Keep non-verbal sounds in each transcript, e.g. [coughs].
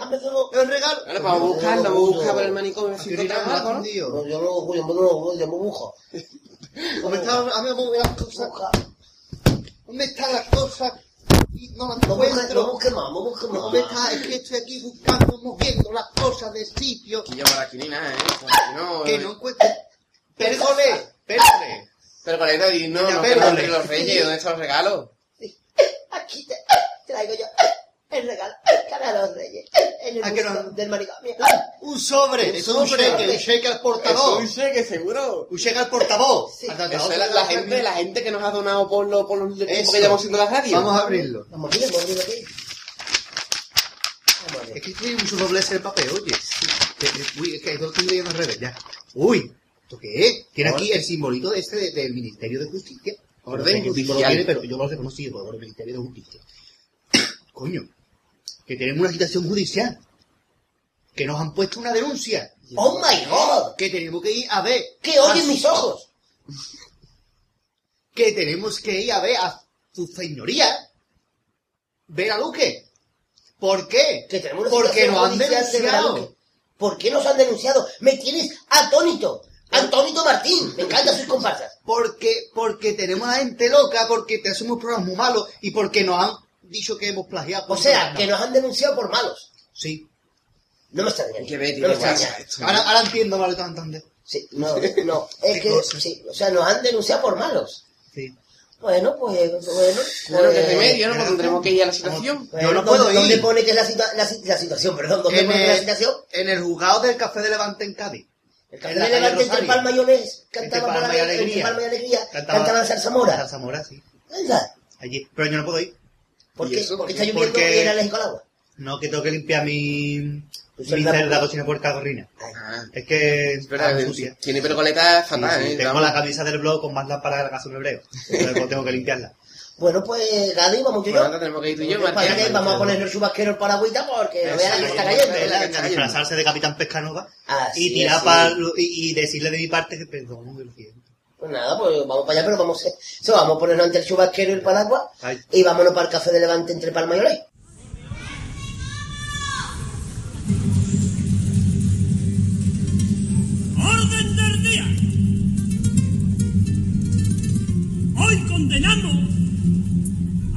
Hay. Es un regalo. Vale, vamos a buscarlo, vamos a buscar por el manicomio. Si encontramos algo, ¿no? tío. No, yo no, yo no, yo no busco. ¿Dónde están, me [laughs] las cosas? ¿Dónde están las cosas? Y no las No busques, no encuentro. busques más, no busques más. ¿Dónde está? Es que estoy aquí buscando, moviendo las cosas del sitio por aquí ni nada, ¿eh? No. que no encuentro. Perdone. Pero con esto, y no, no, los reyes, ¿dónde están los regalos? Aquí te traigo yo el regalo para los reyes. En el ¿A que no? del manicomio. Un sobre, un sobre. cheque, un cheque al portavoz. Eso es que seguro. Un cheque al portavoz. Sí. Al Eso es la, la gente, la gente que nos ha donado por, lo, por los que llevamos haciendo la radio. Vamos a abrirlo. Vamos a abrir, vamos a abrir aquí. Vamos Es que tiene mucho doblez el papel, oye. Uy, es que esto estoy leyendo al revés, ya. Uy, ¿esto qué es? Tiene aquí el simbolito este de- del Ministerio de Justicia. Orden No sé símbolo judicial. tiene, pero yo lo reconocí por el Ministerio de Justicia. [coughs] Coño, que tenemos una citación judicial. Que nos han puesto una denuncia. ¡Oh my god! Que tenemos que ir a ver. ¿Qué oyen mis ojos? Que tenemos que ir a ver a su señoría. Ver a Luque. ¿Por qué? Que tenemos una Porque situación nos han de denunciado. Verano. ¿Por qué nos han denunciado? Me tienes atónito. Antónito Martín. Me encantan sus comparsas. Porque, porque tenemos a gente loca, porque te hacemos programas muy malos y porque nos han dicho que hemos plagiado. O sea, que nos han denunciado por malos. Sí. No me extraña. Qué Betty, no me qué guasa extraña. esto. Ahora, ahora entiendo, vale, tan, tan de- Sí, no, no. Es que, sí, o sea, nos han denunciado por malos. Sí. Bueno, pues, bueno. Bueno, pues- qué remedio, ¿no? Pues tendremos que ir a la situación. Yo no ¿dónde- puedo ¿Dónde ir. pone que es la, situa- la, si- la situación? Perdón, ¿dónde En pone que es la el, situación? en el juzgado del Café de Levante en Cádiz. El café de Levante entre. Palma y Olés cantaba Palma y Alegría. Palma y Alegría, Cantaba- cantaban Salsamora. Salsamora, sí. Allí. Pero yo no puedo ir. ¿Por ¿Y qué? eso? Porque ¿Por está qué? lloviendo Porque- y era alérgico al agua. No, que tengo que limpiar mi... Pues mi la- celda cocina puerta gorrina. Ah, Es que... es verdad, sucia. tiene pergoleta Sí, fatal, sí, ¿eh? Tengo Vamos. la camisa del blog con más lámparas del caso hebreo. Entonces tengo que limpiarla. Bueno, pues, Gadi, vamos tú y yo. tenemos que ir tú y yo, Para Martín. que vamos a poner el chubasquero el paragüita porque no vean la que está sí, cayendo. sí, disfrazarse de Capitán Pescanova Así y tirar para sí. y, y decirle de mi parte que perdón, que lo siento. Pues nada, pues vamos para allá, pero vamos a, eso, vamos a ponernos ante el chubasquero y el paraguas Ay. y vámonos para el café de Levante entre Palma y Olés. Orden del día. Hoy condenamos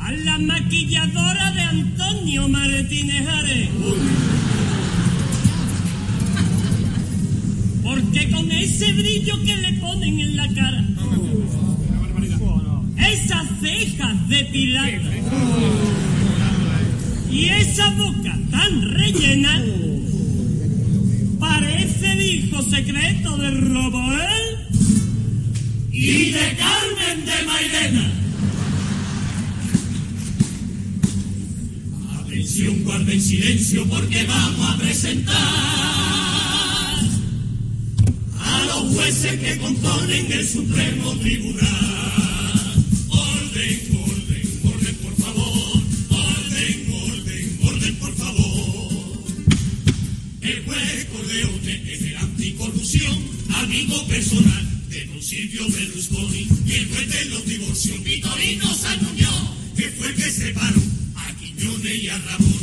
a la maquilladora de Antonio Martínez Ares. Porque con ese brillo que le ponen en la cara, esas cejas depiladas y esa boca tan rellena, parece el hijo secreto de Roboel y de Carmen de Mairena. Atención, guarden silencio porque vamos a presentar jueces que componen el Supremo Tribunal. Orden, orden, orden, por favor. Orden, orden, orden, por favor. El juez Corleone es el anticorrupción, amigo personal de don Silvio Berlusconi. Y el juez de los divorcios, Vitorino San que fue que separó a Quiñones y a Ramoni.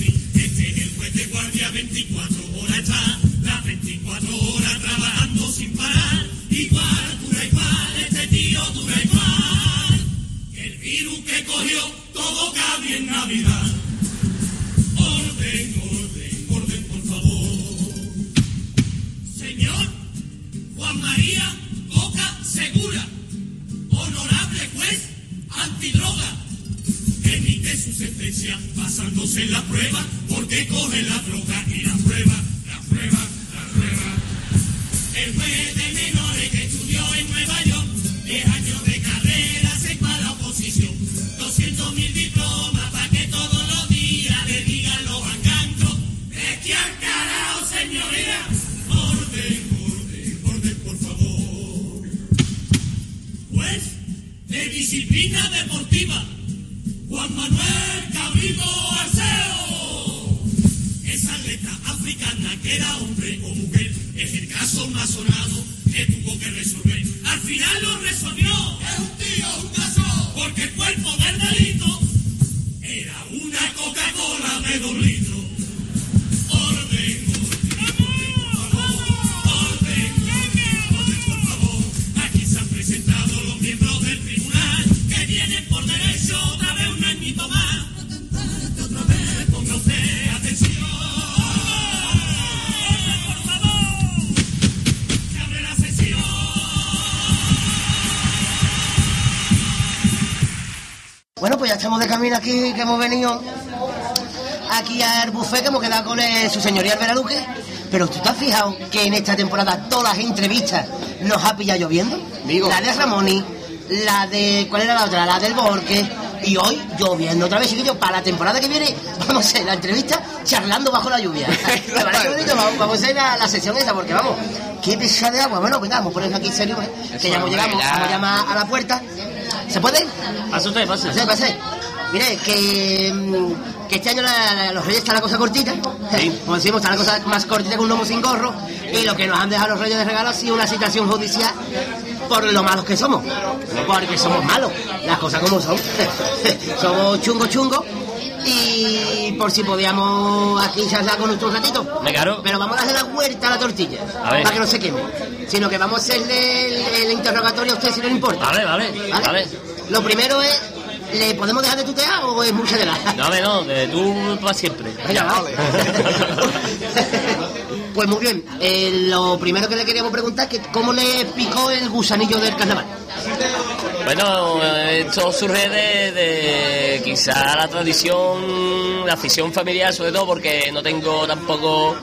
Que hemos venido aquí al buffet que hemos quedado con su señoría el Veraluque. Pero ¿tú te has fijado que en esta temporada todas las entrevistas nos ha pillado lloviendo? Digo. La de Ramoni, la de... ¿Cuál era la otra? La del Borque. Y hoy lloviendo otra vez, chiquillos. Para la temporada que viene [laughs] vamos a hacer la entrevista charlando bajo la lluvia. [laughs] ¿Te parece bonito? Vamos, vamos a hacer la, la sesión esa porque vamos, qué pesada de agua. Bueno, venga, vamos a ponernos aquí serio, ¿eh? que ya hemos llegado, vamos a llamar a la puerta. ¿Se puede? Pase usted, pase. Pase, pase. Mire, que, mm, que este año la- la- los reyes está la cosa cortita. [laughs] Como decimos, está la cosa más cortita que un lomo sin gorro. Y lo que nos han dejado los reyes de regalo ha sido una situación judicial por lo malos que somos. Porque somos malos, las cosas como son. [laughs] somos chungo chungo. Y por si podíamos aquí charlar con nuestro ratito. Me caro. Pero vamos a darle la vuelta a la tortilla. A ver. Para que no se queme. Sino que vamos a hacerle el, el interrogatorio a usted si no le importa. Vale, ¿Vale? vale. Lo primero es, ¿le podemos dejar de tutear o es mucha de la? No, no, de tú para siempre. Venga, [laughs] vale. pues muy bien, eh, lo primero que le queríamos preguntar es que cómo le picó el gusanillo del carnaval. Bueno, esto surge de, de quizá la tradición, la afición familiar, sobre todo porque no tengo tampoco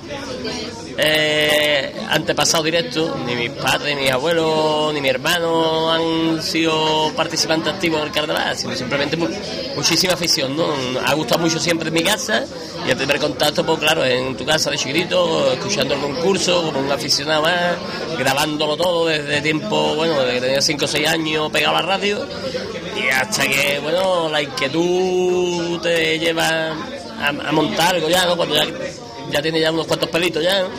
eh, antepasado directo, ni mis padres, ni mis abuelos, ni mi hermano han sido participantes activos del carnaval, sino simplemente mu- muchísima afición, ¿no? Ha gustado mucho siempre en mi casa y el primer contacto, pues claro, en tu casa de chiquitito, escuchando el concurso, como un aficionado más, grabándolo todo desde tiempo, bueno, desde que tenía 5 o 6 años pegado a la radio y hasta que, bueno, la inquietud te lleva a, montar algo ya, ¿no? Cuando ya, ya tiene ya unos cuantos pelitos ya, ¿no?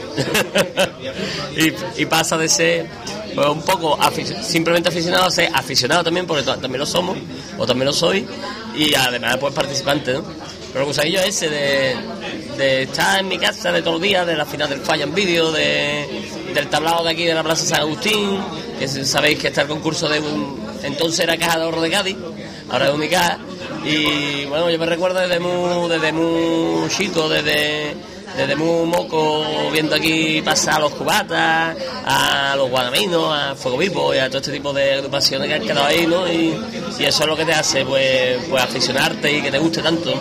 [laughs] y, pasa de ser pues, un poco simplemente aficionado a ser aficionado también, porque también lo somos, o también lo soy, y además pues participante, ¿no? Pero el gusanillo ese de, estar en mi casa de todos los días, de la final del Falla en Vídeo, de, del tablado de aquí de la Plaza San Agustín, que sabéis que está el concurso de un, entonces era Caja de Ahorro de Cádiz, ahora es Unicaja, y bueno, yo me recuerdo desde muy, desde muy chico, desde, desde muy moco, viendo aquí pasar a los cubatas, a los guadaminos, a Fuego Vivo y a todo este tipo de agrupaciones que han quedado ahí, ¿no? Y, eso es lo que te hace, pues, pues aficionarte y que te guste tanto.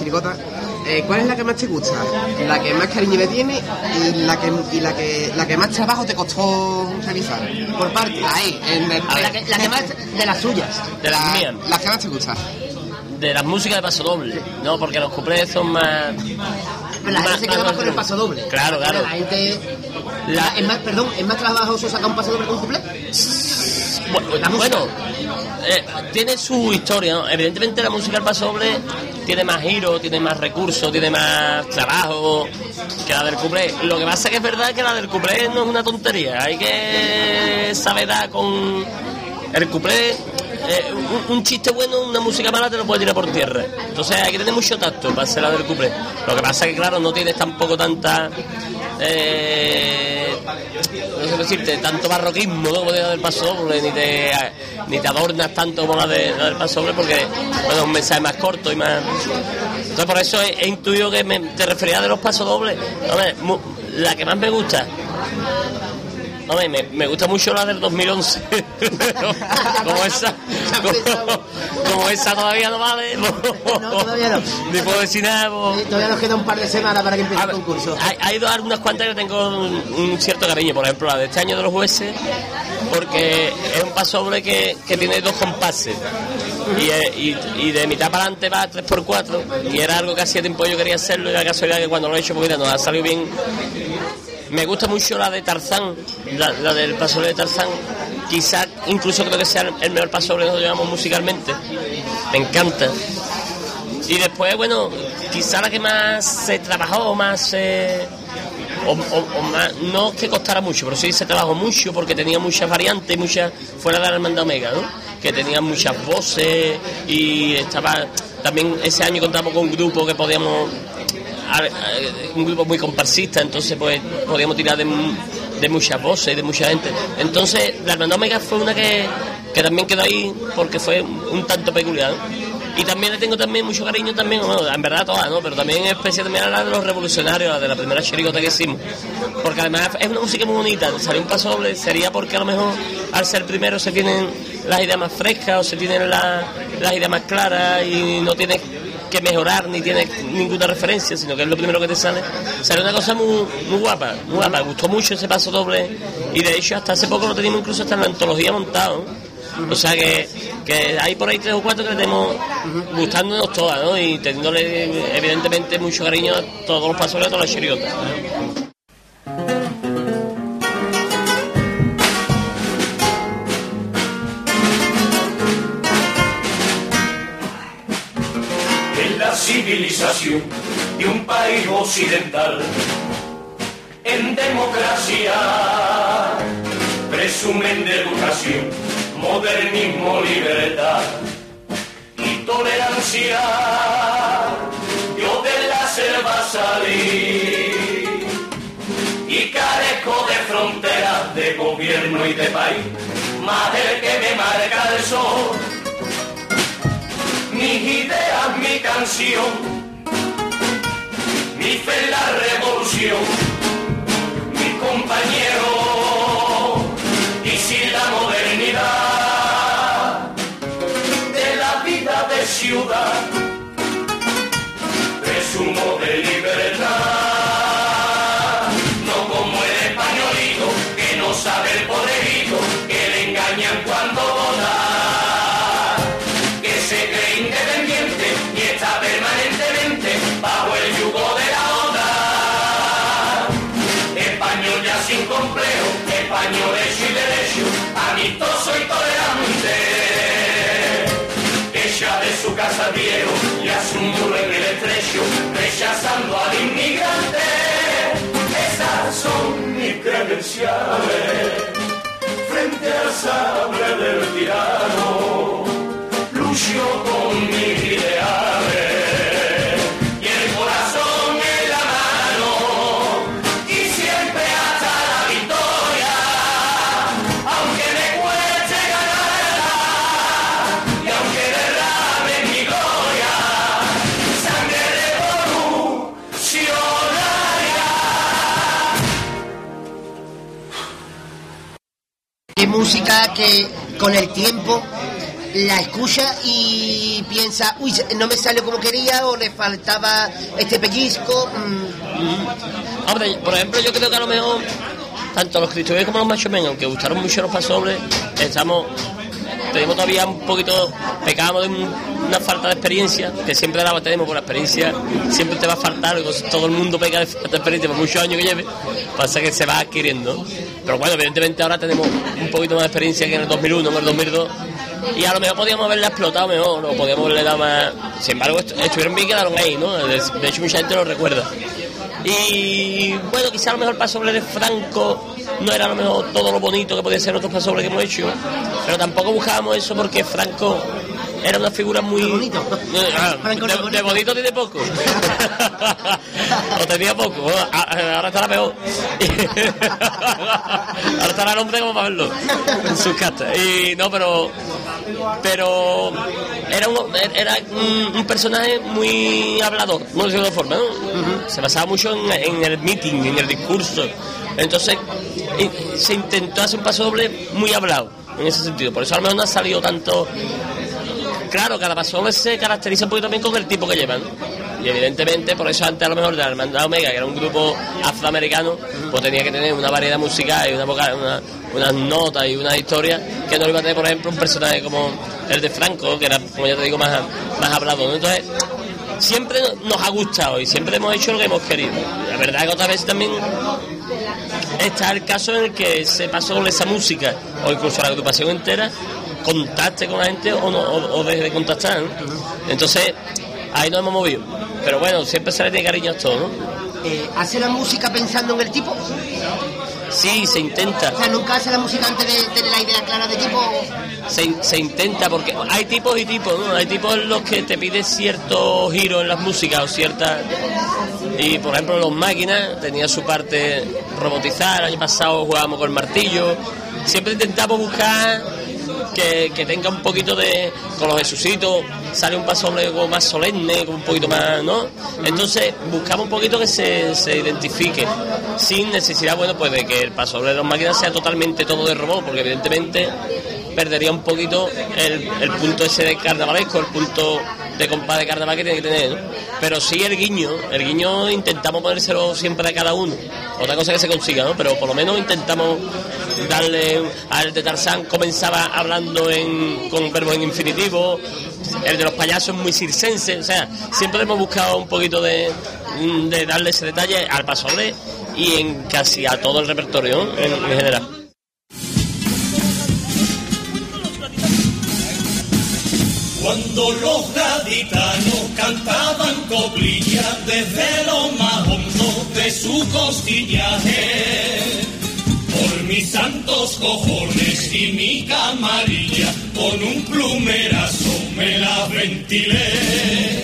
Chirigota, eh, ¿cuál es la que más te gusta? ¿La que más cariño le tiene y la que, y la que, la que más trabajo te costó realizar? Por parte, ahí, en el- La que, la que más de las suyas. De las la, mías. la que más te gusta. De las músicas de paso doble, ¿no? Porque los cuplés son más... Pero la gente se queda más con el paso doble. Claro, claro. La gente. La- es más, perdón, es más trabajoso sacar un paso doble con un cuplé. Bueno, bueno, eh, tiene su historia, ¿no? Evidentemente la música del paso doble tiene más giro, tiene más recursos, tiene más trabajo que la del cuplé. Lo que pasa que es verdad que la del cuplé no es una tontería, hay que saber dar con el cuplé. eh, un, chiste bueno, una música mala te lo puede tirar por tierra. Entonces hay que tener mucho tacto para hacer la del cuplé. Lo que pasa que claro, no tienes tampoco tanta eh, no sé decirte, tanto barroquismo ¿no? como la del paso doble, ni te, ni te adornas tanto como la, de, la del porque bueno, es un mensaje más corto y más. Entonces, por eso he, intuido que me, te refería de los pasos dobles. Hombre, mu- la que más me gusta. Hombre, me, me gusta mucho la del 2011. [laughs] Pero [laughs] como esa, [laughs] como, como esa todavía no vale. No, todavía no. Ni puedo decir nada. pues- Eh, Todavía nos queda un par de semanas para que empiece el concurso. Hay, hay dos- algunas cuantas que tengo un, un cierto cariño, por ejemplo la de este año de los jueces, porque es un paso doble que, que tiene dos compases. Y, eh, y- y de mitad para adelante va 3x4 y era algo que hacía tiempo yo quería hacerlo y la casualidad que cuando lo he hecho porque nos ha salido bien me gusta mucho la de Tarzán la, del paso de Tarzán. Quizás incluso creo que sea el mejor paso que nos llevamos musicalmente. Me encanta. Y después, bueno, quizá la que más se trabajó, más... eh, o más, no que costara mucho, pero sí se trabajó mucho porque tenía muchas variantes, muchas fuera de la hermandad Omega, ¿no? Que tenía muchas voces y estaba... También ese año contamos con un grupo que podíamos... Un grupo muy comparsista, entonces pues podíamos tirar de, de muchas voces y de mucha gente. Entonces la hermandad Omega fue una que, que también quedó ahí porque fue un tanto peculiar. Y también le tengo también mucho cariño también, bueno, en verdad todas, ¿no? Pero también en especial también a la de los revolucionarios, la de la primera chirigota que hicimos. Porque además es una música muy bonita, salió un paso doble, sería porque a lo mejor al ser primero se tienen las ideas más frescas o se tienen la- las ideas más claras y no tienes que mejorar ni tienes ninguna referencia, sino que es lo primero que te sale. Sale una cosa muy, muy guapa, muy guapa, gustó mucho ese paso doble y de hecho hasta hace poco lo teníamos incluso hasta en la antología montado. O sea que, que hay por ahí tres o cuatro que tenemos gustándonos todas. Y teniéndole evidentemente mucho cariño a todos los pasos de todas las chiriotas. Civilización de un país occidental. En democracia presumen de educación, modernismo, libertad y tolerancia. Yo de la selva salí y carezco de fronteras, de gobierno y de país, más el que me marca el sol mis ideas, mi canción, mi fe en la revolución, mi compañero, y sin la modernidad de la vida de ciudad, presumo de libertad, frente al sable del tirano lucho con mis ideales música que con el tiempo la escucha y piensa, uy, no me salió como quería o le faltaba este pellizco. mm, por ejemplo, yo creo que a lo mejor, tanto los cristianos como los machomen, aunque gustaron mucho los pasobles, estamos, tenemos todavía un poquito, pecamos de un- una falta de experiencia, que siempre la tenemos por la experiencia, siempre te va a faltar, todo el mundo peca de falta de experiencia por muchos años que lleve, pasa que se va adquiriendo. Pero bueno, evidentemente ahora tenemos un poquito más de experiencia que en el 2001, en el 2002, y a lo mejor podíamos haberla explotado mejor, o podíamos haberle dado más... Sin embargo, est- estuvieron bien quedaron ahí, ¿no? De hecho, mucha gente lo recuerda. Y bueno, quizá a lo mejor el pasoble de Franco no era a lo mejor todo lo bonito que podía ser otros pasobles que hemos hecho, pero tampoco buscábamos eso porque Franco era una figura muy... Bonito. Ah, de, bonito. de bonito tiene poco. [laughs] o tenía poco. Bueno, a- ahora estará peor. [laughs] ahora estará el hombre como para verlo en sus castas. Y no, pero pero era un, era un, un personaje muy hablador, no de otra forma, ¿no? Se basaba mucho en, en el meeting, en el discurso. Entonces se intentó hacer un paso doble muy hablado, en ese sentido. Por eso a lo mejor no ha salido tanto... Claro, cada paso doble se caracteriza un poquito también con el tipo que llevan. Y evidentemente, por eso antes a lo mejor de la Hermandad Omega, que era un grupo afroamericano, pues tenía que tener una variedad musical y una, vocal- una- unas notas y una historia que no iba a tener, por ejemplo, un personaje como el de Franco, que era, como ya te digo, más, más hablado. Entonces, siempre nos ha gustado y siempre hemos hecho lo que hemos querido. La verdad que otras veces también está el caso en el que se pasó con esa música, o incluso la agrupación entera, contacte con la gente o, no, o, deje de contactar. Entonces, ahí nos hemos movido. Pero bueno, siempre se le tiene cariño a todo, eh, ¿Hace la música pensando en el tipo? Sí, se intenta. O sea, nunca hace la música antes de tener la idea clara de tipo. se, se intenta porque hay tipos y tipos ¿no? hay tipos en los que te pide cierto giro en las músicas o cierta y por ejemplo los máquinas tenía su parte robotizar el año pasado jugábamos con el martillo siempre intentamos buscar que, que tenga un poquito de con los jesucitos sale un paso como más solemne como un poquito más no entonces buscamos un poquito que se, se identifique sin necesidad bueno pues de que el paso de las máquinas sea totalmente todo de robot porque evidentemente perdería un poquito el, el punto ese de carnavalesco, el punto de compás de carnaval que tiene que tener. ¿no? Pero sí el guiño, el guiño intentamos ponérselo siempre a cada uno. Otra cosa que se consiga, ¿no? Pero por lo menos intentamos darle al de Tarzán comenzaba hablando en, con verbos en infinitivo, el de los payasos muy circense, o sea, siempre hemos buscado un poquito de, darle ese detalle al pasoble y en casi a todo el repertorio en, en general. Cuando los gaditanos cantaban coplillas desde lo más hondo de su costillaje, por mis santos cojones y mi camarilla, con un plumerazo me la ventilé.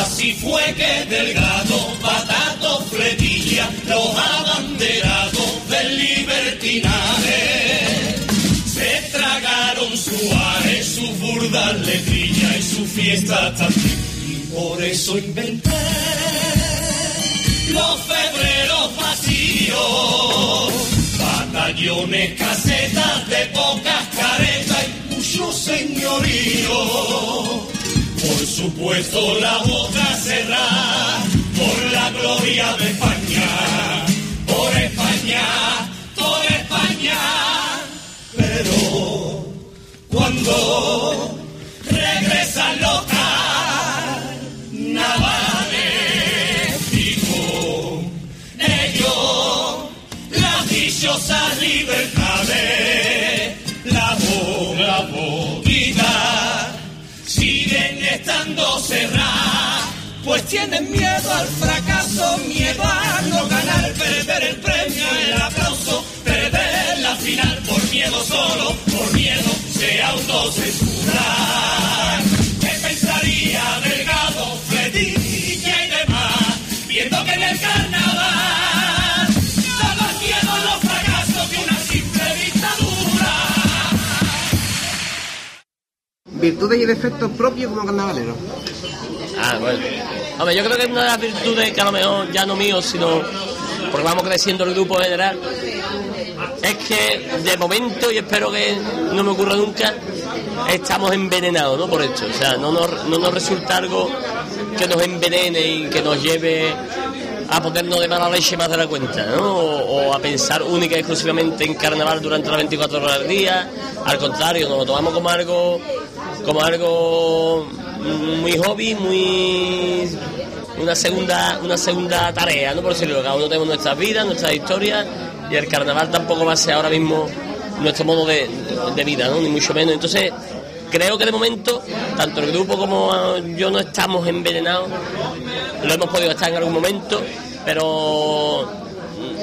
Así fue que Delgado, Patato, Fletilla, los abanderados del libertinaje, burda letrilla y su fiesta también. Y por eso inventé los febreros vacíos, batallones, casetas de pocas caretas y mucho señorío. Por supuesto la boca cerrada por la gloria de España, por España, por España. Pero cuando regresan los carnavales, dijo. Ellos, las dichosas libertades, la voz, la bonita siguen estando cerradas, pues tienen miedo al fracaso, miedo a no ganar, perder el premio, el aplauso, perder la final, por miedo solo, por miedo se autocensuran. ¿Qué pensaría Delgado, Fletilla y demás, viendo que en el carnaval daban miedo los fracasos que una simple dictadura? Virtudes y defectos propios como carnavalero. Ah, bueno. Hombre, yo creo que una de las virtudes que a lo mejor ya no mío, sino porque vamos creciendo el grupo en general, es que de momento, y espero que no me ocurra nunca, estamos envenenados ¿no? por esto. O sea, no nos, no nos resulta algo que nos envenene y que nos lleve a ponernos de mala leche más de la cuenta, ¿no? O, o a pensar única y exclusivamente en carnaval durante las 24 horas del día. Al contrario, nos lo tomamos como algo, como algo muy hobby, muy una segunda, una segunda tarea, ¿no? Por decirlo, cada uno tenemos nuestras vidas, nuestras historias, y el carnaval tampoco va a ser ahora mismo nuestro modo de, de vida, ¿no? Ni mucho menos. Entonces, creo que de momento, tanto el grupo como yo no estamos envenenados, lo hemos podido estar en algún momento, pero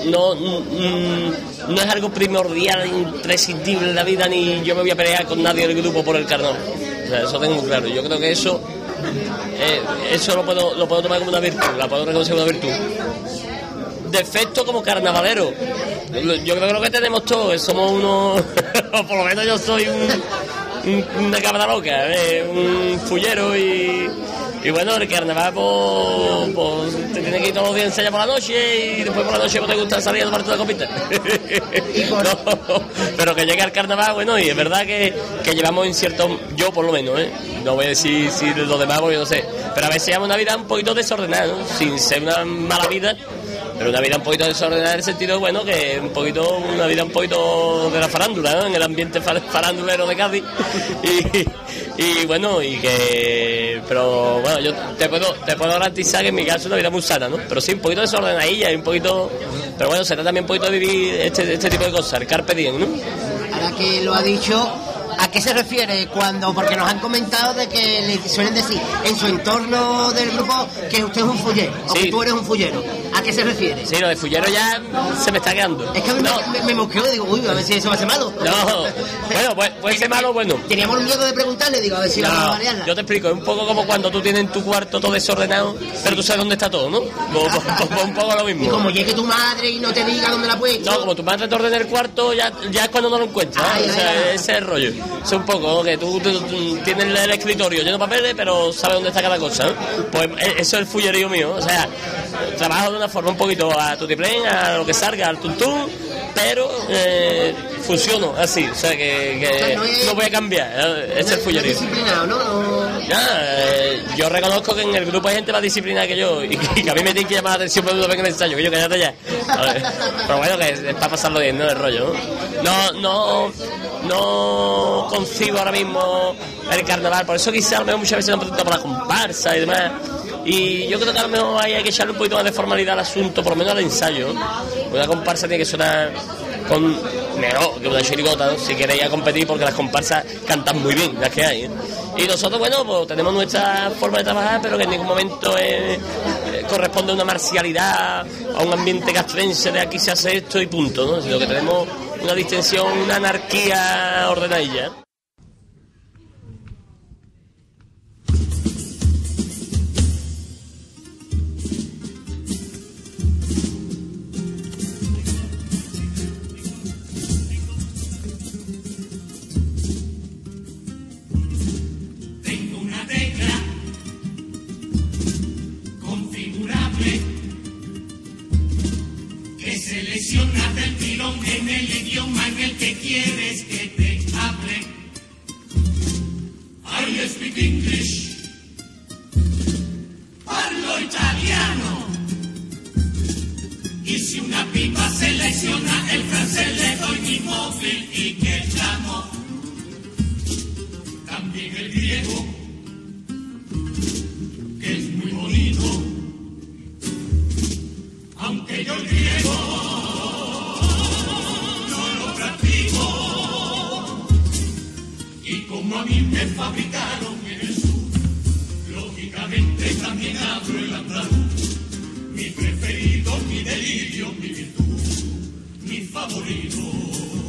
no, mm, no es algo primordial, imprescindible en la vida, ni yo me voy a pelear con nadie del grupo por el carnaval. O sea, eso tengo muy claro. Yo creo que eso eh, eso lo puedo, lo puedo tomar como una virtud, la puedo reconocer como una virtud. Defecto como carnavalero. Yo creo que tenemos todos, somos unos, [laughs] o por lo menos yo soy un, un- una cabra loca, eh, un fullero y, y bueno, el carnaval pues, pues, te tiene que ir todos los días ensayar por la noche y después por la noche pues, te gusta salir a tomarte una copita. [laughs] [laughs] No, pero que llegue al carnaval, bueno, y es verdad que, que llevamos en cierto, yo por lo menos, ¿eh? no voy a decir si los demás, porque no sé, pero a veces llevamos una vida un poquito desordenada, ¿no? sin ser una mala vida, pero una vida un poquito desordenada en el sentido, bueno, que un poquito, una vida un poquito de la farándula, ¿no? En el ambiente fa- farandulero de Cádiz. [laughs] Y, y bueno, y que, pero bueno, yo te puedo, te puedo garantizar que en mi caso es una vida muy sana, ¿no? Pero sí, un poquito desordenadilla y un poquito, pero bueno, se trata también un poquito de vivir este, este tipo de cosas, el carpe diem, ¿no? Ahora que lo ha dicho, ¿a qué se refiere cuando? Porque nos han comentado de que le suelen decir en su entorno del grupo que usted es un fullero o Sí. que tú eres un fullero. ¿A qué se refiere? Sí, lo de fullero ya se me está quedando. Es que a mí no, me, me, y digo, uy, a ver si eso va a ser malo. no, bueno, puede, puede ser malo bueno. Teníamos miedo de preguntarle, digo, a ver si vamos a No, variarla. yo te explico, es un poco como cuando tú tienes en tu cuarto todo desordenado, pero tú sabes dónde está todo, ¿no? Pues un poco lo Y mismo. como llegue tu madre y no te diga dónde la puesto. No, como tu madre te ordena el cuarto, ya, ya es cuando no lo encuentras. ¿eh? Ay, o sea, ay, ese es el rollo. Es un poco ¿no? que tú, tú- tú tienes el escritorio lleno de papeles, pero sabes dónde está cada cosa. ¿no? Pues eh, eso es el fullerío mío. O sea, trabajo de una forma un poquito a tutiplén, a lo que salga, al tuntún, pero eh, funciono así. O sea, que, no es- no voy a cambiar. ¿eh? Ese es el No- no ¿no? No- eh, yo reconozco que en el grupo hay gente más disciplinada que yo y que, y que a mí me tiene que llamar la atención cuando venga el ensayo, que yo cállate ya. Pero bueno, que es para pasarlo bien, ¿no? El rollo, ¿no? No, no, no concibo ahora mismo el carnaval, por eso quizá a lo mejor muchas veces no pregunto por la comparsa y demás. Y yo creo que a lo mejor hay que echarle un poquito más de formalidad al asunto, por lo menos al ensayo. Una comparsa tiene que sonar con mejor que una chirigota, si queréis a competir, porque las comparsas cantan muy bien, las que hay. ¿eh? Y nosotros, bueno, pues tenemos nuestra forma de trabajar, pero que en ningún momento eh, corresponde a una marcialidad, a un ambiente castrense de aquí se hace esto y punto, ¿no? sino que tenemos una distensión, una anarquía ordenadilla. En el idioma en el que quieres que te hable. I speak English. Parlo italiano. Y si una pipa selecciona el francés le doy mi móvil y que llamo también el griego, que es muy bonito, aunque yo el griego como a mí me fabricaron en el sur, lógicamente también hablo el andaluz, mi preferido, mi delirio, mi virtud, mi favorito.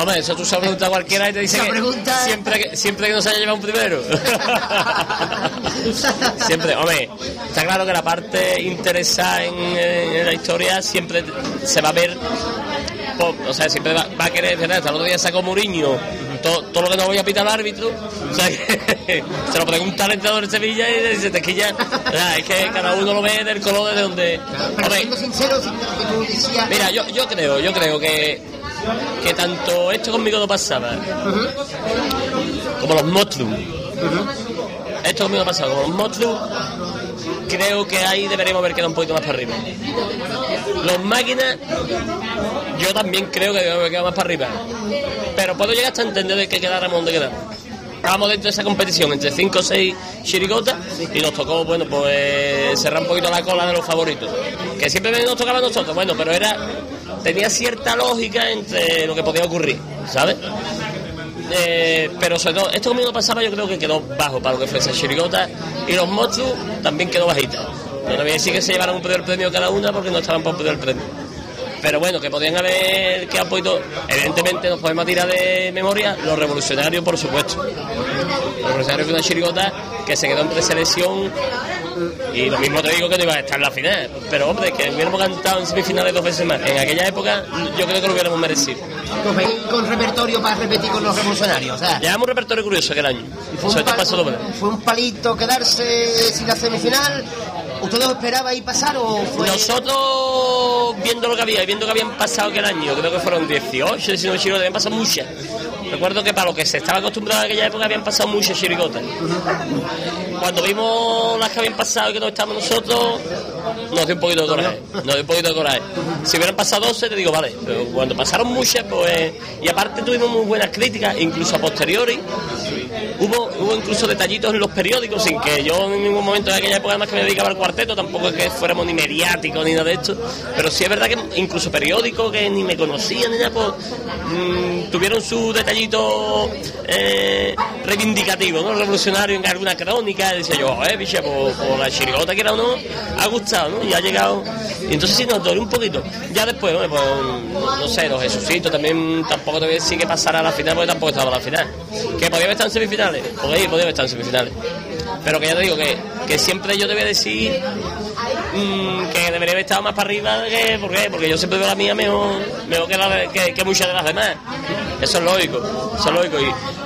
Hombre, eso tú se lo preguntas a cualquiera y te dice que pregunta- siempre, que siempre que no se haya llevado un primero. [laughs] siempre, hombre, está claro que la parte interesada en, en la historia siempre se va a ver, o sea, siempre va, va a querer, ¿verdad? Hasta el otro día sacó Muriño, todo, todo lo que no voy a pitar al árbitro, o sea, que [laughs] se lo pregunta al entrenador de Sevilla y dice, te quilla, ¿verdad? es que cada uno lo ve del color de donde... Pero Hombre, siendo sincero, si- que tú decías... Mira, yo, yo creo, yo creo que, que tanto esto conmigo no pasaba, como los monstruos. Esto conmigo no pasaba, como los monstruos, creo que ahí deberíamos haber quedado un poquito más para arriba. Los máquinas, yo también creo que deberíamos haber quedado más para arriba. Pero puedo llegar hasta entender de que quedáramos donde quedamos. Estábamos dentro de esa competición entre 5 o 6 chirigotas y nos tocó, bueno, pues cerrar un poquito la cola de los favoritos. Que siempre nos tocaba a nosotros, bueno, pero era tenía cierta lógica entre lo que podía ocurrir, ¿sabes? Eh, pero sobre todo, esto conmigo pasaba, yo creo que quedó bajo para lo que fue esa chirigota y los monstruos también quedó bajita. No te voy a decir que se llevaran un primer premio cada una porque no estaban por el premio. Pero bueno, que podían haber quedado un poquito. Evidentemente, nos podemos tirar de memoria los revolucionarios, por supuesto. Los revolucionarios fue una chirigota que se quedó en preselección. Y lo mismo te digo que no iba a estar en la final. Pero hombre, que hubiéramos cantado en semifinales dos veces más. En aquella época, yo creo que lo hubiéramos merecido. Pues con repertorio para repetir con los revolucionarios. Llevamos un repertorio curioso aquel año. un pal- fue un palito quedarse sin la semifinal. ¿Ustedes os esperabais pasar o fue.? Nosotros, viendo lo que había viendo que habían pasado aquel año, creo que fueron 18, 19 chirigotas, habían pasado muchas. Recuerdo que para lo que se estaba acostumbrado en aquella época habían pasado muchas chirigotas. Cuando vimos las que habían pasado y que no estábamos nosotros, nos dio un poquito de coraje. Nos dio un poquito de coraje. Si hubieran pasado 12, te digo, vale. Pero cuando pasaron muchas, pues. Y aparte tuvimos muy buenas críticas, incluso a posteriori. Hubo, hubo incluso detallitos en los periódicos, sin que yo en ningún momento de aquella época, además que me dedicaba al cuarteto, tampoco es que fuéramos ni mediáticos ni nada de esto. Pero sí es verdad que incluso periódicos que ni me conocían ni nada, pues mm, tuvieron su detallito eh, reivindicativo, ¿no? Revolucionario en alguna crónica. Decía yo, eh, bicha, pues, pues la chirigota que era o no, ha gustado, ¿no? Y ha llegado. Entonces sí nos dolió un poquito. Ya después, hombre, pues, no sé, los Jesucitos también tampoco te voy a decir que pasara a la final porque tampoco estaba a la final. Que podía haber estado en semifinales, ahí podía haber estado en semifinales. Pero que ya te digo que, que siempre yo te decir mm, que debería haber estado más para arriba. Que, ¿Por qué? Porque yo siempre veo la mía mejor, mejor que, la que, que muchas de las demás. Eso es lógico, eso es lógico.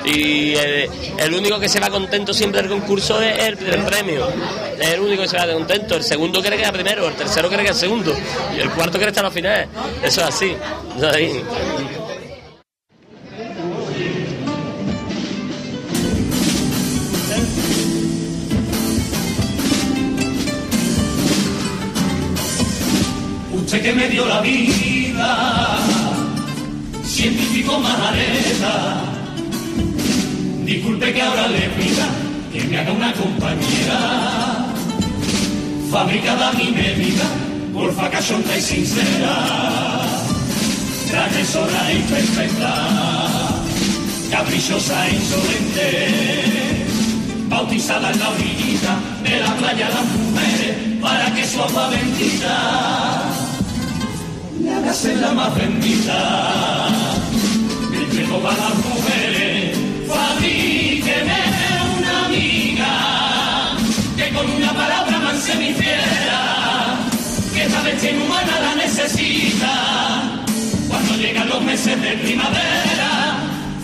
Y, y el, el único que se va contento siempre del concurso es el, el premio. Es el único que se va contento. El segundo quiere quedar primero, el tercero quiere quedar segundo. Y el cuarto quiere estar a la final. Eso es así. Eso es así. Usted que me dio la vida, científico majareta, disculpe que ahora le pida que me haga una compañera, fabricada a mi medida, porfa cachonda y sincera, transgresora y perfecta, caprichosa e insolente, bautizada en la orillita de la playa las mujeres, para que su agua bendita le haga ser la más bendita. Riego para las mujeres, fabríqueme una amiga, que con una palabra manse mi fiera, que esta bestia inhumana la necesita. Cuando llegan los meses de primavera,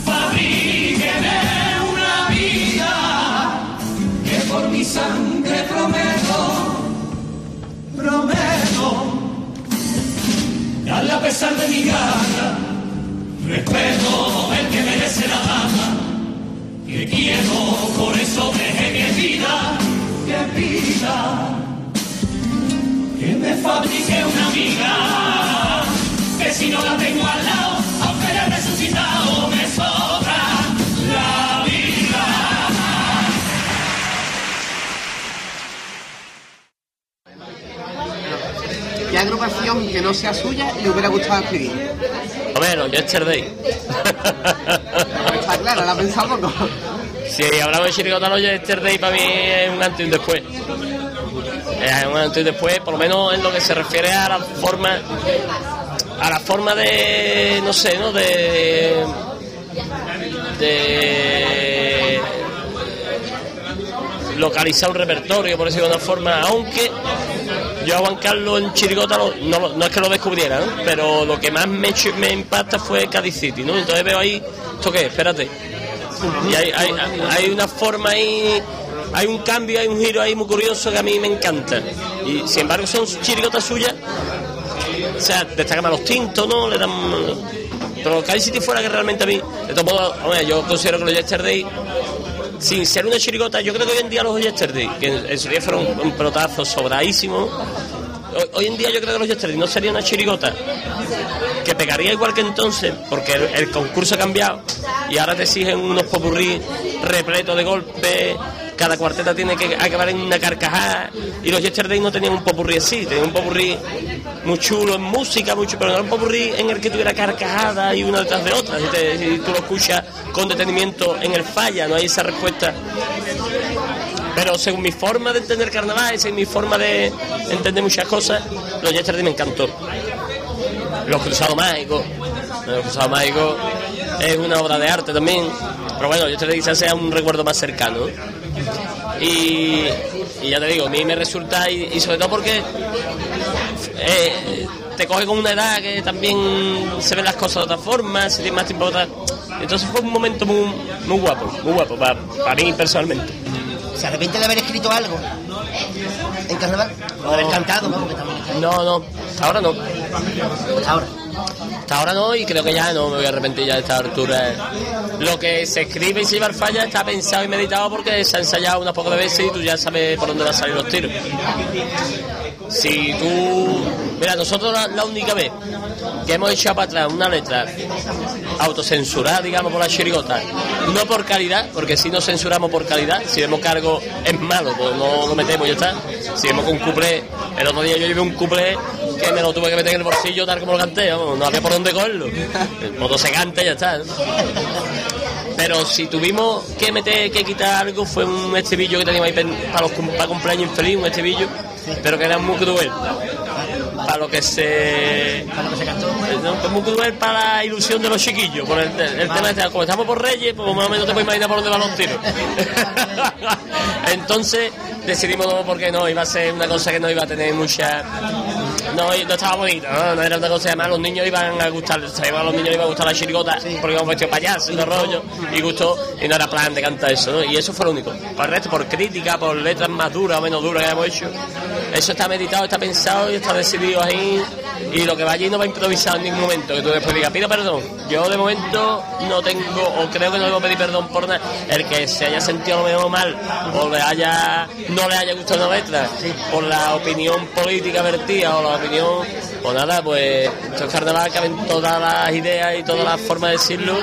fabríqueme una vida, que por mi sangre prometo, prometo a pesar de mi gana. Respeto el que merece la dama. Que quiero, por eso dejé que vida, que vida. Que me fabrique una amiga. Que si no la tengo al lado, aunque haya resucitado, me ¿Qué agrupación que no sea suya le hubiera gustado escribir? Hombre, los Yesterday. Está claro, la pensado poco. Si hablamos de Chirigota los Yesterday, para mí es un antes y un después. Es un antes y un después, por lo menos en lo que se refiere a la forma. A la forma de. No sé, ¿no? De. De. localizar un repertorio, por decirlo de una forma, aunque yo a Juan Carlos en Chirigota lo- no, no es que lo descubriera, pero lo que más me, me impacta fue Cádiz City, ¿no? Entonces veo ahí, ¿esto qué? Espérate. Y hay, hay, hay una forma ahí, hay un cambio, hay un giro ahí muy curioso que a mí me encanta. Y sin embargo son chirigotas suyas, o sea, destacan a los tintos, ¿no? Le dan... Pero Cádiz City fuera que realmente a mí, de todos modos, yo considero que los Yesterday sin ser una chirigota, yo creo que hoy en día los Yesterday, que en, su día fueron un pelotazo sobradísimo, hoy, en día yo creo que los Yesterday no sería una chirigota que pegaría igual que entonces, porque el, el concurso ha cambiado y ahora te exigen unos popurrí repletos de golpes, cada cuarteta tiene que acabar en una carcajada. Y los Yesterday no tenían un popurrí así, tenían un popurrí muy chulo en música, mucho, pero no era un popurrí en el que tuviera carcajada y una detrás de otra, si, te- tú lo escuchas con detenimiento en el falla, no hay esa respuesta. Pero según mi forma de entender carnaval, según mi forma de entender muchas cosas, los Yesterday me encantó. Los Cruzados Mágicos, los Cruzados Mágicos es una obra de arte también, pero bueno, Yesterday quizás sea un recuerdo más cercano. Y, y ya te digo, a mí me resulta, y, y sobre todo porque eh, te coge con una edad que también se ven las cosas de otra forma, se tiene más tiempo para Entonces fue un momento muy, muy guapo, muy guapo, para, para mí personalmente. ¿Se arrepiente de haber escrito algo? ¿En carnaval? O de haber cantado. No, no, hasta ahora no. Hasta ahora. Hasta ahora no y creo que ya no me voy a arrepentir ya de esta altura. Lo que se escribe y se lleva al falla está pensado y meditado porque se ha ensayado unas pocas veces y tú ya sabes por dónde van a salir los tiros. Si tú... Mira, nosotros la, única vez que hemos echado para atrás una letra autocensurada, digamos, por la chirigota, no por calidad, porque si no censuramos por calidad, si vemos algo es malo, pues no lo metemos y ya está. Si vemos que un cuplé, el otro día yo llevé un cuplé que me lo tuve que meter en el bolsillo tal como lo canté, vamos, no había por dónde cogerlo. El modo se canta y ya está. Pero si tuvimos que meter, que quitar algo, fue un estribillo que teníamos ahí para los para cumpleaños infeliz, un estribillo, pero que era muy cruel. Para lo que se. No, fue muy cruel para la ilusión de los chiquillos. Por el, el tema este, como estamos por Reyes, pues más o menos te puedes imaginar por dónde van los tiros. [laughs] Entonces decidimos no, porque no, iba a ser una cosa que no iba a tener mucha. No, no estaba bonito, ¿no? No era una cosa, además los niños iban a gustar, a los niños les iba a gustar la chirigota, porque íbamos vestidos payasos y todo rollo, y gustó, y no era plan de cantar eso, ¿no? Y eso fue lo único. Para el resto, por crítica, por letras más duras o menos duras que hemos hecho, eso está meditado, está pensado y está decidido ahí, y lo que va allí no va improvisado en ningún momento, que tú después digas, pido perdón. Yo de momento no tengo, o creo que no debo pedir perdón por nada. El que se haya sentido a lo mejor mal, o le haya, no le haya gustado la letra, por la opinión política vertida, o la opinión, o nada, pues esto es carnaval, caben todas las ideas y todas las formas de decirlo,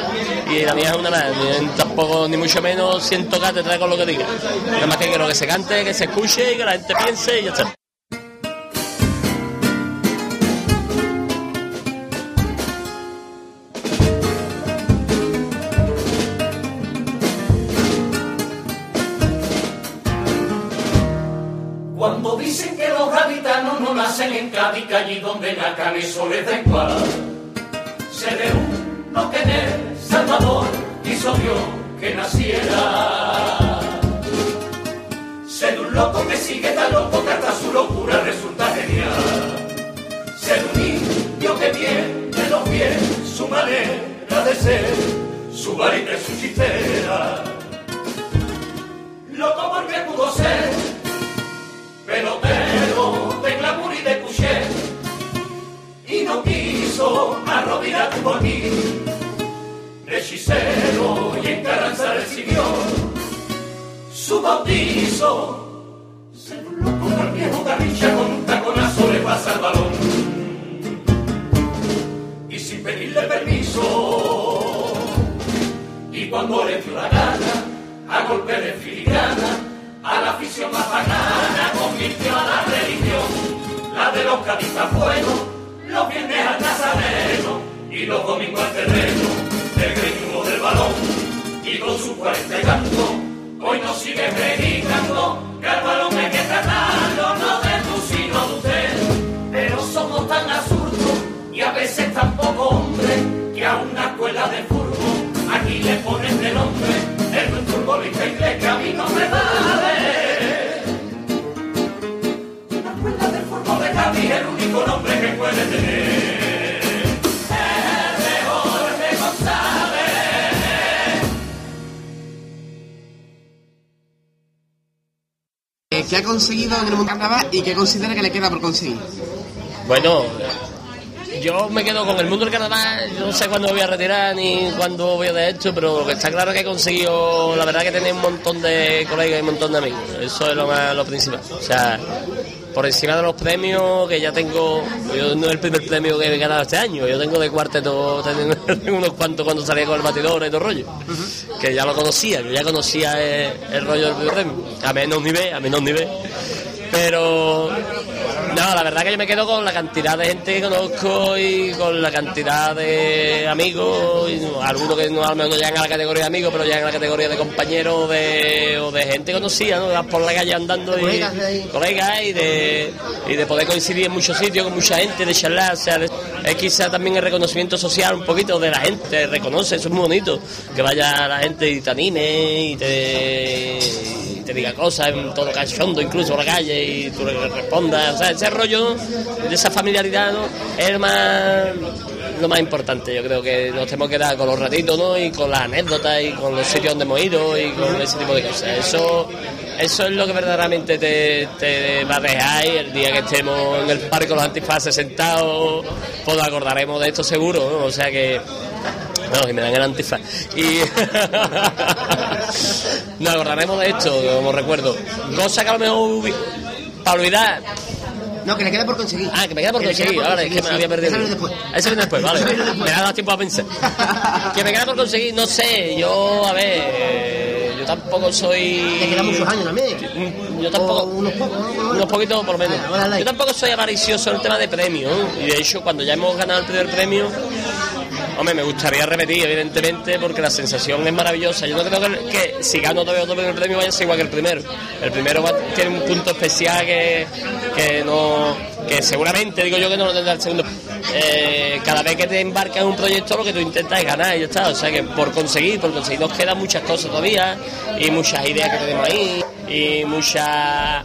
y la mía es una ni- tampoco, ni mucho menos siento cátedra con lo que diga. Nada más que quiero que se cante, que se escuche y que la gente piense y ya está. En Cádiz, que allí donde nacan eso les da igual. Se de uno que en El Salvador hizo Dios que naciera. Ser un loco que sigue tan loco que hasta su locura resulta genial. Ser un niño que tiene los pies, su manera de ser, su varita y su chistera. Loco porque pudo ser pelotero aquí de hechicero y en Carranza recibió su bautizo. Se burló como el viejo Garrincha con un taconazo le pasa el balón. Y sin pedirle permiso, y cuando le dio la gana, a golpe de filigrana, a la afición más convirtió a la religión, la de los cadistas buenos, los viernes al nazareno, y los domingos al terreno, el ritmo del balón, y con sus 40 y tanto, hoy nos sigue predicando, que el balón hay que tratarlo, no de tú sino de usted, pero somos tan absurdos, y a veces tan poco hombre, que a una escuela de fútbol, aquí le ponen de nombre, el buen futbolista inglés que a mí no me vale. La escuela del fútbol de es el único nombre que puede tener. Eh, ¿Qué ha conseguido en el mundo carnaval y qué considera que le queda por conseguir? Bueno, yo me quedo con el mundo del carnaval, yo no sé cuándo me voy a retirar ni cuándo voy a de esto, pero lo que está claro es que he conseguido, la verdad que tener un montón de colegas y un montón de amigos, eso es lo más lo principal. O sea, por encima de los premios que ya tengo, yo no es el primer premio que he ganado este año, yo tengo de cuarteto, [laughs] tengo unos cuantos cuando salía con el batidor y todo el rollo, que ya lo conocía, yo ya conocía el, el rollo del primer premio, a menos nivel, a menos nivel. Pero no, la verdad que yo me quedo con la cantidad de gente que conozco y con la cantidad de amigos, y algunos que no, a lo mejor no llegan a la categoría de amigos, pero llegan a la categoría de compañeros de, o de gente conocida, ¿no? Por la calle andando y colegas y de, y de poder coincidir en muchos sitios con mucha gente, de charlar, o sea, es quizá también el reconocimiento social un poquito de la gente, reconoce, eso es muy bonito, que vaya la gente y te anime y te, y te diga cosas en todo cachondo, incluso por la calle, y tú le respondas, o sea, ese rollo de esa familiaridad ¿no? es más, lo más importante, yo creo que nos tenemos que dar con los ratitos, ¿no? Y con las anécdotas y con los sitios donde hemos ido y con ese tipo de cosas, eso... Eso es lo que verdaderamente te, te va a dejar y el día que estemos en el parque con los antifaces sentados, pues acordaremos de esto seguro, ¿no? O sea que... No, y me dan el antifaz. Y [laughs] nos acordaremos de esto, como recuerdo. Cosa que a lo mejor para olvidar. No, que le queda por conseguir. Ah, que me queda por Que le queda conseguir. por Ahora es que me conseguir, había perdido. Eso viene después. Eso viene después, vale. [laughs] Eso viene después. Me ha dado tiempo a pensar. [laughs] que me queda por conseguir, no sé. Yo, a ver, yo tampoco soy. Le quedan muchos años también. Yo tampoco. O unos pocos, ¿no? Unos poquitos por lo menos. Ah, bueno. Yo tampoco soy avaricioso en el tema de premios. Y de hecho, cuando ya hemos ganado el primer premio, hombre, me gustaría repetir, evidentemente, porque la sensación es maravillosa. Yo no creo que, si gano todavía otro premio vaya a ser igual que el primero. El primero tiene un punto especial que, que no que seguramente digo yo que no lo tendrá el segundo. Eh, cada vez que te embarcas en un proyecto lo que tú intentas es ganar y ya está. O sea que por conseguir, por conseguir nos quedan muchas cosas todavía y muchas ideas que tenemos ahí y muchas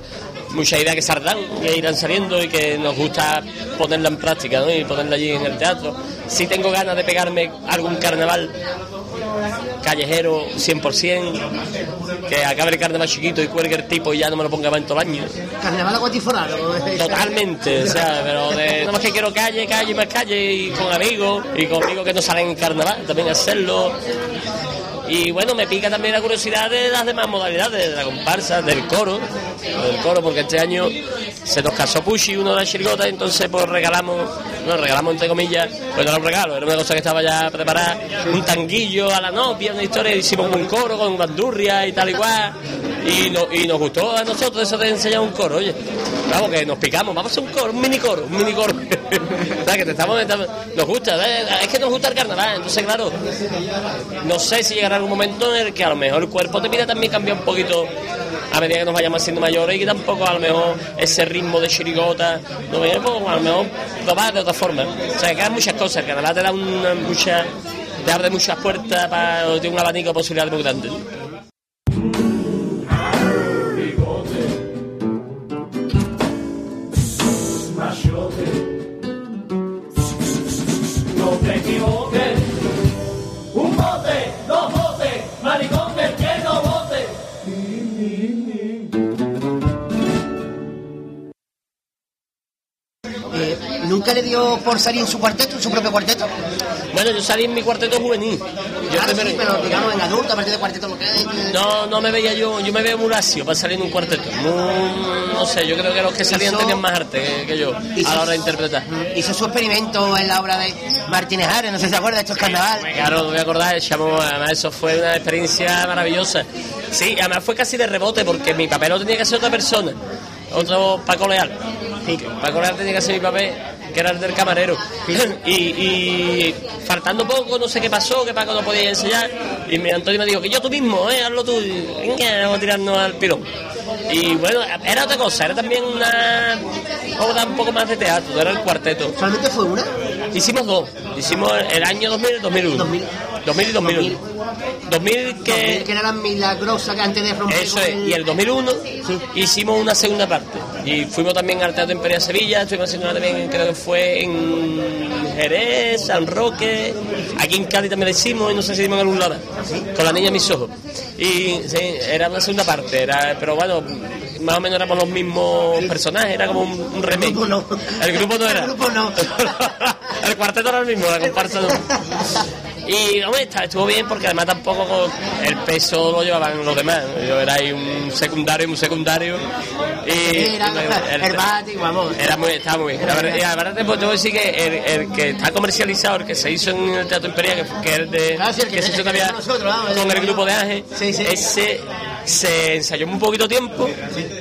muchas ideas que saldrán, que irán saliendo y que nos gusta ponerla en práctica ¿no? y ponerla allí en el teatro. Si tengo ganas de pegarme algún carnaval callejero 100%, que acabe el carnaval chiquito y cuelgue el tipo y ya no me lo ponga más en todo el año. Carnaval aguatiforado. Totalmente, o sea, pero de, nada más que quiero calle, calle, más calle y con amigos, y con amigos que no salen en carnaval, también hacerlo. Y bueno, me pica también la curiosidad de las demás modalidades, de la comparsa, del coro, del coro, porque este año se nos casó Pushi, uno de las chirigotas, entonces pues regalamos, no, regalamos entre comillas, pues no era un regalo, era una cosa que estaba ya preparada, un tanguillo a la novia, una historia, hicimos un coro con bandurria y tal y cual, y, no- y nos gustó a nosotros eso de enseñar un coro, oye, vamos, que nos picamos, vamos a hacer un coro, un mini coro, un mini coro, O que te estamos, estamos- nos gusta, es que nos gusta el carnaval, entonces claro, no sé si llegará algún momento en el que a lo mejor el cuerpo te pida también cambiar un poquito a medida que nos vayamos haciendo mayores y tampoco a lo mejor ese ritmo de chirigota no pues, a lo mejor probar de otra forma. O sea, que quedan muchas cosas, el carnaval te da una, mucha, te abre muchas puertas para un abanico de posibilidades muy grande. Nunca le dio por salir en su cuarteto, en su propio cuarteto? Bueno, yo salí en mi cuarteto juvenil. Yo Claro, sí, pero digamos en adulto, a partir de cuarteto lo que es. No, no me veía yo, yo me veo muy lacio para salir en un cuarteto. Muy- no sé, yo creo que los que salían Hizo- tenían más arte que, que yo hizo- a la hora de interpretar. Hizo su experimento en la obra de Martínez Ares, no sé si se acuerda, esto es carnaval. Claro, me voy a acordar, chamo, además eso fue una experiencia maravillosa. Sí, además fue casi de rebote porque mi papel lo tenía que hacer otra persona, otro Paco Leal. Paco Leal tenía que hacer mi papel, que era el del camarero. [laughs] Y, y faltando poco, no sé qué pasó, que Paco no podía ensayar. Y mi Antonio me dijo, que yo tú mismo, eh, hazlo tú. Venga, vamos a tirarnos al pilón. Y bueno, era otra cosa, era también una obra un poco más de teatro, era el cuarteto. ¿Solamente fue una? Hicimos dos. Hicimos el año 2000 y 2001. 2000. 2000 y 2001. 2000 que... Que era la milagrosa que antes de romper Eso es, y el 2001 hicimos una segunda parte. Y fuimos también al Teatro Imperial Sevilla, estuvimos haciendo una también, creo que fue en Jerez, San Roque, aquí en Cádiz también la hicimos y no sé si hicimos en algún lado más, con la niña mis ojos. Y sí, era una segunda parte, era, pero bueno, más o menos éramos los mismos personajes, era como un, un remake. grupo no. El grupo no era. El grupo no. [laughs] el cuarteto era el mismo, la comparsa no. Y hombre, estuvo bien porque además tampoco el peso lo llevaban los demás. Yo era ahí un secundario, un secundario. Y, Era y me- el vamos. era muy, estaba muy bien. La verdad, y verdad te puedo decir que el, el que está comercializado, el que se hizo en el Teatro Imperial, que, es el de Claro, sí, el que- se hizo todavía tenemos nosotros, vamos, con el- el grupo de Ángel, Sí, sí. ese se ensayó en un poquito tiempo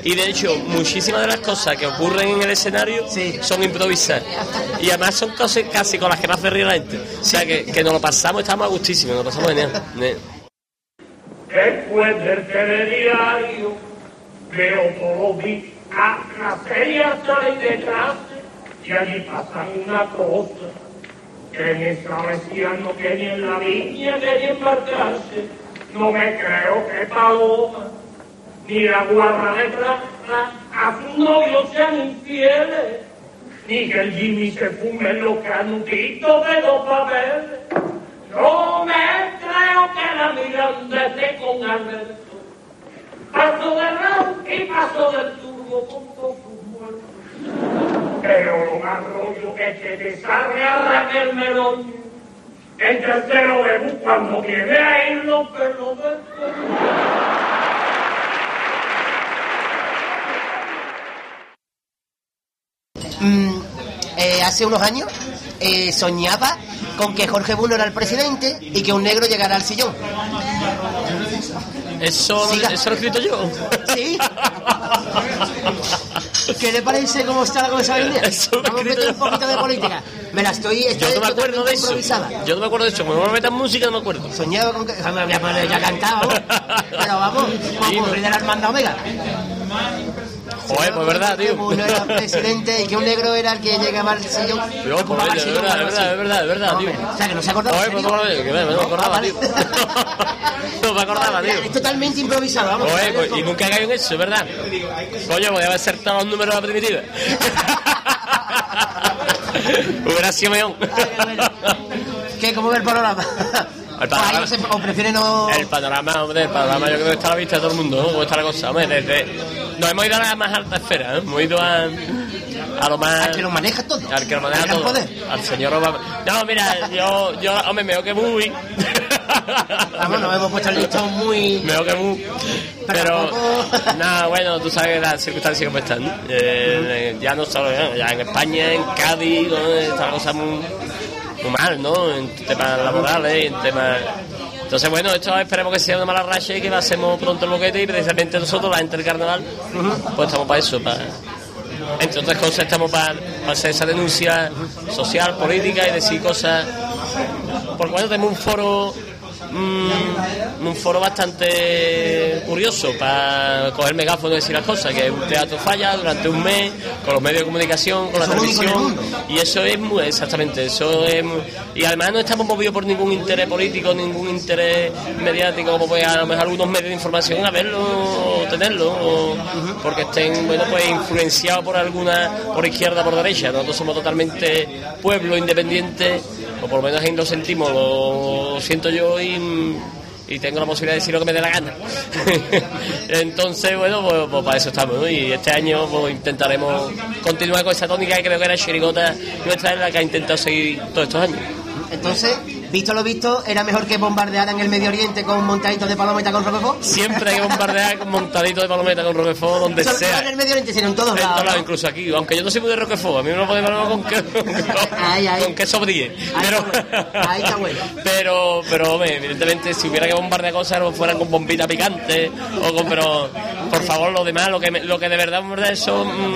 y de hecho muchísimas de las cosas que ocurren en el escenario Sí. son improvisadas. Y además son cosas casi con las que más se ríe la gente. O sea que, que nos lo pasamos estamos a gustísimo nos lo pasamos genial. Después del telediario veo todo mi a la feria sale de clase y allí pasan una cosa que mi salesiano que ni en la viña quería embarcarse no me creo que Paloma ni la guarra de plata a su novio sean infieles ni que el Jimmy se fume los canutitos de los papeles no me creo que la Miranda esté con Alberto. Paso de round y paso del turbo con todos sus muertos. Pero lo más rollo es que te sale a Raquel. En tercero debut cuando viene a ir los pelos del Mm, eh, hace unos años eh, soñaba con que Jorge Buno era el presidente y que un negro llegara al sillón. eso, Siga. eso lo he escrito yo Sí. [laughs] ¿Qué le parece cómo está la cosa hoy día? Vamos a meter un poquito de política. Me la estoy... yo no me acuerdo de eso improvisada. yo no me acuerdo de eso no me metan música no me acuerdo Soñaba con que... a poner ya cantado, pero vamos, como ocurrir de la hermandad Omega. Joder pues verdad tío uno era presidente y que un negro era el que llegaba al sillón. Yo, pues, es sillón, verdad, es verdad, es verdad, es verdad, tío. O sea, que no se acordaba. Joder, ¿en pues no me serio? acordaba, que me- acordaba, tío. [laughs] No me acordaba, tío. Es totalmente improvisado, vamos. Joder, pues, y nunca caigo en eso, ¿verdad? Coño, podía haber acertado los números de la primitiva. [laughs] Hubiera sido mejor. ¿Qué? ¿Cómo ve el panorama? El panorama. O, no prefiere no... El panorama, hombre, el panorama yo creo que está a la vista de todo el mundo, ¿no? ¿Cómo está la cosa? Hombre, desde... Nos hemos ido a la más alta esfera, ¿eh? Hemos ido a, a lo más... Al que lo maneja todo. Al que lo maneja todo. poder. Al señor Obama. No, mira, yo, yo hombre, me veo que muy... Vamos, nos hemos puesto el listón muy... Me veo que muy... Pero, nada, bueno, tú sabes las circunstancias como están. Eh, ya no solo ya, en España, en Cádiz, ¿no? está la cosa muy, muy mal, ¿no? En temas laborales, en temas... Entonces, bueno, esto esperemos que sea una mala racha y que pasemos pronto el boquete y precisamente nosotros, la gente del carnaval, pues estamos para eso, para... Entre otras cosas, estamos para, para hacer esa denuncia social, política y decir cosas porque bueno, tenemos un foro mm, un foro bastante curioso para coger megáfono y decir las cosas, que un teatro falla durante un mes, con los medios de comunicación, con la televisión, y eso es muy, exactamente, eso es muy- y además no estamos movidos por ningún interés político, ningún interés mediático, como puede a lo mejor algunos medios de información a verlo o tenerlo, o porque estén, bueno, pues influenciados por alguna, por izquierda, por derecha, nosotros somos totalmente pueblo independiente, o por lo menos ahí lo sentimos, lo siento yo y, y tengo la posibilidad de decir lo que me dé la gana. [laughs] Entonces, bueno, pues, pues para eso estamos. Y este año pues, intentaremos continuar con esa tónica que creo que era Chirigota nuestra, es la que ha intentado seguir todos estos años. Entonces, visto lo visto, era mejor que bombardear en el Medio Oriente con montaditos de palometa con Roquefort. Siempre hay que bombardear con montadito de palometa con Roquefort donde Solo- sea. solo en el Medio Oriente, sino en todos En todos lados. ¿no? incluso aquí, aunque yo no soy muy de Roquefort, a mí me lo puede palomar con que [laughs] Ay, ay. con queso brie. Pero, está bueno. Ahí está bueno. pero, pero, hombre, evidentemente, si hubiera que bombardear cosas, no fueran con bombita picante, o con, pero, por favor, lo demás, lo que, me- lo que de verdad bombardear son mm,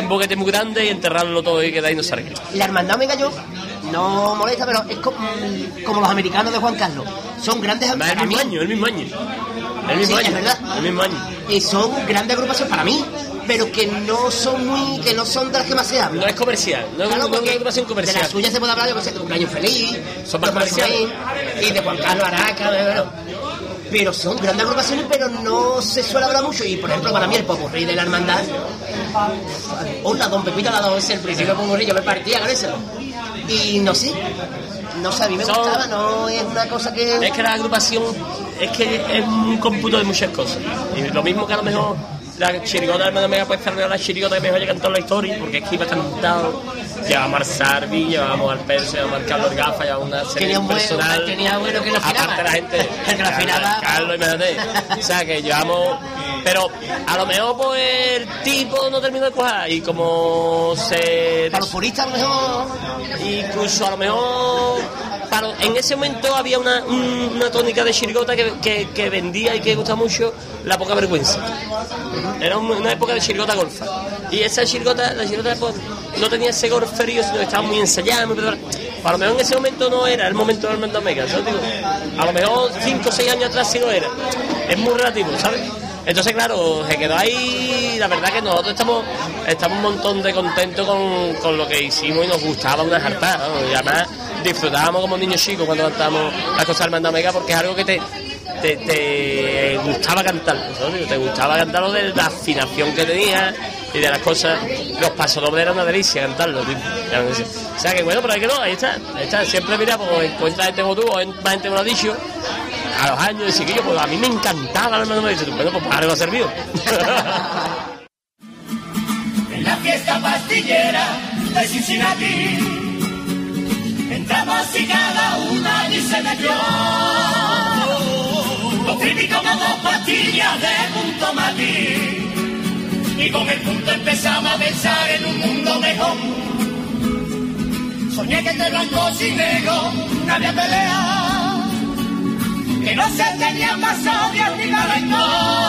un boquete muy grande y enterrarlo todo y que de ahí no salga. La hermandad Omega yo no molesta, pero es como, como los americanos de Juan Carlos. Son grandes Además, el mismo año, el mismo año. El mismo Sí, es año, verdad. el mismo año. y son grandes agrupaciones para mí, pero que no son muy, que no son de las que más se habla. No es comercial, no es, Claro, no es una agrupación de comercial. la suya se puede hablar, yo sé, de cumpleaños feliz, Son más de comerciales. Y de Juan Carlos Araca, de- bueno. pero son grandes agrupaciones, pero no se suele hablar mucho. Y por ejemplo, para mí el popurrí de la hermandad, hola, don Pepito, la dos el principio popurrí, yo me partía con eso. Y no sé, no sé, a mí me Son- gustaba, no es una cosa que... Es que la agrupación es que es un cómputo de muchas cosas. Y lo mismo que a lo mejor la chirigota de Mega puede estar la chirigota que mejor haya cantado la historia, porque es que iba cantado. Llevábamos al Sarvi, llevábamos al Perso, llevábamos al Carlos Gafa, llevábamos una serie Tenía un buen- personal. tenía bueno que lo afinaba. Aparte la gente. El [laughs] que lo afinaba. Carlos, imagínate. O sea, que llevamos. Pero a lo mejor pues el tipo no terminó de cuajar y como se Para los puristas, a lo mejor... incluso a lo mejor para- en ese momento había una, un- una tónica de chirigota que, que- que vendía y que gustaba mucho la poca vergüenza era un- una época de chirigota golfa y esa chirigota la chirigota pues, no tenía ese golferío sino que estaba muy ensayada muy preparada. a lo mejor en ese momento no era el momento del Mendo Mega ¿sabes? Digo, a lo mejor 5 o 6 años atrás sí lo era es muy relativo ¿sabes? Entonces, claro, se quedó ahí. La verdad que nosotros estamos, estamos un montón de contentos con, con lo que hicimos y nos gustaba una jartada. Y además disfrutábamos como niños chicos cuando cantábamos las cosas del Manda Mega porque es algo que te, te, te gustaba cantar. ¿no? Te gustaba cantarlo de la afinación que tenía y de las cosas. Los pasodobles era una delicia cantarlo. tío. O sea que bueno, pero ahí quedó, ahí está. Ahí está. Siempre, mira, pues encuentra gente como tú, o más gente me lo ha dicho a los años de chiquillo, pues a mí me encantaba el hermano me dice, bueno, pues para algo ha servido. [laughs] En la fiesta pastillera de Cincinnati Entramos y cada una allí se metió Los como dos pastillas de punto mati Y con el punto empezamos a pensar en un mundo mejor. Soñé que entre blancos y negros no había pelea Que no se tenían más odios ni calentón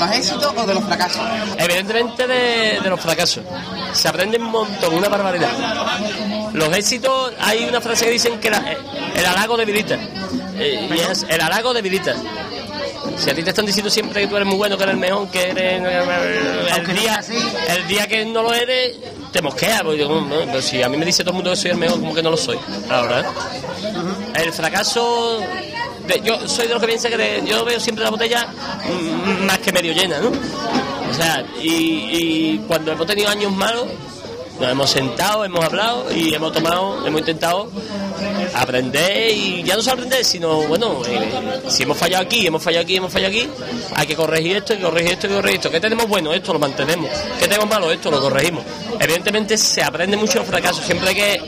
los éxitos o de los fracasos? Evidentemente de, de los fracasos. Se aprende un montón, una barbaridad. Los éxitos, hay una frase que dicen que la- el halago debilita. Eh, el halago debilita. Si a ti te están diciendo siempre que tú eres muy bueno, que eres el mejor, que eres... El día, el día que no lo eres, te mosquea. Porque no, pero si a mí me dice todo el mundo que soy el mejor, como que no lo soy. Ahora, ¿eh? El fracaso... de- yo soy de los que piensa que de- yo veo siempre la botella mm, más que medio llena, ¿no? O sea, y, y cuando hemos tenido años malos, nos hemos sentado, hemos hablado y hemos tomado, hemos intentado aprender y ya no solo aprender, sino, bueno, eh, si hemos fallado aquí, hemos fallado aquí, hemos fallado aquí, hay que corregir esto, hay que corregir esto, hay que corregir esto. ¿Qué tenemos bueno? Esto lo mantenemos. ¿Qué tenemos malo? Esto lo corregimos. Evidentemente se aprende mucho el fracaso. Siempre que,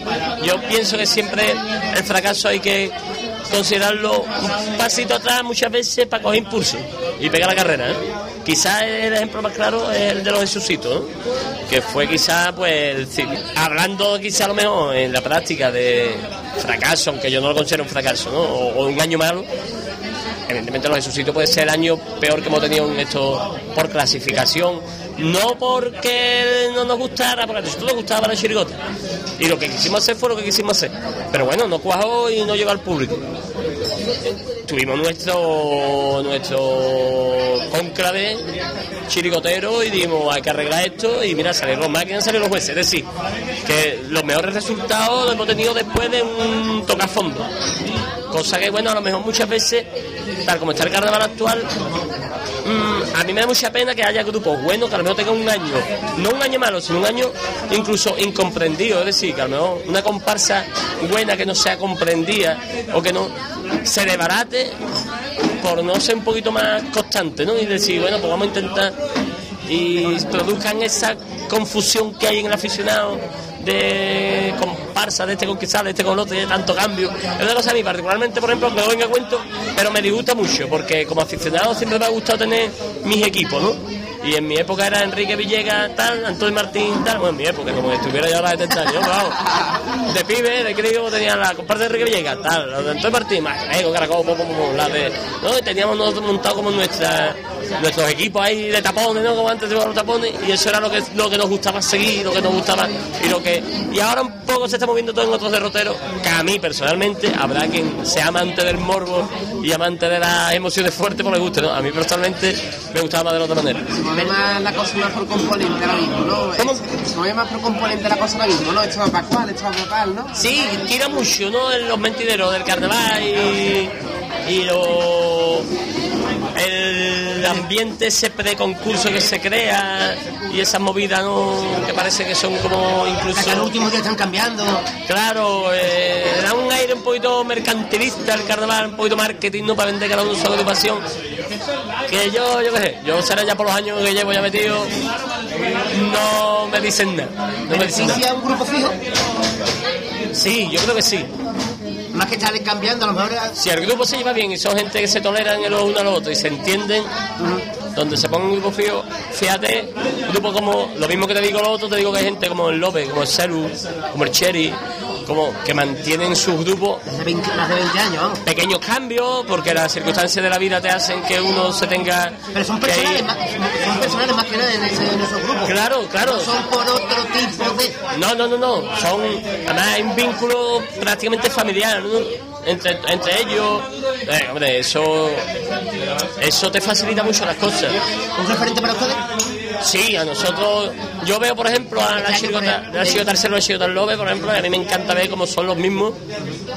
yo pienso que siempre el fracaso hay que considerarlo un pasito atrás muchas veces para coger impulso y pegar la carrera. ¿eh? Quizás el ejemplo más claro es el de los Jesucitos, ¿no? que fue quizás, pues, hablando quizás a lo mejor en la práctica de fracaso, aunque yo no lo considero un fracaso, o, o un año malo, evidentemente los Jesucitos puede ser el año peor que hemos tenido en esto por clasificación, no porque no nos gustara, porque a nosotros nos gustaba la chirigota. Y lo que quisimos hacer fue lo que quisimos hacer. Pero bueno, no cuajó y no llegó al público. Tuvimos nuestro nuestro cónclave chirigotero y dijimos hay que arreglar esto y mira salieron las máquinas salieron los jueces es decir que los mejores resultados los hemos tenido después de un tocafondo cosa que bueno a lo mejor muchas veces tal como está el carnaval actual mm, a mí me da mucha pena que haya grupos buenos que a lo mejor tengan un año no un año malo sino un año incluso incomprendido es decir que a lo mejor una comparsa buena que no sea comprendida o que no se desbarate por no ser un poquito más constante, ¿no? Y decir, bueno, pues vamos a intentar y produzcan esa confusión que hay en el aficionado de comparsa, de este con quizás, de este con otro, de tanto cambio. Es una cosa a mí particularmente, por ejemplo, que no venga cuento, pero me disgusta mucho, porque como aficionado siempre me ha gustado tener mis equipos, ¿no? Y en mi época era Enrique Villegas, tal, Antonio Martín, tal. Bueno, en mi época, como si estuviera ya a las 70 años. De pibe, de crío, tenía la comparsa de Enrique Villegas, tal, la de Antonio Martín, más, eh, caracol, pum, la de. ¿no? Y teníamos nosotros montado como nuestra, nuestros equipos ahí de tapones, ¿no? Como antes de los tapones, y eso era lo que, lo que nos gustaba seguir, lo que nos gustaba, y lo que. Y ahora un poco se está moviendo todo en otros derroteros, que a mí personalmente habrá quien sea amante del morbo y amante de las emociones fuertes, pues le guste, ¿no? A mí personalmente me gustaba más de la otra manera. Se mueve más la cosa más por componente ahora mismo, ¿no? Se mueve más por componente la cosa ahora mismo, ¿no? Esto va para cual, esto va para tal, ¿no? Sí, tira mucho, ¿no? En los mentideros del carnaval y, y lo, el ambiente ese preconcurso que se crea y esas movidas, ¿no? Que parece que son como incluso... Hasta el último día están cambiando. Claro, eh, da un aire un poquito mercantilista el carnaval, un poquito marketing, ¿no? Para vender cada uno su agrupación. Que yo, yo qué sé, yo será ya por los años que llevo ya metido, no me dicen nada. No me dicen nada. ¿Beneficia a un grupo fijo? Sí, yo creo que sí. Más que estar cambiando, a lo mejor. Si el grupo se lleva bien y son gente que se toleran el uno al otro y se entienden, donde se ponga un grupo fijo, fíjate, grupo como, lo mismo que te digo lo otro, te digo que hay gente como el López, como el Celu, como el Cherry, como que mantienen sus grupos Desde 20, más de 20 años, vamos. pequeños cambios, porque las circunstancias de la vida te hacen que uno se tenga Pero son que ir- personales, más, son personales más que nada en, ese, en esos grupos. Claro, claro. No son por otro tipo de. No, no, no, no. Son, además hay un vínculo prácticamente familiar, ¿no? Entre, entre ellos. Eh, hombre, eso, eso te facilita mucho las cosas. ¿Un referente para ustedes? Sí, a nosotros, yo veo por ejemplo a la chirigota Arcelo y la Lobe, por ejemplo, y a mí me encanta ver cómo son los mismos,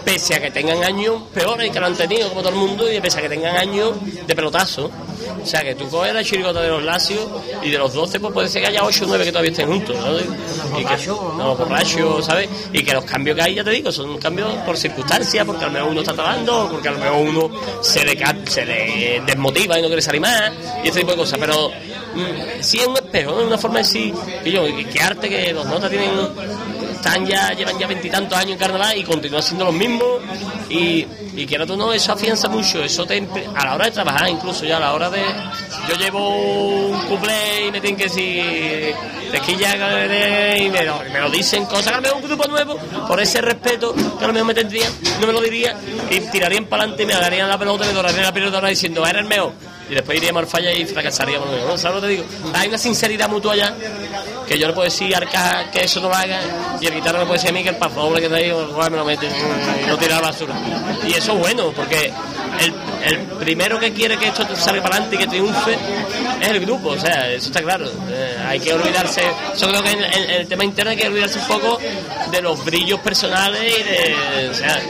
pese a que tengan años peores que lo han tenido, como todo el mundo, y pese a que tengan años de pelotazo. O sea, que tú coges la chirigota de los Lacios y de los 12, pues puede ser que haya 8 o 9 que todavía estén juntos, ¿no? Y que, no, los borrachos, ¿sabes? Y que los cambios que hay, ya te digo, son cambios por circunstancias, porque a lo mejor uno está trabajando, porque a lo mejor uno se le, se le desmotiva y no quiere salir más, y este tipo de cosas. Pero mm, sí es un espejo, ¿no? una forma de decir, que yo, que arte que los notas tienen, están ya, llevan ya veintitantos años en carnaval y continúan siendo los mismos, y, y tú no, eso afianza mucho, eso te, a la hora de trabajar, incluso ya a la hora de. Yo llevo un cuplé y me tienen que decir tequilla y me lo, me lo dicen cosas que un grupo nuevo, por ese respeto que a lo mejor me tendrían, no me lo diría, y tirarían para adelante me darían la pelota me dorarían la pelota diciendo, eres el mejor. Y después iríamos al falla y fracasaríamos. ¿no? ¿Sabes lo que te digo? Hay una sinceridad mutua ya que yo le puedo decir Arcaja que eso no lo haga y el guitarra me puede decir a mí que el paso doble que traigo igual me lo mete y lo tira la basura. Y eso es bueno, porque el, el primero que quiere que esto salga para adelante y que triunfe es el grupo, o sea, eso está claro. Eh, hay que olvidarse, yo creo que en, el tema interno hay que olvidarse un poco de los brillos personales y de, o sea,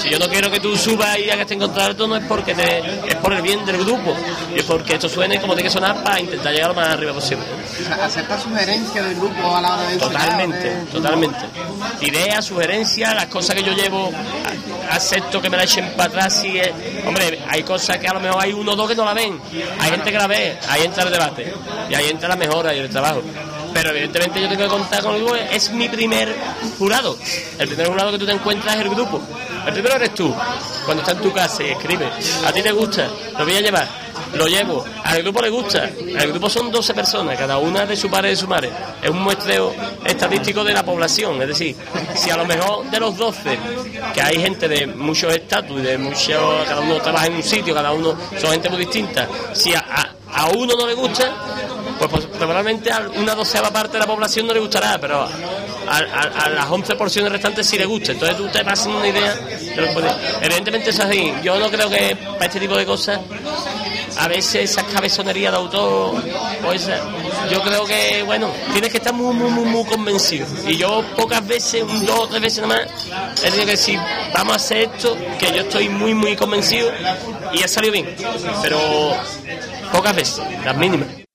si yo no quiero que tú subas y hagas este contrato no es porque te, es por el bien del grupo y es porque esto suene como tiene que sonar para intentar llegar lo más arriba posible. Aceptar sugerencias del grupo a la hora de ensayar, Totalmente, de- totalmente. Ideas, sugerencias, las cosas que yo llevo, acepto que me la echen para atrás. Si es- hombre, hay cosas que a lo mejor hay uno o dos que no la ven. Hay gente que la ve, ahí entra el debate. Y ahí entra la mejora y el trabajo. Pero evidentemente yo tengo que contar con el grupo, es mi primer jurado. El primer jurado que tú te encuentras es el grupo. El primero eres tú, cuando está en tu casa y escribe. A ti te gusta, lo voy a llevar, lo llevo. Al grupo le gusta. El grupo son 12 personas, cada una de su padre y de su madre. Es un muestreo estadístico de la población. Es decir, si a lo mejor de los 12, que hay gente de muchos estatus de muchos. Cada uno trabaja en un sitio, cada uno son gente muy distinta. Si a- a uno no le gusta, pues, pues, probablemente a una doceava parte de la población no le gustará, pero a, a- a las 11 porciones restantes sí le gusta. Entonces tú te pasas una idea. de lo que Evidentemente eso es. Yo no creo que para este tipo de cosas, a veces esas cabezonerías de autor, o yo creo que, bueno, tienes que estar muy, muy, muy, muy convencido. Y yo pocas veces, dos o tres veces nada más, he tenido que decir, vamos a hacer esto, que yo estoy muy, muy convencido y ha salido bien. Pero pocas veces, las mínimas.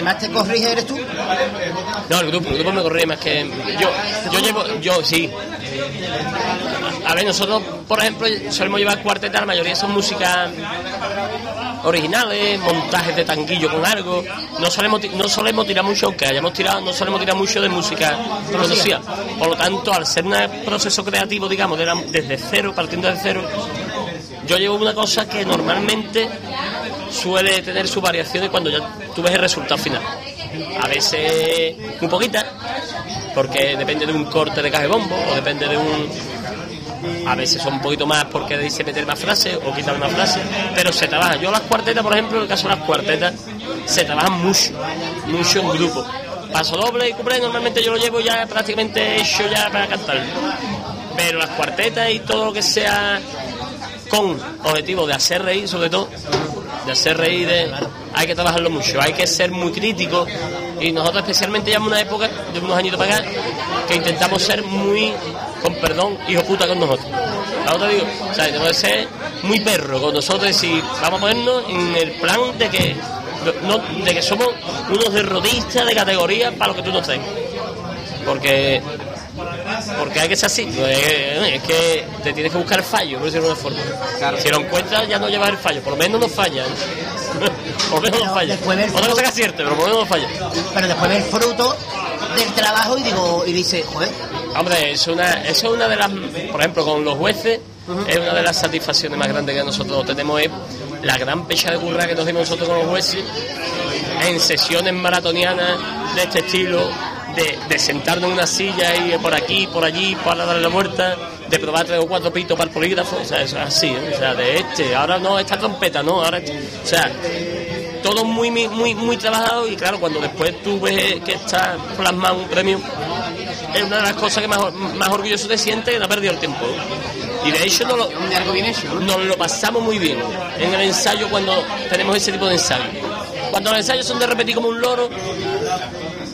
Que más te corrige eres tú. No, el grupo, el grupo me corría más que yo. Yo llevo, yo sí. A ver, nosotros, por ejemplo, solemos llevar cuartetas, la mayoría son músicas originales, montajes de tanguillo con algo. No solemos, no solemos tirar mucho, aunque hayamos tirado, no solemos tirar mucho de música conocida. Por lo tanto, al ser un proceso creativo, digamos, desde cero, partiendo de cero, yo llevo una cosa que normalmente suele tener sus variaciones cuando ya tú ves el resultado final. A veces muy poquita, porque depende de un corte de caja bombo o depende de un... A veces son un poquito más porque dice meter más frases o quitar más frases, pero se trabaja. Yo las cuartetas, por ejemplo, en el caso de las cuartetas, se trabajan mucho, mucho en grupo. Paso doble y cumple, normalmente yo lo llevo ya prácticamente hecho ya para cantar. Pero las cuartetas y todo lo que sea con objetivo de hacer reír, sobre todo, de hacer reír, de- hay que trabajarlo mucho, hay que ser muy crítico y nosotros especialmente llevamos una época de unos añitos para acá que intentamos ser muy, con perdón, hijo puta con nosotros. Ahora digo, o sea, tenemos que ser muy perro con nosotros y vamos a ponernos en el plan de que no, de que somos unos derrotistas de categoría para lo que tú no tengas. Porque porque hay que ser así, pues, eh, es que te tienes que buscar el fallo, por decirlo de una forma. Si lo encuentras ya no llevas el fallo, por lo menos no falla. ¿eh? [laughs] por lo menos no falla. del Otra cosa que acierte, pero por lo menos no falla. Pero después ve el fruto del trabajo y digo y dice, joder, Hombre, es una, eso es una de las, por ejemplo, con los jueces, es una de las satisfacciones más grandes que nosotros tenemos, es la gran pecha de curra que nos dimos nosotros con los jueces en sesiones maratonianas de este estilo, de, de sentarnos en una silla y por aquí, por allí, para darle la vuelta, de probar tres o cuatro pitos para el polígrafo, o sea, eso es así, ¿eh? o sea, de este, ahora no, esta trompeta, no, ahora, este. o sea, todo muy, muy, muy, trabajado y claro, cuando después tú ves que está plasmado un premio, es una de las cosas que más, más orgulloso te sientes que no ha perdido el tiempo. Y de hecho no lo, nos lo pasamos muy bien en el ensayo cuando tenemos ese tipo de ensayo. Cuando los ensayos son de repetir como un loro,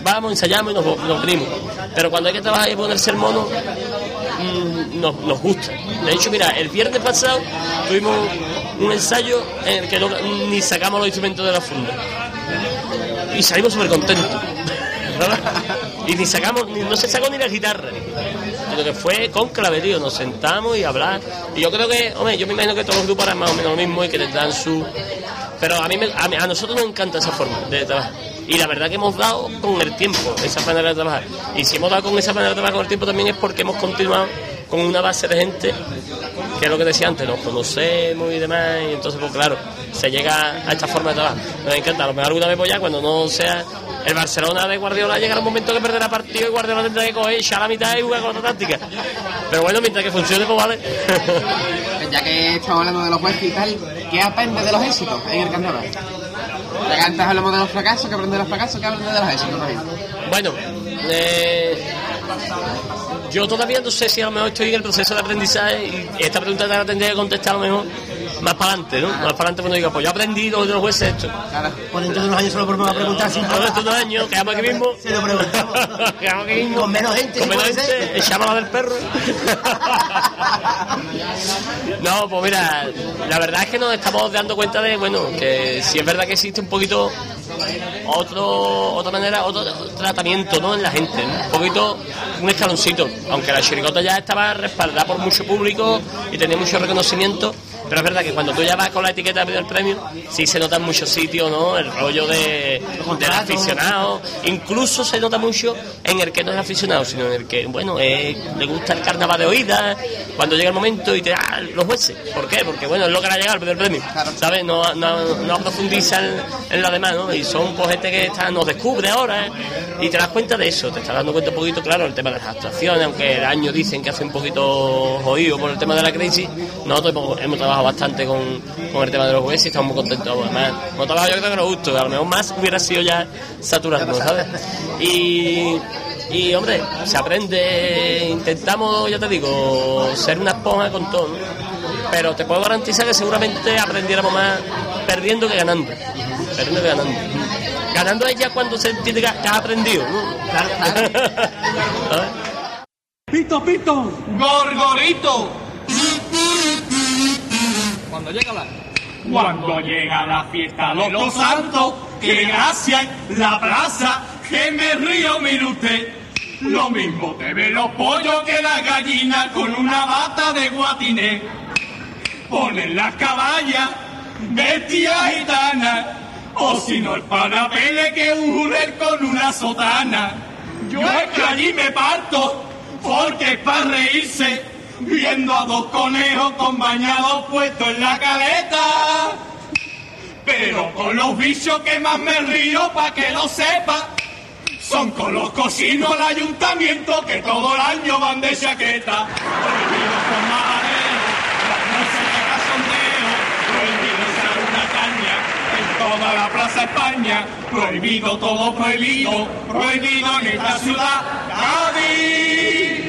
vamos, ensayamos y nos, nos venimos. Pero cuando hay que trabajar y ponerse el mono, mm, nos, nos gusta. De hecho, mira, el viernes pasado tuvimos un ensayo en el que no- ni sacamos los instrumentos de la funda. Y salimos súper contentos. [laughs] y ni sacamos, ni- no se sacó ni la guitarra. Lo que fue con clave, tío. Nos sentamos y hablar. Y yo creo que, hombre, yo me imagino que todos los grupos harán más o menos lo mismo y que les dan su. Pero a mí, me- a nosotros nos encanta esa forma de trabajar. Y la verdad que hemos dado con el tiempo esa manera de trabajar. Y si hemos dado con esa manera de trabajar con el tiempo también es porque hemos continuado con una base de gente que es lo que decía antes, nos conocemos y demás, y entonces, pues claro, se llega a esta forma de trabajar. Nos encanta, a lo mejor alguna vez pues ya cuando no sea el Barcelona de Guardiola llegará un momento que perderá partido y Guardiola tendrá que coger, echar la mitad y jugar con otra táctica. Pero bueno, mientras que funcione, pues vale. Ya que estamos hablando de los jueces y tal, ¿qué aprendes de los éxitos en el carnaval? Ya que antes hablamos de los fracasos, ¿qué aprendes de los fracasos? ¿Qué aprendes de los éxitos también? Bueno, eh, yo todavía no sé si a lo mejor estoy en el proceso de aprendizaje y esta pregunta te la tendría que contestar a lo mejor más para adelante, ¿no? Más para adelante cuando diga, pues yo he aprendido de los jueces esto. Claro. Por dentro de unos años solo volvemos a preguntar si Todo estos dos años, quedamos aquí mismo. Se lo preguntamos. [laughs] quedamos aquí mismo. Con menos gente, Con menos gente, echamos la del perro. [laughs] no, pues mira, la verdad es que nos estamos dando cuenta de, bueno, que si es verdad que existe un poquito otro otra manera, otro tratamiento, ¿no? En la gente, ¿no? un poquito, un escaloncito. Aunque la chiricota ya estaba respaldada por mucho público y tenía mucho reconocimiento. Pero es verdad que cuando tú ya vas con la etiqueta de pedir el premio, sí se nota en muchos sitios, ¿no? El rollo de, del aficionado. Incluso se nota mucho en el que no es aficionado, sino en el que, bueno, eh, le gusta el carnaval de oídas, cuando llega el momento y te ah, los jueces. ¿Por qué? Porque, bueno, es lo que le ha llegado el premio, ¿sabes? No, no, no profundizan en lo demás, ¿no? Y son pues, gente que está, nos descubre ahora, ¿eh? y te das cuenta de eso, te estás dando cuenta un poquito, claro, el tema de las actuaciones, aunque el año dicen que hace un poquito jodido por el tema de la crisis, nosotros hemos, hemos trabajado bastante con, con el tema de los jueces y estamos muy contentos. Además, hemos trabajado yo creo que nos gusta, a lo mejor más hubiera sido ya saturando, ¿sabes? Y, y hombre, se aprende, intentamos, ya te digo, ser una esponja con todo, ¿no? Pero te puedo garantizar que seguramente aprendiéramos más perdiendo que ganando. Perdiendo que ganando. Ganando es ya cuando se entiende que has aprendido, ¿no? Claro, claro. [laughs] ¿Sabes? Pito, pito. Gorgorito. Cuando llega la... Cuando llega la fiesta de los santos, que gracia la plaza, que me río, mire usted. Lo mismo te ve los pollos que las gallinas con una bata de guatiné. Ponen las caballas, bestias gitanas, o si no el panapele que un jurel con una sotana. Yo es que allí me parto, porque es para reírse, viendo a dos conejos con bañados puestos en la caleta. Pero con los bichos que más me río, pa' que lo sepa, son con los cocinos del ayuntamiento que todo el año van de chaqueta. Prohibido majarero, las de cachondeo, prohibido usar una caña en toda la plaza España, prohibido todo prohibido, prohibido en esta ciudad, Cádiz,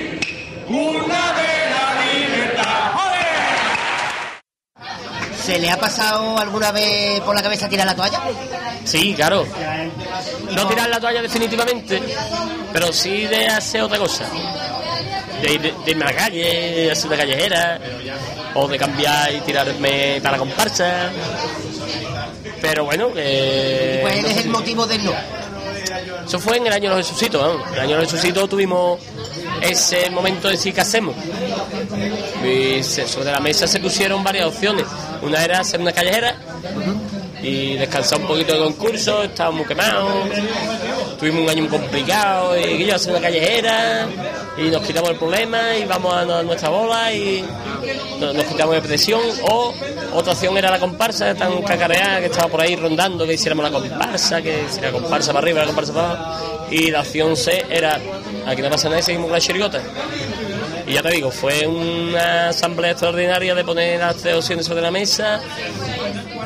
¿Se le ha pasado alguna vez por la cabeza tirar la toalla? Sí, claro. No tirar la toalla definitivamente, pero sí de hacer otra cosa. De, ir- de irme a la calle, de hacer una callejera, o de cambiar y tirarme para la comparsa. Pero bueno, que... ¿Cuál es el motivo del no? Eso fue en el año de los Jesucitos, ¿no? En el año de los Jesucitos tuvimos ese momento de decir qué hacemos. Y sobre la mesa se pusieron varias opciones. Una era hacer una callejera y descansar un poquito de concurso, estábamos muy quemados, tuvimos un año muy complicado y yo hacer una callejera y nos quitamos el problema y vamos a, nuestra bola y, nos, quitamos de presión, o otra opción era la comparsa, tan cacareada que estaba por ahí rondando, que hiciéramos la comparsa, que hiciera la comparsa para arriba, la comparsa para abajo, y la opción C era, aquí no pasa nada y seguimos con la chirigota. Y ya te digo, fue una asamblea extraordinaria de poner las tres opciones sobre la mesa,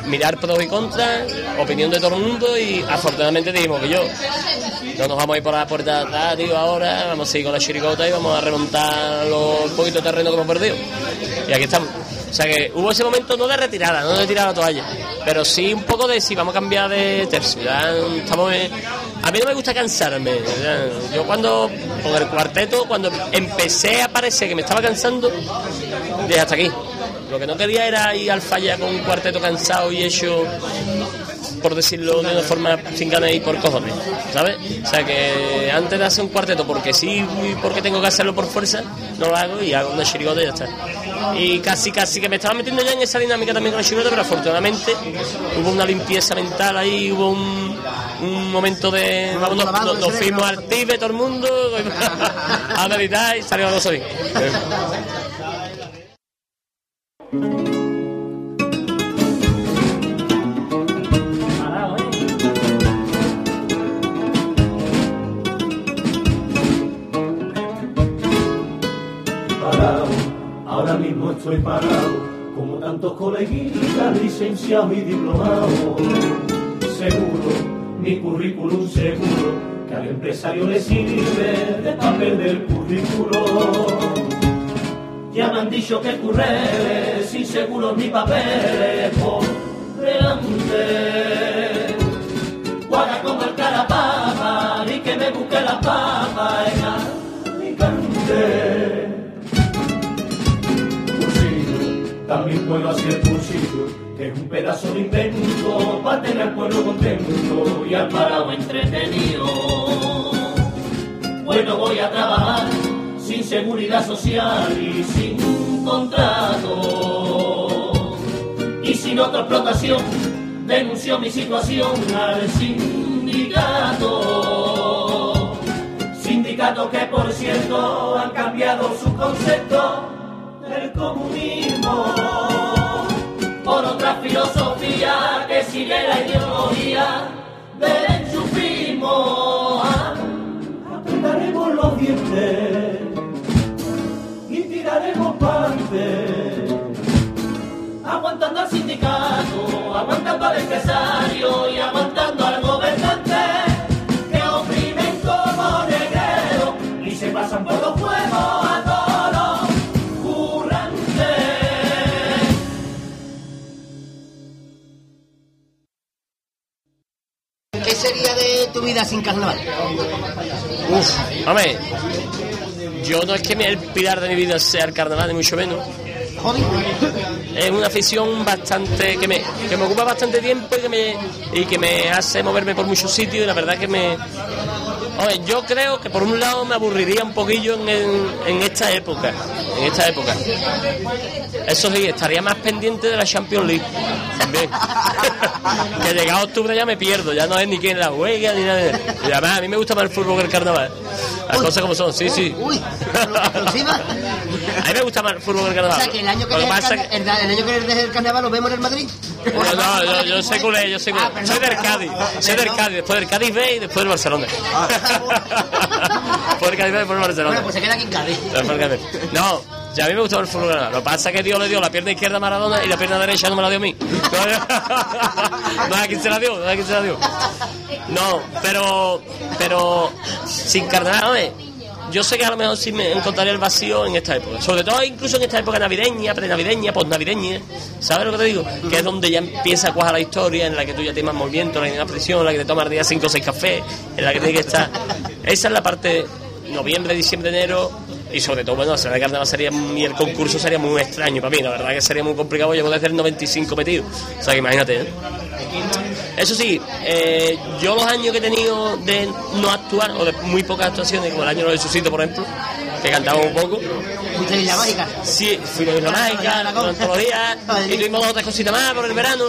mirar pros y contras, opinión de todo el mundo y afortunadamente dijimos que yo no nos vamos a ir por la puerta de atrás, tío, ahora vamos a seguir con la chirigota y vamos a remontar los poquitos terreno que hemos perdido. Y aquí estamos. O sea que hubo ese momento no de retirada, no de tirar la toalla, pero sí un poco de si vamos a cambiar de tercio. Estamos en- A mí no me gusta cansarme. Yo cuando, con el cuarteto, cuando empecé a parecer que me estaba cansando, dije hasta aquí. Lo que no quería era ir al falla con un cuarteto cansado y hecho, por decirlo de una forma sin ganas y por cojones, ¿sabes? O sea que antes de hacer un cuarteto porque sí y porque tengo que hacerlo por fuerza, no lo hago y hago una chirigota y ya está. Y casi, casi que me estaba metiendo ya en esa dinámica también con la chirigota, pero afortunadamente hubo una limpieza mental ahí, hubo un, un momento de... Vamos, nos, nos- nos fuimos al Tíbet todo el mundo [laughs] a meditar y salió todo bien. parado, mismo estoy parado, como tantos coleguitas licenciados y diplomados. Seguro, mi currículum seguro, que al empresario le sirve de papel del currículo. Ya me han dicho que curré, sin seguros ni papeles por delante. Guarda como el carapapa, y que me busque la papa en Alicante. También puedo hacer cursillo, que es un pedazo de invento para tener al pueblo contento y al parado entretenido. Bueno, voy a trabajar sin seguridad social y sin contrato. Y sin otra explotación, denunció mi situación al sindicato. Sindicatos que, por cierto, han cambiado su concepto del comunismo filosofía que sigue la ideología del enchufismo. Apretaremos los dientes y tiraremos parte. Aguantando al sindicato, aguantando al empresario y aguantando tu vida sin carnaval? Uf, hombre, yo no es que el pilar de mi vida sea el carnaval, ni mucho menos. ¿Hobby? Es una afición bastante que me, que me ocupa bastante tiempo y que me, y que me hace moverme por muchos sitios y la verdad que me... Hombre, yo creo que por un lado me aburriría un poquillo en, en- en esta época, en esta época. Eso sí, estaría más pendiente de la Champions League también. que llegado octubre ya me pierdo, ya no es ni quién la juega ni nada. Y además a mí me gusta más el fútbol que el carnaval. Las Uy. cosas como son, sí, sí. Uy. A mí me gusta más el fútbol que el O carnaval. sea, que el año que dejes el, pasa carna- que- el, año que el carnaval lo vemos en el Madrid. No, no, yo, yo soy culé, yo soy culé. Ah, soy del Cádiz, soy del. Cádiz, después del Cádiz B y después del Barcelona. [laughs] después del Cádiz B y después del Barcelona. Bueno, pues se queda aquí en Cádiz. No, ya a mí me gustaba el fútbol. Lo que pasa es que Dios le dio la pierna izquierda a Maradona y la pierna derecha no me la dio a mí. [laughs] No a quién se la dio, no a quién se la dio. No, pero, pero sin hombre, yo sé que a lo mejor sí me encontraría el vacío en esta época. Sobre todo incluso en esta época navideña, prenavideña, posnavideña. ¿Sabes lo que te digo? Que es donde ya empieza a cuajar la historia, en la que tú ya tienes más movimiento, en la que tienes presión, en la que te tomas al día 5 o 6 cafés, en la que tienes que estar. [laughs] Esa es la parte noviembre, diciembre, enero. Y sobre todo, bueno, semana de carnaval sería, y el concurso sería muy extraño para mí. La verdad que sería muy complicado. Llevo desde el 95 metido. O sea que imagínate, ¿eh? Eso sí, eh, yo los años que he tenido de no actuar, o de muy pocas actuaciones, como el año de Susito, por ejemplo, que cantamos un poco. Fuiste a Isla Mágica. Sí, fui a Isla Mágica durante los días [laughs] y tuvimos dos o tres cositas más por el verano.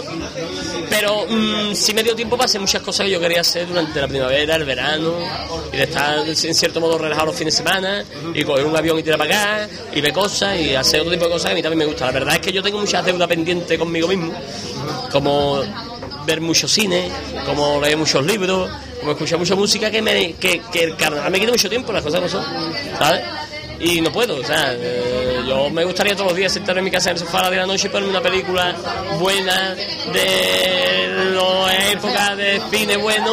Pero mm, sí me dio tiempo para hacer muchas cosas que yo quería hacer durante la primavera, el verano, y de estar en cierto modo relajado los fines de semana, y coger un avión y tirar para acá, y ver cosas, y hacer otro tipo de cosas que a mí también me gusta. La verdad es que yo tengo muchas deudas pendientes conmigo mismo, como ver mucho cine, como leer muchos libros, como escuchar mucha música que me que, que el carnaval me quita mucho tiempo, las cosas no son, ¿sabes? Y no puedo, o sea, eh, yo me gustaría todos los días sentarme en mi casa en el sofá a las 10 de la noche y ponerme una película buena de la época de cine bueno,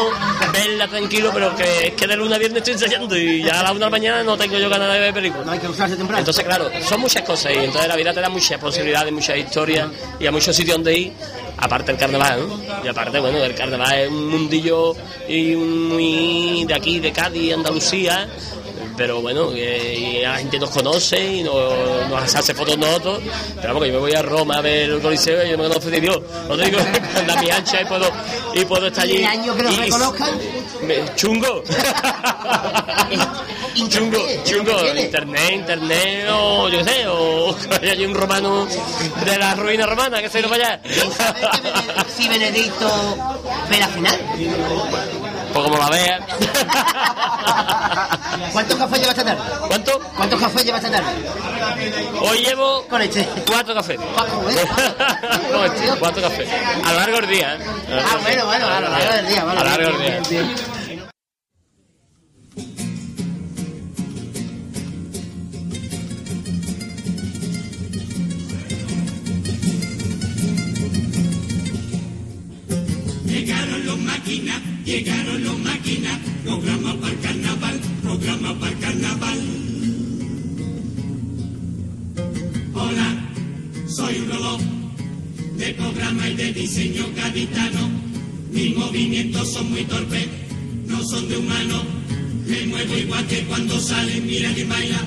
verla tranquilo, pero que es que de luna a viernes estoy ensayando y ya a las 1 de la mañana no tengo yo ganas de ver películas. No hay que usarse temprano. Entonces, claro, son muchas cosas y entonces la vida te da muchas posibilidades, muchas historias y a muchos sitios donde ir, aparte del carnaval, ¿no? Y aparte, bueno, el carnaval es un mundillo y un- muy de aquí, de Cádiz, Andalucía, pero bueno, la gente nos conoce y nos, nos hace fotos nosotros, pero vamos, que yo me voy a Roma a ver el Coliseo y yo me conozco de Dios, no digo, anda mi ancha y puedo, y puedo estar allí. Y el año que nos reconozcan. me- chungo. [laughs] chungo, chungo, internet, internet, o yo qué sé, o [laughs] hay un romano de la ruina romana que se ha ido para allá. Si Benedicto ve la final. [laughs] Pues como la vea. [laughs] ¿Cuántos cafés lleva esta tarde? ¿Cuánto? ¿Cuántos cafés lleva esta tarde? Hoy llevo Con este. cuatro cafés. [laughs] No, este, cuatro cafés. A lo largo del día. ¿eh? Ah, bueno, bueno, a lo largo del día, vale. A lo largo del día. bien, bien. Llegaron los máquinas, llegaron los máquinas, programa para el carnaval, programa para el carnaval. Hola, soy un robot de programa y de diseño gaditano. Mis movimientos son muy torpes, no son de humano. Me muevo igual que cuando salen, mira que baila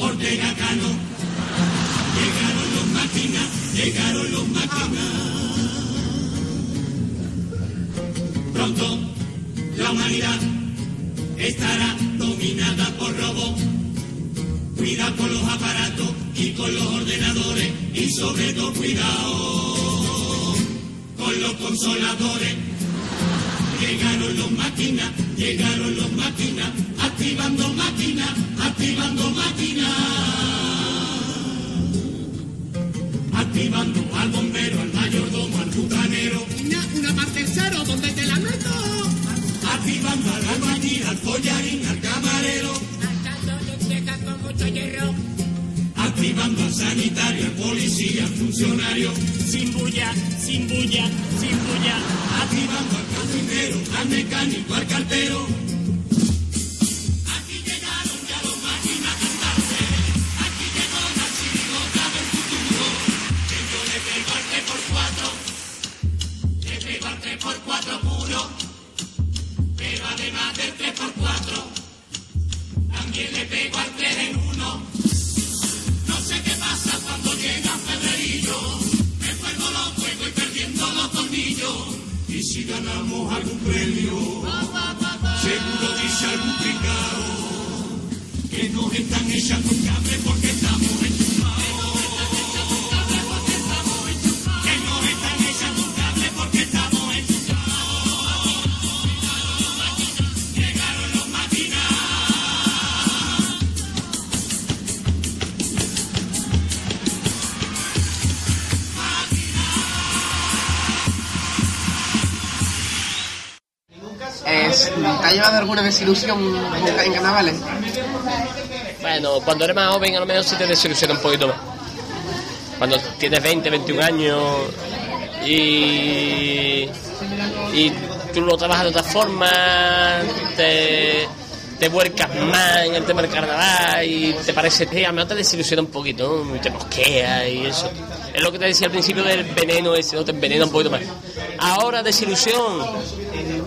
Ortega Cano. Llegaron los máquinas, llegaron los máquinas. Pronto la humanidad estará dominada por robots. Cuidado con los aparatos y con los ordenadores y sobre todo cuidado con los consoladores. Llegaron los máquinas, llegaron los máquinas, activando máquinas, activando máquinas. Activando al bombero, al al bucanero. Una, una más tercero, ¿dónde te la meto? Activando al albañil, al collarín, al camarero. Activando al sanitario, al policía, al funcionario. Sin bulla, sin bulla, sin bulla. Activando al cocinero, al mecánico, al cartero. Le pego al 3 en 1 No sé qué pasa cuando llega febrero. Me vuelvo loco y voy perdiendo los tornillos. Y si ganamos algún premio, seguro dice algún pringao que nos están echando un cable porque estamos enchufados. Llevado alguna desilusión en carnavales? Bueno, cuando eres más joven a lo mejor sí te desilusiona un poquito más. Cuando tienes 20, 21 años y, y tú lo trabajas de otra forma, te, te vuelcas más en el tema del carnaval y te parece, sí, a lo mejor te desilusiona un poquito. Y te mosquea y eso. Es lo que te decía al principio del veneno ese, ¿no? Te envenena un poquito más. Ahora, desilusión.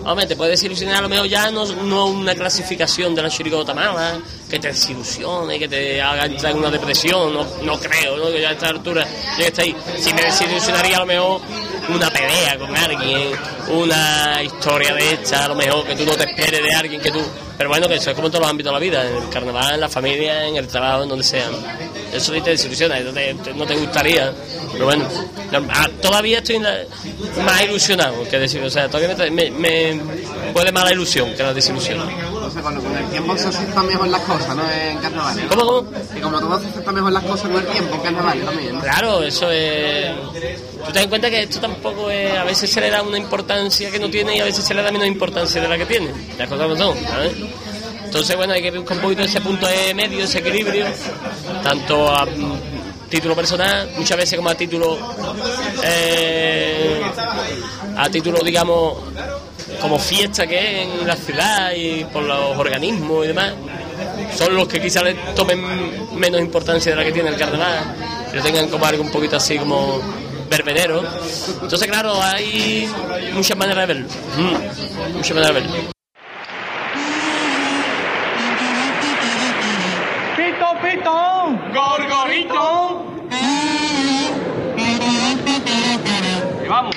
Hombre, te puede desilusionar a lo mejor ya no, no una clasificación de la chirigota mala, que te desilusione, que te haga entrar en una depresión, no, no creo, ¿no? Que ya a esta altura ya está ahí. Si me desilusionaría a lo mejor una pelea con alguien, una historia de esta, a lo mejor que tú no te esperes de alguien que tú... Pero bueno, que eso es como en todos los ámbitos de la vida, en el carnaval, en la familia, en el trabajo, en donde sea. Eso sí te desilusiona, no te, no te gustaría. Pero bueno, no, ah, todavía estoy más ilusionado que decir, o sea, todavía me, me, puede más la ilusión que la desilusión. O sea, cuando con el tiempo se aceptan mejor las cosas, ¿no? En carnaval. ¿no? ¿Cómo, cómo? Y como todo se aceptan mejor las cosas con el tiempo en carnaval también. ¿no? Claro, eso es. Tú te das cuenta que esto tampoco es. A veces se le da una importancia que no tiene y a veces se le da menos importancia de la que tiene. Las cosas no son, ¿sabes? Entonces, bueno, hay que buscar un poquito ese punto de medio, ese equilibrio, tanto a mm, título personal, muchas veces como a título. eh, a título, digamos, como fiesta que es en la ciudad y por los organismos y demás son los que quizás tomen menos importancia de la que tiene el carnaval, que lo tengan como algo un poquito así como verbenero. Entonces, claro, hay muchas maneras de verlo. Mm, muchas maneras de verlo. Pito, pito, gorgorito. Y vamos.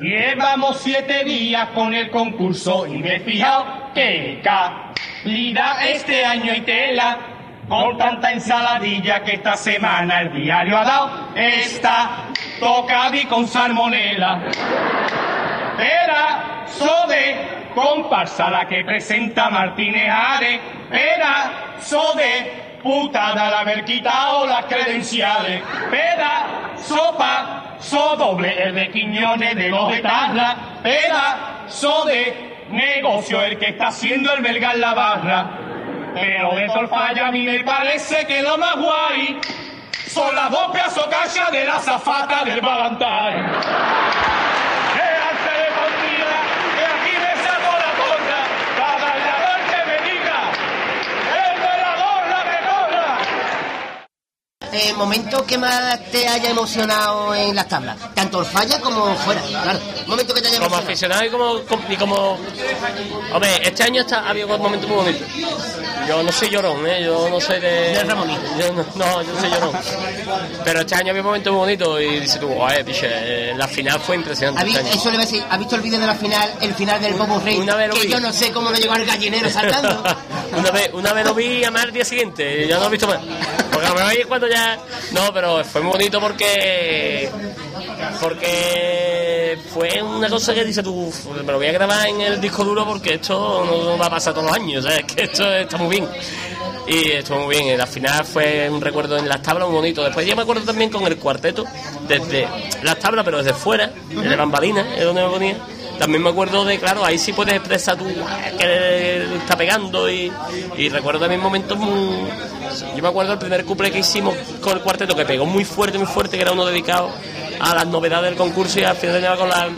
Llevamos siete días con el concurso y me he fijado que calidad este año hay tela. Con tanta ensaladilla que esta semana el diario ha dado. Está tocadi con salmonela. Era Sode, comparsa la que presenta Martínez Are. Era Sode, putada al haber quitado las credenciales. Peda, sopa, so doble el de Quiñones de los de Tarra. Peda, Sode, negocio el que está haciendo el belga en la barra. Pero de Torfalla a mí me parece que lo más guay son las dos pedazos cachas de la zafata del Valentine. ¡Quédate de partida! ¡Que aquí me saco la corta! ¡Cada bailador que me diga! ¡El velador la que corra! El Eh, momento que más te haya emocionado en las tablas, tanto el falla como fuera, claro. Momento que te haya Como emocionado. aficionado y como, com- y como... Hombre, este año está, ha habido momentos muy bonitos. Yo no soy llorón, ¿eh? Yo no soy de... Ramonito. Yo no, no, yo no soy llorón. Pero este año había momentos muy bonitos y dices tú, oye, piche, eh, la final fue impresionante ¿Ha vi- este año. eso le iba a decir, ¿ha visto el vídeo de la final, el final del Bobo Rey? Una vez lo que vi. yo no sé cómo no llegó al gallinero saltando. [laughs] una, vez, una vez lo vi a más el día siguiente, ya no lo he visto más. Porque a lo mejor cuando ya. No, pero fue bonito porque. Porque fue una cosa que dice tú, "Uf, me lo voy a grabar en el disco duro porque esto no va a pasar todos los años, ¿sabes? [laughs] Que esto está muy bien. Y estuvo muy bien, la final fue un recuerdo en las tablas muy bonito. Después yo me acuerdo también con el cuarteto, desde las tablas, pero desde fuera, desde bambalinas, es donde me ponía. También me acuerdo de, claro, ahí sí puedes expresar tú "Guau, que está pegando y, y recuerdo también momentos muy... Yo me acuerdo el primer couple que hicimos con el cuarteto que pegó muy fuerte, muy fuerte, que era uno dedicado a las novedades del concurso y al final terminaba con la...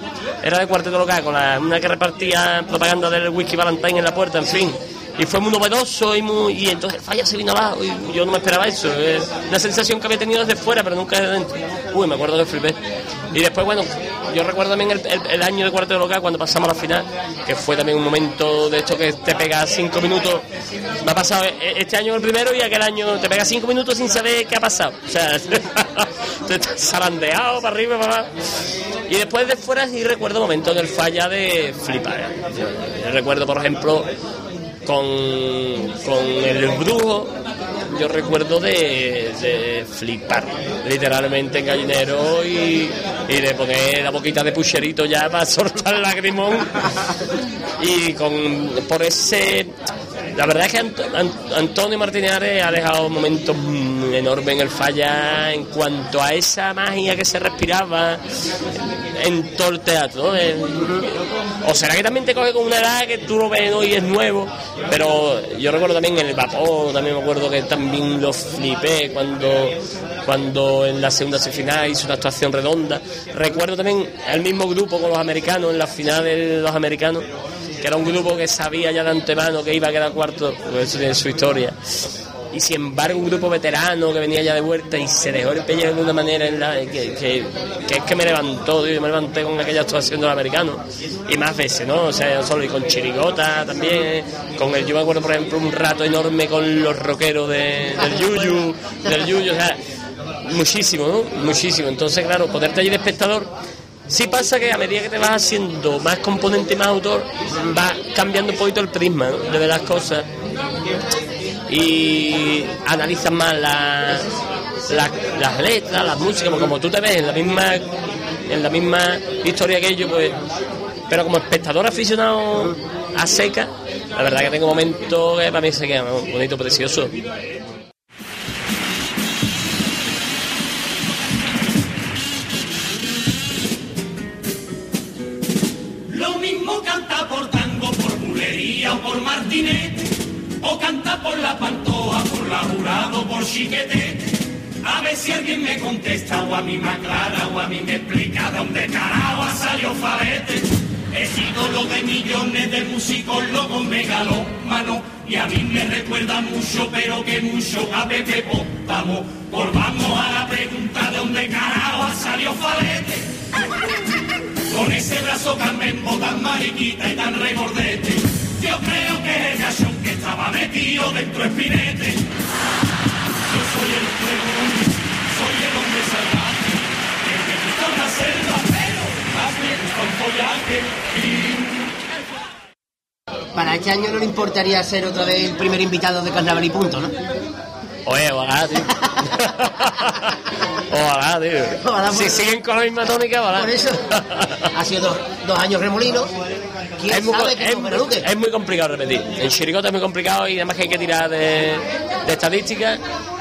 Era de cuarteto local, con la, una que repartía propaganda del whisky Valentine en la puerta, en fin. Y fue muy novedoso y muy... Y entonces el falla se vino abajo y yo no me esperaba eso. Es una sensación que había tenido desde fuera, pero nunca desde dentro. Uy, me acuerdo que flipé. Y después, bueno, yo recuerdo también el, el- año de cuarteto local cuando pasamos a la final, que fue también un momento de esto que te pega cinco minutos. Me ha pasado e- este año el primero y aquel año te pega cinco minutos sin saber qué ha pasado. O sea, [laughs] te estás zarandeado para arriba, para abajo. Y después de fuera sí recuerdo momentos del falla de flipar. Recuerdo, por ejemplo, con, con el brujo, yo recuerdo de, de flipar, literalmente en gallinero y, y de poner la boquita de pucherito ya para [laughs] soltar el lagrimón. Y con, por ese. La verdad es que Ant- Ant- Antonio Martínez ha dejado momentos mm, enormes en el falla en cuanto a esa magia que se respiraba en todo el teatro. O será que también te coge con una edad que tú lo ves ¿no? y es nuevo, pero yo recuerdo también en el vapor, también me acuerdo que también lo flipé cuando, cuando en la segunda semifinal hizo una actuación redonda. Recuerdo también al mismo grupo con los americanos, en la final de los americanos, que era un grupo que sabía ya de antemano que iba a quedar cuarto, pues eso tiene su historia. Y sin embargo, un grupo veterano que venía ya de vuelta y se dejó el pellejo de una manera en la que, es que me levantó, tío, me levanté con aquella actuación de los americanos. Y más veces, ¿no? O sea, solo, y con Chirigota también, con el, yo me acuerdo, por ejemplo, un rato enorme con los rockeros de, del Yuyu, del Yuyu, o sea, muchísimo, ¿no? Muchísimo. Entonces, claro, ponerte allí de espectador. Sí pasa que a medida que te vas haciendo más componente y más autor, va cambiando un poquito el prisma de las cosas y analizas más la- la- las letras, las músicas, como tú te ves en la misma en la misma historia que ellos, pues pero como espectador aficionado a seca, la verdad que tengo momentos que para mí se quedan ¿no? bonito, precioso. O canta por la pantoja, por la jurado, por chiquete. A ver si alguien me contesta, o a mí me aclara, o a mí me explica dónde carajo ha salido Farete. Es ídolo de millones de músicos locos megalómanos, y a mí me recuerda mucho, pero que mucho a Pepe Pótamo. Volvamos a la pregunta de dónde carajo ha salido Farete. Con ese brazo Carmenbo tan mariquita y tan regordete Yo estaba metido dentro de Espinete Yo soy el pregón, soy el hombre salvaje El que gusta una selva, pero más me gusta un follaje y Para este año no le importaría ser otra vez el primer invitado de Carnaval y punto, ¿no? Oye, ojalá, tío. [laughs] ojalá, tío. Ojalá, si pues. siguen con la misma tónica, ojalá. Por eso ha sido dos, dos años remolinos. ¿Quién Es muy, es, no muy complicado repetir. En Chiricota es muy complicado y además que hay que tirar de, de estadísticas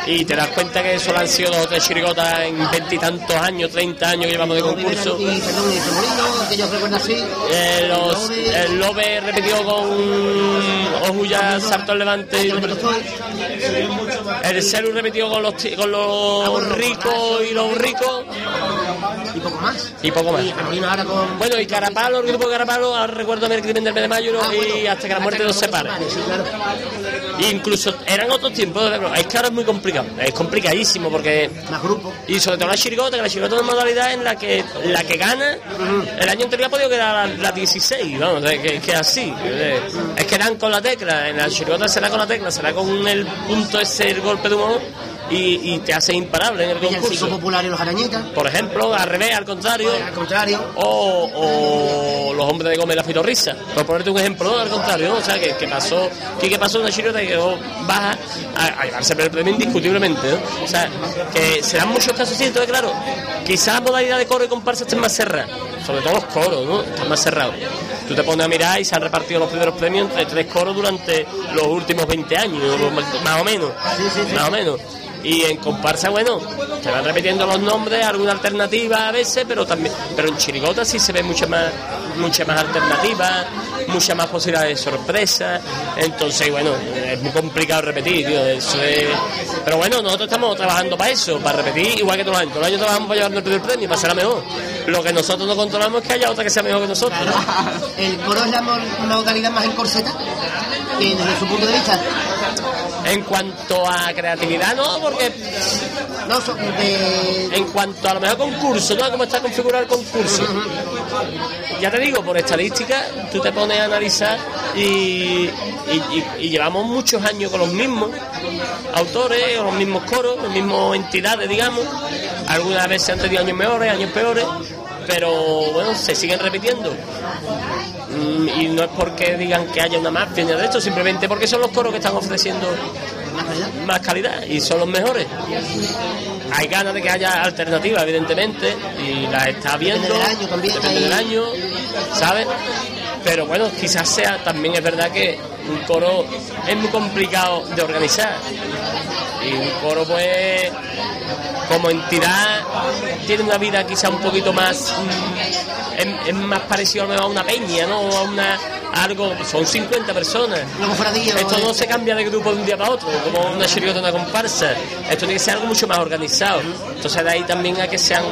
y te das cuenta que solo han sido dos o tres chirigotas en veintitantos años, 30 años que llevamos de concurso. Y, perdón, y Remolino, que yo recuerdo así. Eh, los, el Lobe repitió con Ojuya, Salto al Levante. Ay. El Celu repitió con los, con los ricos y los ricos Y poco más. y poco más. Y Remolino ahora con. Bueno, y Carapalo, el grupo Carapalo, ahora recuerdo el crimen del mes de mayo Ah, bueno, y hasta que la muerte nos separe. Sí, claro. Incluso eran otros tiempos, es que ahora es muy complicado, es complicadísimo porque Más grupos. y sobre todo la chirigota, que la chirigota es una modalidad en la que la que gana, el año anterior ha podido quedar la, la 16, vamos, es que, que así. Es que dan con la tecla, en la chirigota será con la tecla, será con el punto ese, el golpe de humor, y, y te hace imparable en el Villancico concurso. popular y los arañitas. Por ejemplo, al revés, al contrario, Al contrario. o, o los hombres de Gómez la fitorrisa. Por ponerte un ejemplo, al contrario, ¿no? o sea, que, que pasó, que, que pasó una chirota y quedó baja a, a llevarse el premio indiscutiblemente, ¿no? O sea, que se dan muchos casos entonces claro, quizás la modalidad de coro y comparsa estén más cerradas, sobre todo los coros, ¿no? Están más cerrados. Tú te pones a mirar y se han repartido los primeros premios entre tres coros durante los últimos 20 años, más o menos, más o menos. Y en comparsa, bueno, te van repitiendo los nombres, alguna alternativa a veces, pero también, pero en chirigota sí se ve mucha más, mucha más alternativa, mucha más posibilidad de sorpresa. Entonces, bueno, es muy complicado repetir, tío. Eso es... Pero bueno, nosotros estamos trabajando para eso, para repetir igual que todos los años. Todos los años trabajamos para llevarnos el primer premio, para ser mejor. Lo que nosotros no controlamos es que haya otra que sea mejor que nosotros. Claro. [laughs] El coro es la mo- modalidad más encorseta. Desde su punto de vista. En cuanto a creatividad, no, porque No, de. en cuanto a lo mejor concurso, ¿no? ¿Cómo está configurado el concurso? Ya te digo, por estadística, tú te pones a analizar y, y- y- y llevamos muchos años con los mismos autores, o los mismos coros, las mismas entidades, digamos. Algunas veces han tenido años mejores, años peores, pero bueno, se siguen repitiendo. Mm, Y no es porque digan que haya una mafia ni de esto, simplemente porque son los coros que están ofreciendo Más calidad. y son los mejores. Hay ganas de que haya alternativas, evidentemente, y las está viendo. Depende del año también, depende hay- del año, ¿sabes? Pero bueno, quizás sea, también es verdad que un coro es muy complicado de organizar. Y un coro, pues, como entidad, tiene una vida quizá un poquito más. mm, es, es más parecido a una peña, ¿no? A una. Algo. Son 50 personas. Una cofradía. Esto no se cambia de grupo de un día para otro, como una chirigota, una comparsa. Esto tiene que ser algo mucho más organizado. Entonces de ahí también a que sean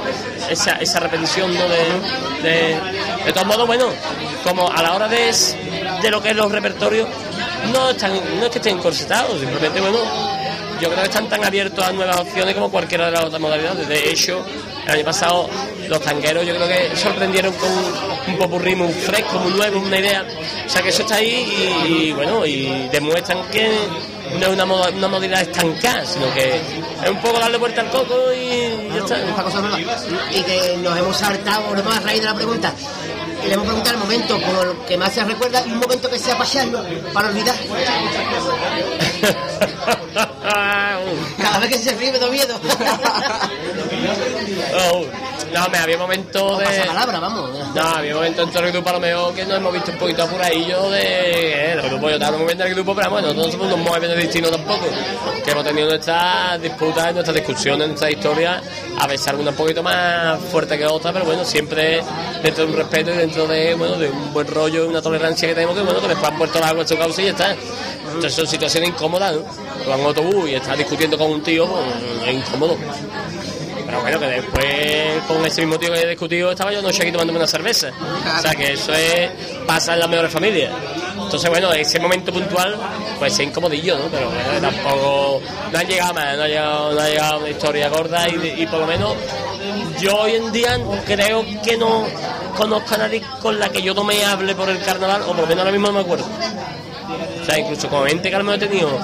esa, esa repetición ¿no? de, de, de todos modos, bueno, como a la hora de, de lo que es los repertorios, no están, no es que estén corsetados, simplemente bueno, yo creo que están tan abiertos a nuevas opciones como cualquiera de las otras modalidades. De hecho, el año pasado los tangueros yo creo que sorprendieron con un popurrí muy fresco, muy nuevo, una idea. O sea que eso está ahí y, y, bueno, y demuestran que no es una, moda- una modalidad estancada, sino que es un poco darle vuelta al coco y ya está. Esta cosa nueva. Y que nos hemos saltado, hemos a raíz de la pregunta. Le hemos preguntado el momento por el que más se recuerda y un momento que sea para echarlo, para olvidar. [laughs] Cada vez que se ríe me da miedo. No, me había momentos de. Pasa palabra, vamos. No, había momentos en todo el grupo a lo mejor que nos hemos visto un poquito apuradillos de. Eh, los grupos, yo estaba muy bien del grupo, pero bueno, no somos unos móviles distintos tampoco. Que hemos tenido nuestras disputas, nuestras discusiones, nuestras historias, a veces alguna un poquito más fuerte que otra, pero bueno, siempre dentro de un respeto y dentro de, bueno, de un buen rollo y una tolerancia que tenemos, que bueno, que después han puesto las aguas en su causa y ya está. Entonces son situaciones incómodas, ¿no? Vas en autobús y estás discutiendo con un tío, pues, es incómodo. Bueno, que después con ese mismo tío que he discutido estaba yo anoche aquí tomándome una cerveza. O sea que eso es pasa en las mejores familias. Entonces bueno, ese momento puntual pues es incomodillo, ¿no? Pero tampoco no han llegado más, no ha llegado, no llegado una historia gorda y, por lo menos yo hoy en día creo que no conozco a nadie con la que yo no me hable por el carnaval, o por lo menos ahora mismo no me acuerdo. O sea, incluso como mente que mejor he tenido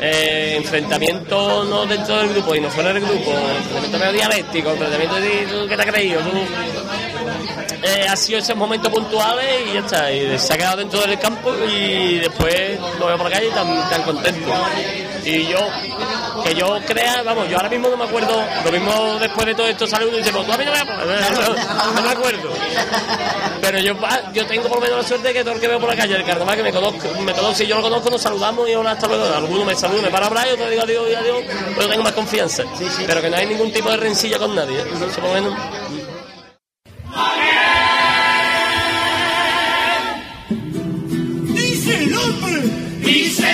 eh, enfrentamientos no dentro del grupo y no fuera del grupo, enfrentamiento medio dialéctico, enfrentamiento de ¿tú qué te has creído? Eh, ha sido esos momentos puntuales y ya está, y se ha quedado dentro del campo y después lo veo por la calle tan, tan contento. Y yo, que yo crea, vamos, yo ahora mismo no me acuerdo, lo mismo después de todo esto sale uno y dice, tú a mí no me, [laughs] no, no me acuerdo. Pero yo, ah, yo tengo por lo menos la suerte de que todo el que veo por la calle del carnaval que me conozco, me conozco, si yo lo conozco nos saludamos y hola hasta luego. Algunos me saludan, me para a hablar y otros digo adiós y adiós, pero tengo más confianza. Pero que no hay ningún tipo de rencilla con nadie, ¿eh? Por lo menos. Dice el hombre, dice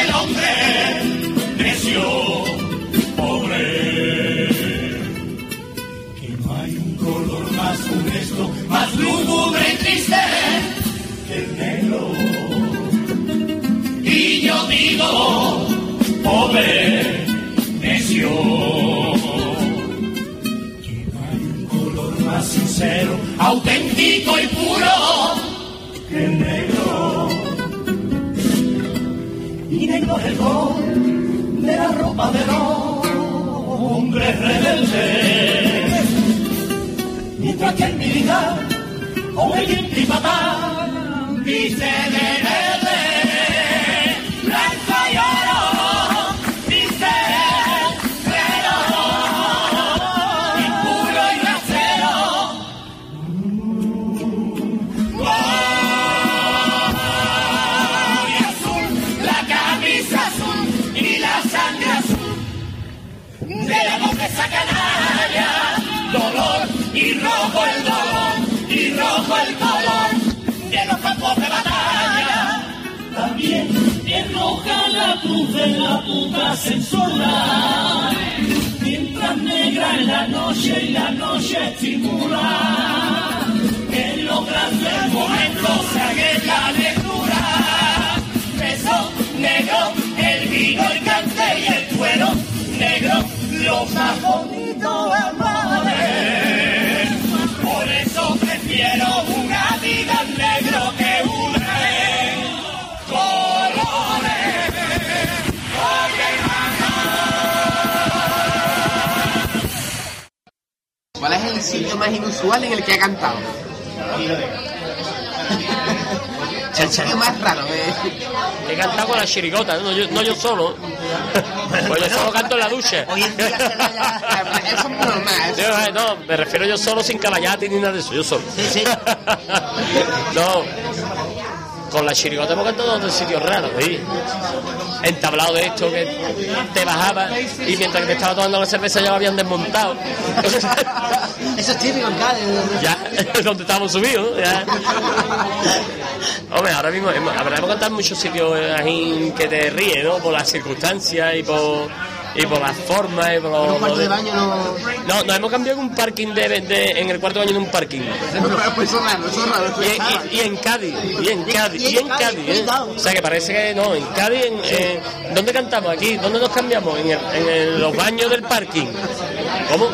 más lúgubre y triste que el negro. Y yo digo, pobre, necio. Que no hay un color más sincero, auténtico y puro que el negro. Y negro es el gol de la ropa de los hombres rebeldes. Mientras que el militar con el de y rojo el dolor y rojo el color de los campos de batalla. También es roja la cruz de la puta censura, mientras negra en la noche y la noche estimula en los grandes momentos se la lectura. Beso negro, el vino, el cante y el cuero negro, lo más es el sitio más inusual en el que ha cantado? [laughs] El sitio más raro. eh. He cantado con la chirigota, no yo, no yo solo. [laughs] Pues yo solo canto en la ducha. Hoy en día se da ya. [laughs] Eso es normal. Eh, no, me refiero yo solo sin caballate ni nada de eso, yo solo. Sí, sí. no, con la chirigota hemos cantado en sitios raros, ¿sí? Entablado de esto que te bajaba y mientras que te estaba tomando la cerveza ya lo habían desmontado. [laughs] Eso es típico en Cádiz. ya, [laughs] donde estábamos subidos, ya. Hombre, ahora mismo hemos, habremos cantado en muchos sitios eh, ahí que te ríes, ¿no? Por las circunstancias y por, y por las formas y por un los... cuarto de baño no... No, nos hemos cambiado en un parking de, de- en el cuarto de baño en un parking. [laughs] Pues eso es raro, eso es raro. eso Y, en Cádiz, y en Cádiz, Y en Cádiz, ¿eh? O sea que parece que no, en Cádiz, en, en- ¿dónde cantamos? Aquí, ¿dónde nos cambiamos? En, el- en el- los baños del parking. ¿Cómo?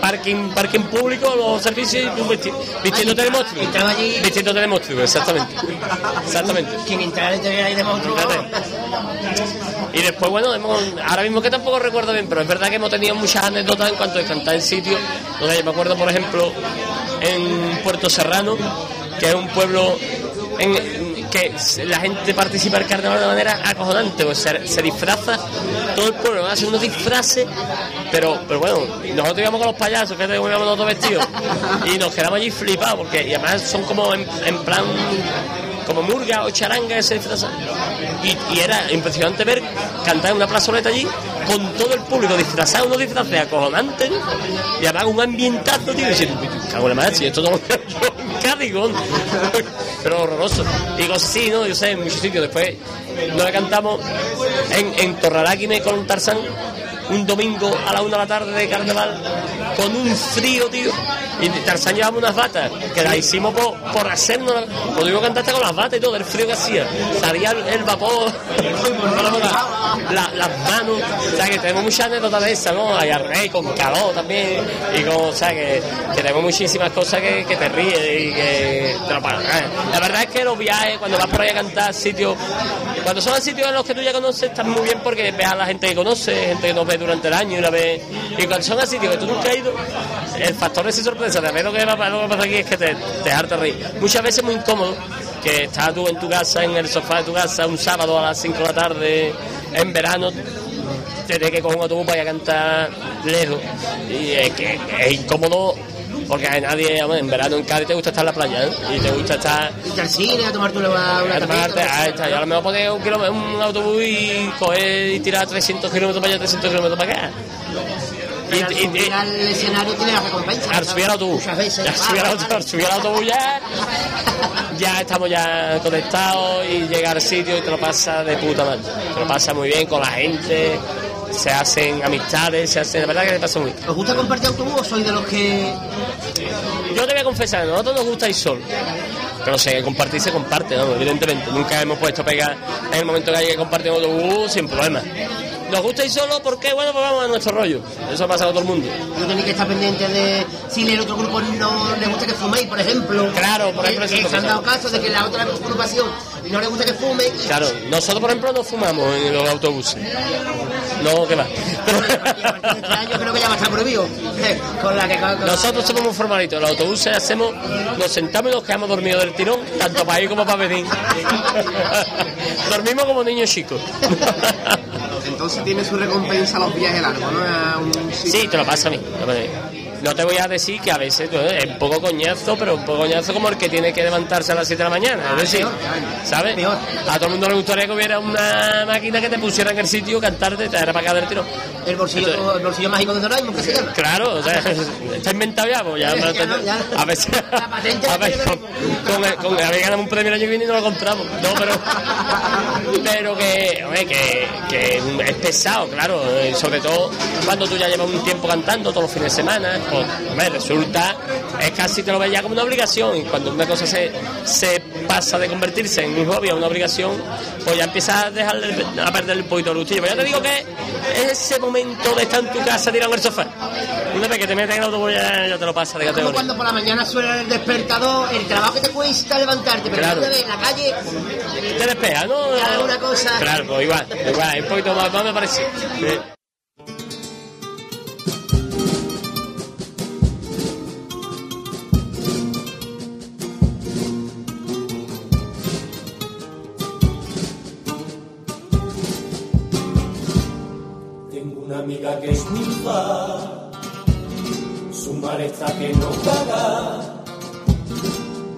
Parking, parking público, los servicios y tú visti- vistiéndote de monstruo. Entraba allí- Vistiéndote de monstruo, exactamente. [laughs] Exactamente. Quien entrara y te viera ahí de monstruo. Y después, bueno, ahora mismo que tampoco recuerdo bien, pero es verdad que hemos tenido muchas anécdotas en cuanto a cantar en sitios. donde yo me acuerdo, por ejemplo, en Puerto Serrano, que es un pueblo en, que la gente participa del carnaval de manera acojonante, pues se, disfraza todo el pueblo, hace unos disfraces, pero, pero bueno, nosotros íbamos con los payasos, que íbamos todos vestidos, y nos quedamos allí flipados, porque y además son como en plan como murga o charanga se disfrazan. Y, era impresionante ver cantar en una plazoleta allí con todo el público disfrazado, unos disfraces acojonantes ¿no? y además un ambientazo, tío, y cago en la madre, si esto no lo [laughs] veo yo ¿no? pero horroroso. Cosas así, ¿no? Yo sé, en muchos sitios. Después nos cantamos en, en Torraláquime con Tarzán un domingo a la una de la tarde de carnaval con un frío, tío. Y Tarzán llevaba unas batas que las hicimos por, por hacernos. Cuando yo cantaste con las batas y todo, el frío que hacía. Salía el, vapor, la- las manos. O sea, que tenemos muchas anécdotas de esas, ¿no? Rey con calor también. Y con, o sea, que, tenemos muchísimas cosas que, que te ríes y que te lo pagan. ¿eh? La verdad es que los viajes, cuando vas por ahí a cantar sitios, cuando son sitios en los que tú ya conoces, están muy bien porque ves a la gente que conoce, gente que nos ve durante el año y una vez. Y cuando son a sitios que tú nunca has ido, el factor de esa sorpresa de lo que, va- lo que pasa aquí es que te, te harta reír. Muchas veces es muy incómodo que estás tú en tu casa, en el sofá de tu casa, un sábado a las 5 de la tarde, en verano, tienes que coger un autobús para ir a cantar lejos. Y es que es incómodo porque a nadie, hombre, en verano en Cádiz te gusta estar en la playa ¿eh? y te gusta estar Irte al cine, a tomarte una, una a está, y a lo mejor poner un, kilómetro- un autobús y coger y tirar 300 kilómetros para allá, 300 kilómetros para acá. Pero al Y- y- subir y- al escenario tiene la recompensa. al subir al autobús, veces. al subir al autobús, al subir al autobús ya, ya estamos ya conectados y llegar al sitio y te lo pasa de puta madre. Te lo pasa muy bien con la gente, se hacen amistades, se hacen, la verdad que te pasa muy bien. ¿Os gusta compartir autobús o sois de los que.? Yo te voy a confesar, a nosotros nos gusta ir solo. Pero que compartir, se comparte, ¿no? evidentemente. Nunca hemos puesto pegar en el momento que hay que compartir un autobús sin problema. Nos gusta ir solo porque, bueno, pues vamos a nuestro rollo. Eso pasa a todo el mundo. No tenéis que estar pendientes de si el otro grupo no le gusta que fuméis, por ejemplo. Claro, por ejemplo, Que- se han dado caso de que la otra agrupación no le gusta que fume. y- Claro, nosotros, por ejemplo, no fumamos en los autobuses. No, que va. y a partir de este creo que ya va a estar prohibido. [laughs] Con la que. con- con- Nosotros somos muy formalitos. En los autobuses hacemos, nos sentamos y nos quedamos dormidos del tirón, tanto para ir como para venir. [laughs] Dormimos como niños chicos. [laughs] Entonces tiene su recompensa los viajes largos, ¿no? Un Sí, te lo pasa a mí. No te voy a decir que a veces pues, es un poco coñazo, pero un poco coñazo como el que tiene que levantarse a las 7 de la mañana. Es decir, peor, ¿sabes? A todo el mundo le gustaría que hubiera una máquina que te pusiera en el sitio, cantarte, te para acá del tiro. El bolsillo, el bolsillo mágico de Doraemon, ¿qué se llama? Claro, o sea, [laughs] está inventado ya, pues ya, Ya, no, ya. a veces, a tiene con, con, el- con el- a ver, ganamos un premio el año que viene y no lo compramos, no, pero, pero que, que, es pesado, claro, eh, sobre todo cuando tú ya llevas un tiempo cantando todos los fines de semana, pues, resulta, es casi te lo ves ya como una obligación, y cuando una cosa se, se pasa de convertirse en un hobby a una obligación, pues ya empiezas a dejarle, a perder un poquito el gustillo, pero ya te digo que es ese momento de estar en tu casa tirado en el sofá, una vez que te metes en el autobús ya, ya te lo pasa de como categoría. cuando por la mañana suena el despertador, el trabajo que te cuesta levantarte, pero Claro. tú te ves en la calle, te despeja, ¿no? Ya, una cosa. Claro, pues igual, igual, un poquito más, más me parece. Sí. Su maleza que no paga,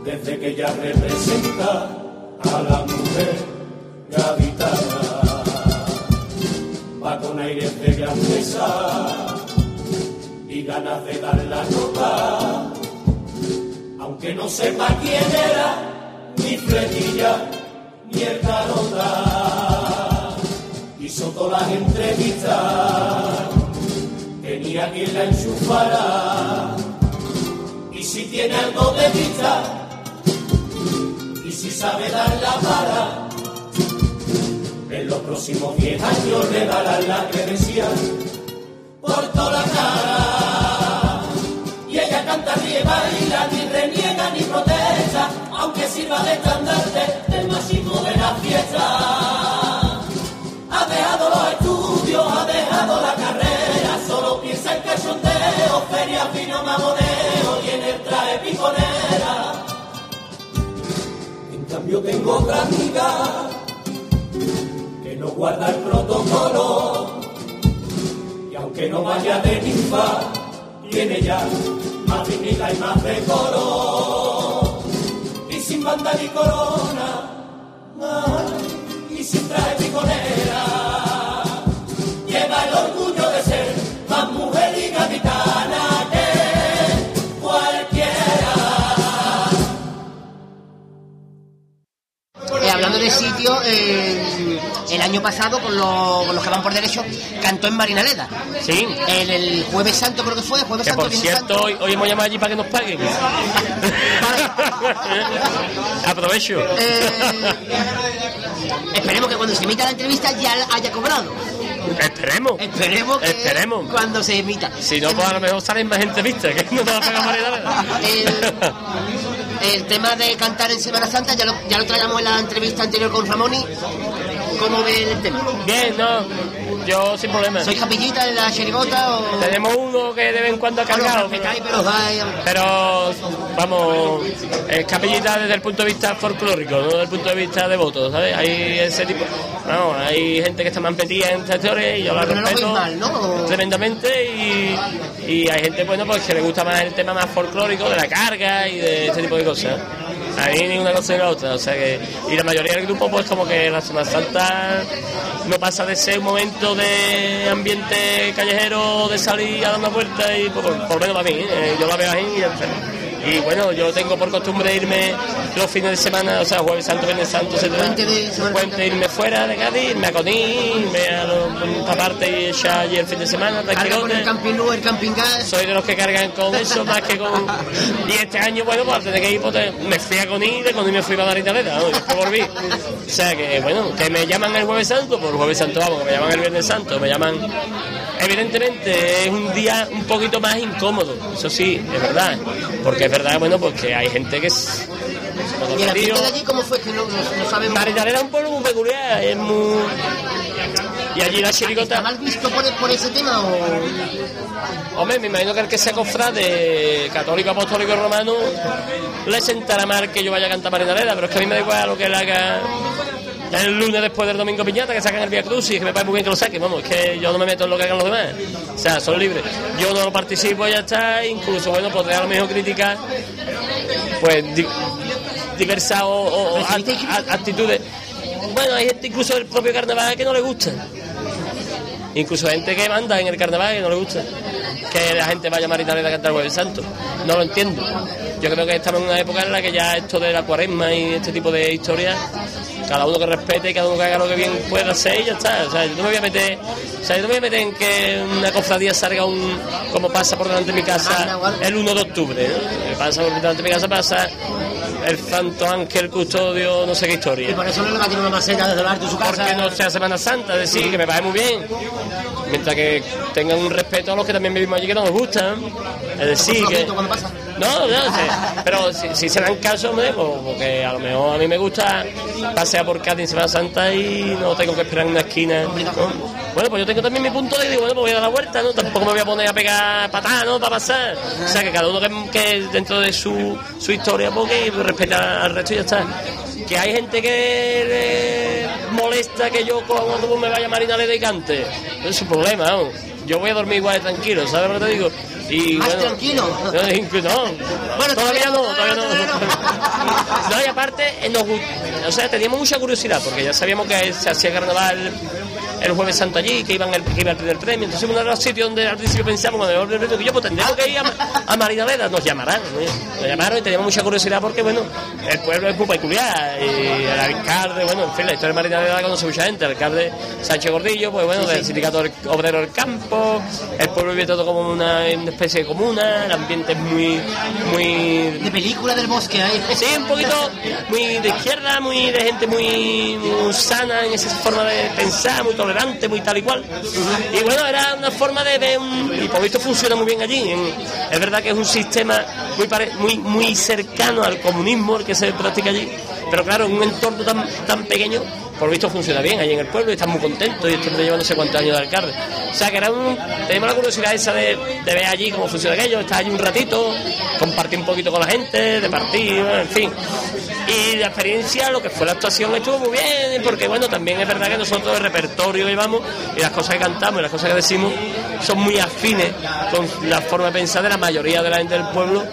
desde que ella representa a la mujer gaditana. Va con aires de grandeza y ganas de dar la nota, aunque no sepa quién era, ni Fletilla, ni el Carota. Hizo todas las entrevistas tenía quien la enchufara. Y si tiene algo de vista, y si sabe dar la para, en los próximos 10 años le darán la credencial por toda la cara. Y ella canta, ríe, baila, ni reniega ni protesta, aunque sirva de estandarte cambio tengo otra amiga que no guarda el protocolo y aunque no vaya de ninfa, tiene ya más dignidad y más decoro. Y sin banda ni corona, y sin traje piconera, lleva hablando de sitio, eh, el año pasado, con, los- con los que van por derecho, cantó en Marinaleda. Sí. En el Jueves Santo, creo que fue, Jueves Que Santo, por cierto, hoy, hoy hemos llamado allí para que nos paguen. [laughs] Aprovecho. Eh, esperemos que cuando se emita la entrevista ya haya cobrado. Esperemos. Esperemos que Esperemos. cuando se emita. Si no, pues a lo mejor salen más entrevistas, que no te va a pagar Marinaleda. [laughs] El tema de cantar en Semana Santa ya lo, ya lo traíamos en la entrevista anterior con Ramoni. ¿Cómo ve el tema? Bien, no, yo sin problema. ¿Sois capillita de la chirigota o...? Tenemos uno que de vez en cuando ha cargado. respetáis, pero Pero, vamos, es capellita desde el punto de vista folclórico, no desde el punto de vista de votos, ¿sabes? Hay ese tipo. No, hay gente que está más metida en historias y yo la Pero respeto veis mal, ¿no? tremendamente y, y hay gente, bueno, pues que le gusta más el tema más folclórico de la carga y de ese tipo de cosas. A mí ni una cosa ni la otra, o sea que. Y la mayoría del grupo, pues como que la Semana Santa no pasa de ser un momento de ambiente callejero, de salir a dar una vuelta y por, por menos para mí, ¿eh? yo la veo ahí y ya. Y bueno, yo tengo por costumbre irme los fines de semana, o sea, Jueves Santo, Viernes Santo, etcétera. Puente irme fuera de Cádiz, irme a Conil, irme a esta parte y echar allí el fin de semana, con el camping el camping gas. soy de los que cargan con [laughs] eso más que con y este año bueno pues de que ir pues, me fui a Conil de Conil me fui para Marinaleda ¿no? y después volví o sea que bueno que me llaman el jueves santo por el jueves santo vamos que me llaman el viernes santo me llaman evidentemente es un día un poquito más incómodo eso sí es verdad porque verdad bueno pues que hay gente que es ¿Y Río- de allí cómo fue? Que no, no, no sabemos. Marinaleda es un pueblo muy peculiar es muy y allí la ¿Está chirigota mal visto por, por ese tema o...? Hombre, me imagino que el que sea cofrade católico, apostólico, romano, le sentará mal que yo vaya a cantar Marinaleda, pero es que a mí me da igual lo que él haga el lunes después del domingo piñata, que sacan el Via Cruz y que me parece muy bien que lo saquen, vamos, es que yo no me meto en lo que hagan los demás. O sea, son libres. Yo no participo y ya está, incluso, bueno, podré a lo mejor criticar, pues, di- diversas o, o- o ¿Recibiste act- a- actitudes. Bueno, hay gente incluso del propio carnaval que no le gusta. Incluso gente que manda en el carnaval que no le gusta que la gente vaya a Marinaleda a cantar el Santo. No lo entiendo. Yo creo que estamos en una época en la que ya esto de la cuaresma y este tipo de historias, cada uno que respete y cada uno que haga lo que bien pueda hacer y ya está. O sea, yo no me voy a meter, o sea, yo no me voy a meter en que una cofradía salga un, como pasa por delante de mi casa el 1 de octubre. ¿no? Que Pasa por delante de mi casa, pasa el santo ángel custodio, no sé qué Y historia. por eso no le va a tirar una maceta desde el alto de su casa. Porque no sea Semana Santa, es decir, que me parece muy bien. Mientras que tengan un respeto a los que también vivimos allí que no nos gustan. Es decir, que. No, no, sí, pero si, si se dan caso, pues, porque a lo mejor a mí me gusta pasear por Cádiz en Semana Santa y no tengo que esperar en una esquina. ¿no? Bueno, pues yo tengo también mi punto de digo, bueno, pues voy a dar la vuelta, ¿no? Tampoco me voy a poner a pegar patadas, ¿no? Para pasar. O sea, que cada uno que, que dentro de su, su historia, porque respeta al resto y ya está. Que hay gente que le molesta que yo coja un autobús me vaya a Marinaleda y cante. Es su problema, ¿no? Yo voy a dormir igual de tranquilo, ¿sabes lo que te digo? Y Más bueno, tranquilo. no. Bueno, todavía no, todavía no, [laughs] no. Y aparte, eh, nos, o sea, teníamos mucha curiosidad, porque ya sabíamos que se hacía carnaval el Jueves Santo allí, que iban el, que iba el primer premio. Entonces, uno de los sitios donde al principio premio, que yo pues tendríamos que ir a, a Marinaleda, nos llamarán. ¿no? Nos llamaron y teníamos mucha curiosidad porque, bueno, el pueblo es muy peculiar. Y el alcalde, bueno, en fin, la historia de Marinaleda conoce mucha gente. El alcalde Sánchez Gordillo, pues bueno, del sindicato del- obrero del campo. El pueblo vive todo como una especie de comuna. El ambiente es muy, muy De película del bosque ahí. Sí, un poquito muy de izquierda, muy de gente muy, muy sana en esa forma de pensar, muy tolerante, muy tal y cual. Y bueno, era una forma de ver un... Y por visto funciona muy bien allí. Es verdad que es un sistema muy, pare- muy, muy cercano al comunismo el que se practica allí. Pero claro, en un entorno tan, tan pequeño, por visto funciona bien allí en el pueblo y están muy contentos y hombre lleva no sé cuántos años de alcalde. O sea que era un... Tenemos la curiosidad esa de, de ver allí cómo funciona aquello, estar allí un ratito, compartir un poquito con la gente, de partido, en fin. Y la experiencia, lo que fue la actuación estuvo muy bien, porque bueno, también es verdad que nosotros el repertorio llevamos y las cosas que cantamos y las cosas que decimos son muy afines con la forma de pensar de la mayoría de la gente del pueblo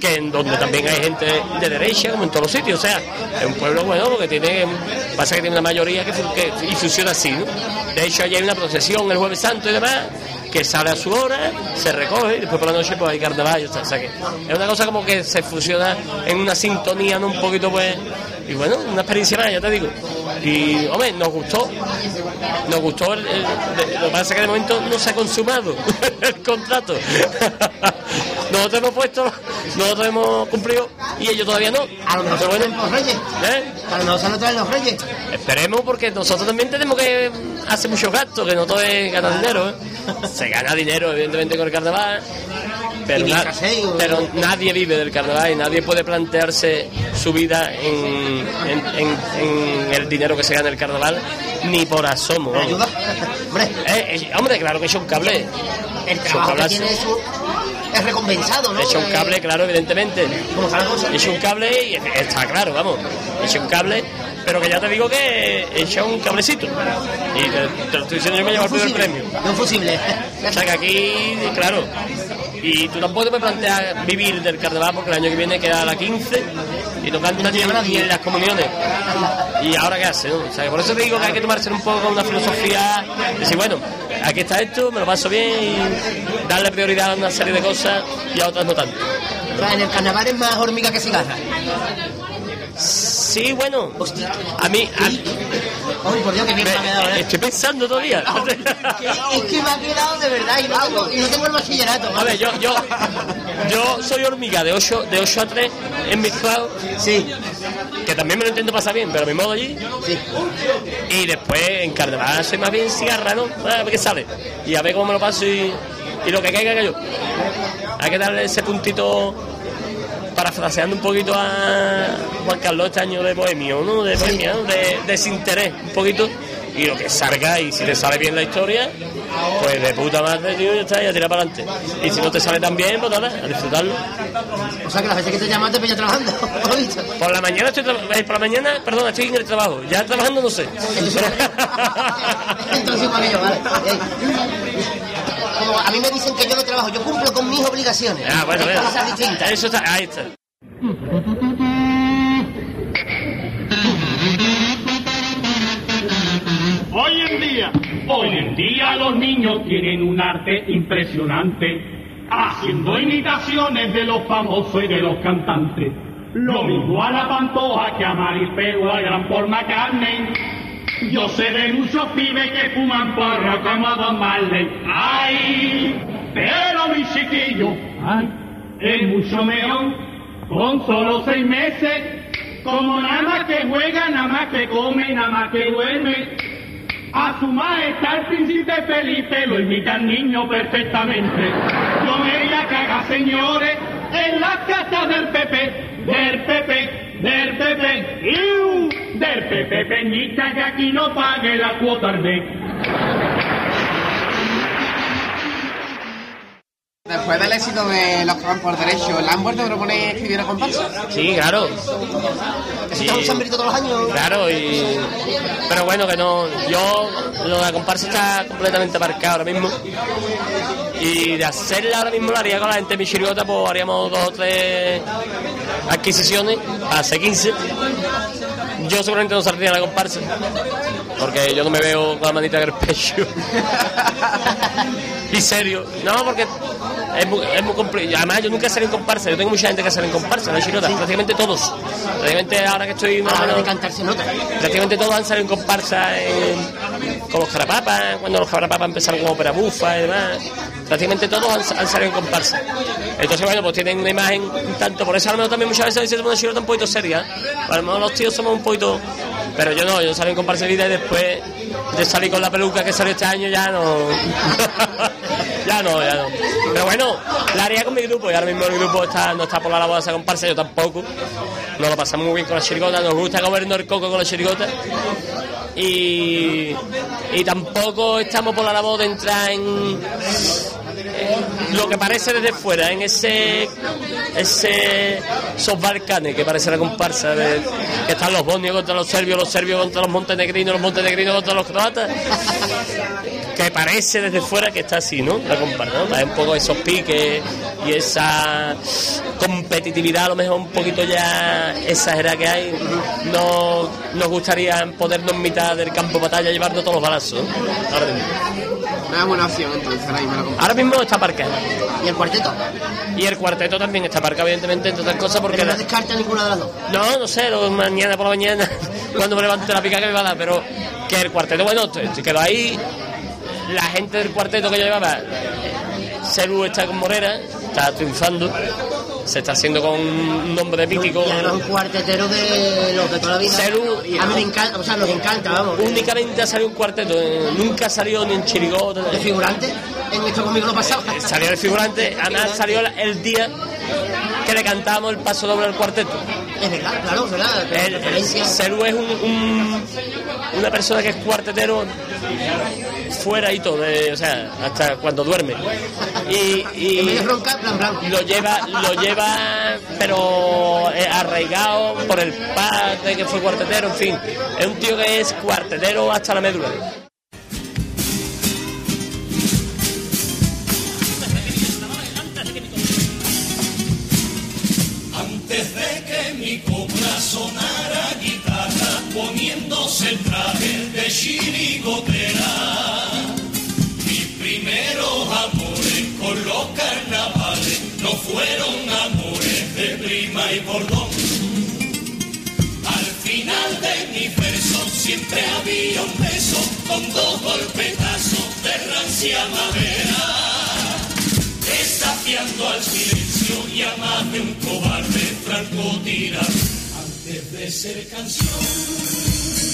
que en donde también hay gente de derecha, como en todos los sitios. O sea, es un pueblo bueno porque tiene, pasa que tiene una mayoría que, que- y funciona así, ¿no? De hecho, ayer hay una procesión el Jueves Santo y demás, que sale a su hora, se recoge y después por la noche pues hay carnaval. O sea que es una cosa como que se fusiona en una sintonía, ¿no? Un poquito pues. Y bueno, una experiencia más, ya te digo. Y, hombre, nos gustó. Nos gustó. El, el- de- lo que pasa es que de momento no se ha consumado [laughs] el contrato. [laughs] nosotros hemos puesto, nosotros hemos cumplido y ellos todavía no. A lo mejor bueno, los reyes. ¿eh? A lo mejor se lo traen los reyes. Esperemos porque nosotros también tenemos que hacer muchos gastos, que no todo es ganar dinero. ¿eh? Se gana dinero, evidentemente, con el carnaval. Pero, na- nadie vive del carnaval y nadie puede plantearse su vida en, en- en- en el dinero que se gana el carnaval, ni por asomo. Hombre, [laughs] Eh, eh, hombre, claro que es un cable. el trabajo que tiene es, un- es recompensado, ¿no? Echa un Eh, cable, claro, evidentemente. Echa un cable y está claro, vamos. Echa un cable, pero que ya te digo que echa un cablecito. Y te, te lo estoy diciendo yo que llevo el primer premio. Un fusible. O sea que aquí, claro. Y tú tampoco te puedes plantear vivir del carnaval porque el año que viene queda la 15 y cantas ni, en- ni en las comuniones. ¿Y ahora qué hace? no? O sea, que por eso te digo que hay que tomarse un poco con una filosofía. Decir, bueno, aquí está esto, me lo paso bien y darle prioridad a una serie de cosas y a otras no tanto. O sea, en el carnaval es más hormiga que cigarra. Sí, bueno, a mí. a- Ay, por Dios, que bien me ha quedado, me- ¿eh? estoy pensando todavía. Es que me ha quedado de verdad y no tengo, y no tengo el bachillerato. A ver, yo, yo, yo soy hormiga de 8, de 8 a 3 en mis clavos, Sí, que también me lo intento pasar bien, pero a mi modo allí. sí. Y después en carnaval soy más bien cigarra, ¿no? A ver qué sale. Y a ver cómo me lo paso y, y lo que caiga que yo. Hay que darle ese puntito, parafraseando un poquito a Juan Carlos este año de bohemio, ¿no? De bohemia, ¿no? De desinterés, un poquito. Y lo que salga, y si te sale bien la historia, pues de puta madre, tío, ya está, ya tira para adelante. Y si no te sale tan bien, pues nada, a disfrutarlo. O sea, que las veces que te llamas te pillo trabajando. ¿Lo has visto? Por la mañana estoy eh, por la mañana, perdón, estoy en el trabajo. Ya trabajando no sé. Entonces que yo, vale. [laughs] Como a mí me dicen que yo no trabajo, yo cumplo con mis obligaciones. Ah, bueno, Hay bueno. cosas distintas. Eso está, ahí está. Hoy en día, hoy en día los niños tienen un arte impresionante, haciendo imitaciones de los famosos y de los cantantes. Lo mismo a la Pantoja que a Maripel o a Gran Paul McCartney. Yo sé de muchos pibes que fuman porro como Don Marley. ¡Ay! Pero mi chiquillo, ¡ay! Es mucho mejor con solo seis meses. Como nada más que juega, nada más que come, nada más que duerme. A su majestad el príncipe Felipe lo imita el niño perfectamente. Yo me voy a cagar, señores, en la casa del Pepe, del Pepe, del Pepe, ¡Iu! del Pepe Peñita que aquí no pague la cuota al Después del éxito de los que van por derecho, ¿la han vuelto a proponer escribir a comparsa? Sí, claro. Eso está un sambrito todos los años. Claro, y... Pero bueno, que no... Yo... Lo de la comparsa está completamente marcado ahora mismo. Y de hacerla ahora mismo lo haría con la gente de mi chirigota, pues haríamos dos o tres adquisiciones, hace 15. Yo seguramente no saldría en la comparsa. Porque yo no me veo con la manita en el pecho. [laughs] y serio. No, porque es muy, es muy complicado. Además, yo nunca salí en comparsa. Yo tengo mucha gente que sale en comparsa, ¿no, Chirota? Prácticamente todos. Prácticamente ahora que estoy más o Ahora de menos... cantar se nota. Prácticamente todos han salido en comparsa en- con los carapapas, cuando los carapapas empezaron como ópera bufa y demás. Prácticamente todos han, han salido en comparsa. Entonces, bueno, pues tienen una imagen un tanto. Por eso a lo mejor también muchas veces se una chirota un poquito seria. A lo mejor los tíos somos un poquito. Pero yo no, yo salí de vida y después de salir con la peluca que salió este año ya no. [laughs] ya no, ya no. Pero bueno, la haría con mi grupo y ahora mismo el grupo no está por la labor de esa comparsa, yo tampoco. Nos lo pasamos muy bien con la chirigota, nos gusta comernos el coco con la chirigota. Y, y tampoco estamos por la labor de entrar en, en lo que parece desde fuera, en ese ese esos Balcanes que parece la comparsa de, que están los bosnios contra los serbios, los serbios contra los montenegrinos, los montenegrinos contra los croatas que parece desde fuera que está así, ¿no? La comparsa, un poco esos piques y esa competitividad a lo mejor un poquito ya exagerada que hay. No nos gustaría ponernos en mitad del campo de batalla llevarnos todos los balazos. Una buena opción entonces, ahora mismo la. Ahora mismo está aparcado. Y el cuarteto. Y el cuarteto también está aparcado, evidentemente, entre otras cosas, porque... Pero no descarta ninguna de las dos. No, no sé, lo- mañana por la mañana, [laughs] cuando me levante la pica que me va a dar, pero que el cuarteto, bueno, se quedó ahí. La gente del cuarteto que yo llevaba, Celu está con Morera, está triunfando, se está haciendo con un nombre mítico. Y además un cuartetero de los de toda la vida. Celu y- A mí me encanta, o sea, nos encanta, vamos. Únicamente ha salido un cuarteto, eh, nunca ha salido ni en chirigota. De figurante. En esto conmigo lo pasaba. Salió el figurante, [laughs] además salió el día cantábamos el paso doble al cuarteto. Es verdad, claro, es verdad. El, el. Celu es un, un- una persona que es cuartetero fuera y todo, eh, o sea, hasta cuando duerme. Y, lo lleva, lo lleva, pero eh, arraigado por el padre que fue cuartetero, en fin. Es un tío que es cuartetero hasta la médula. Chirigotera. Mis primeros amores con los carnavales no fueron amores de prima y bordón. Al final de mi verso siempre había un beso con dos golpetazos de rancia madera desafiando al silencio y a un cobarde francotirador. Antes de ser canción,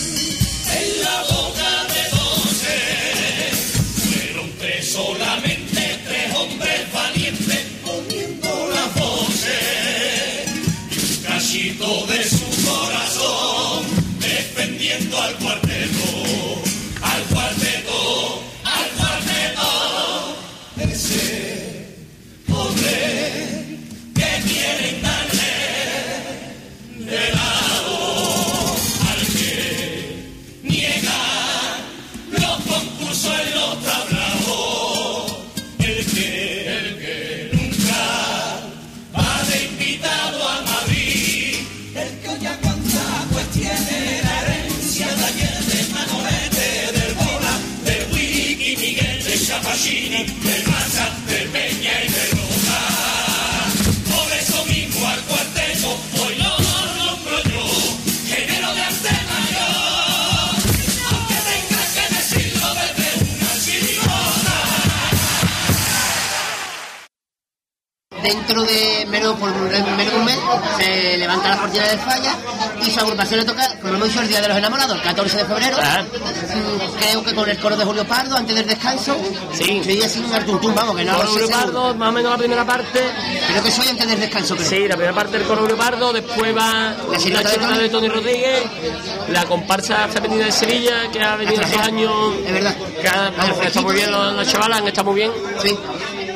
en la boca de doce, fueron tres solamente, Dentro de menos, por menos de un mes se levanta la cortina de falla y su agrupación le toca, como hemos dicho, el Día de los Enamorados, el 14 de febrero. Ah. Mm, Creo que con el coro de Julio Pardo antes del descanso. Sí. Sí, así un artuntum, vamos, que no Coro seguro. Leopardo, más o menos la primera parte. Creo que soy antes del descanso, creo. Sí, la primera parte del coro Leopardo, después va la chirigota de de Tony Rodríguez, la comparsa femenina de Sevilla, que ha venido estos años. Es verdad. Que ha- vamos, está muy bien, los, los chavalas han estado muy bien. Sí.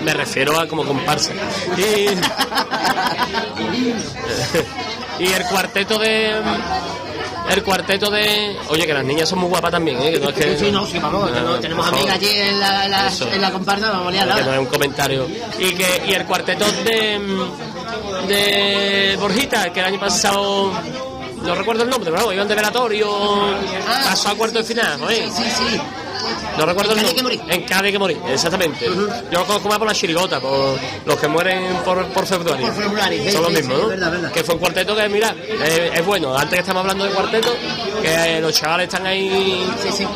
Me refiero a como comparsa. Y, y el cuarteto de. El cuarteto de. Oye, que las niñas son muy guapas también, ¿eh? Que no es que, Sí, sí, no, sí, vamos, que no, Ah, tenemos amigas allí en la, la, en la comparsa, vamos a liar que no es un comentario. Y que y el cuarteto de, de Borjita, que el año pasado no recuerdo el nombre, pero iban de velatorio, Ah, pasó a cuarto de final, ¿no? Sí, sí, sí. No recuerdo el En Cádiz que nombre. morir. En Cádiz que morir, exactamente. Yo lo conozco más por la chirigota, por los que mueren por, por. Por februario, sí, Son los mismos, sí, ¿no? verdad, verdad. Que fue un cuarteto que, mira, es bueno. Antes que estamos hablando de cuarteto, que los chavales están ahí Sí, sí.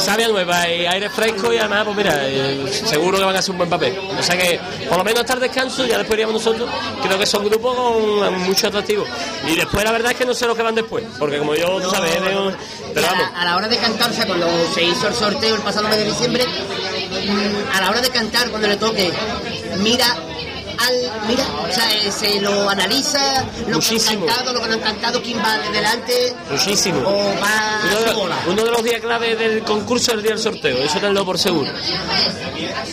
Sabia nueva y aire fresco y además, pues mira, eh, seguro que van a hacer un buen papel. O sea que, por lo menos el descanso, ya después iríamos nosotros, creo que son grupos con mucho atractivo. Y después la verdad es que no sé los que van después, porque como yo, tú sabes, pero a, vamos, la, a la hora de cantar, o sea, cuando se hizo el sorteo el pasado mes de diciembre, mm, a la hora de cantar, cuando le toque, mira al. Mira, o sea, eh, se lo analiza, lo Muchísimo. que han cantado, lo que no han cantado, quién va de delante, muchísimo. o va Uno a de, su bola. uno de los días clave del concurso es el día del sorteo, eso tenlo por seguro.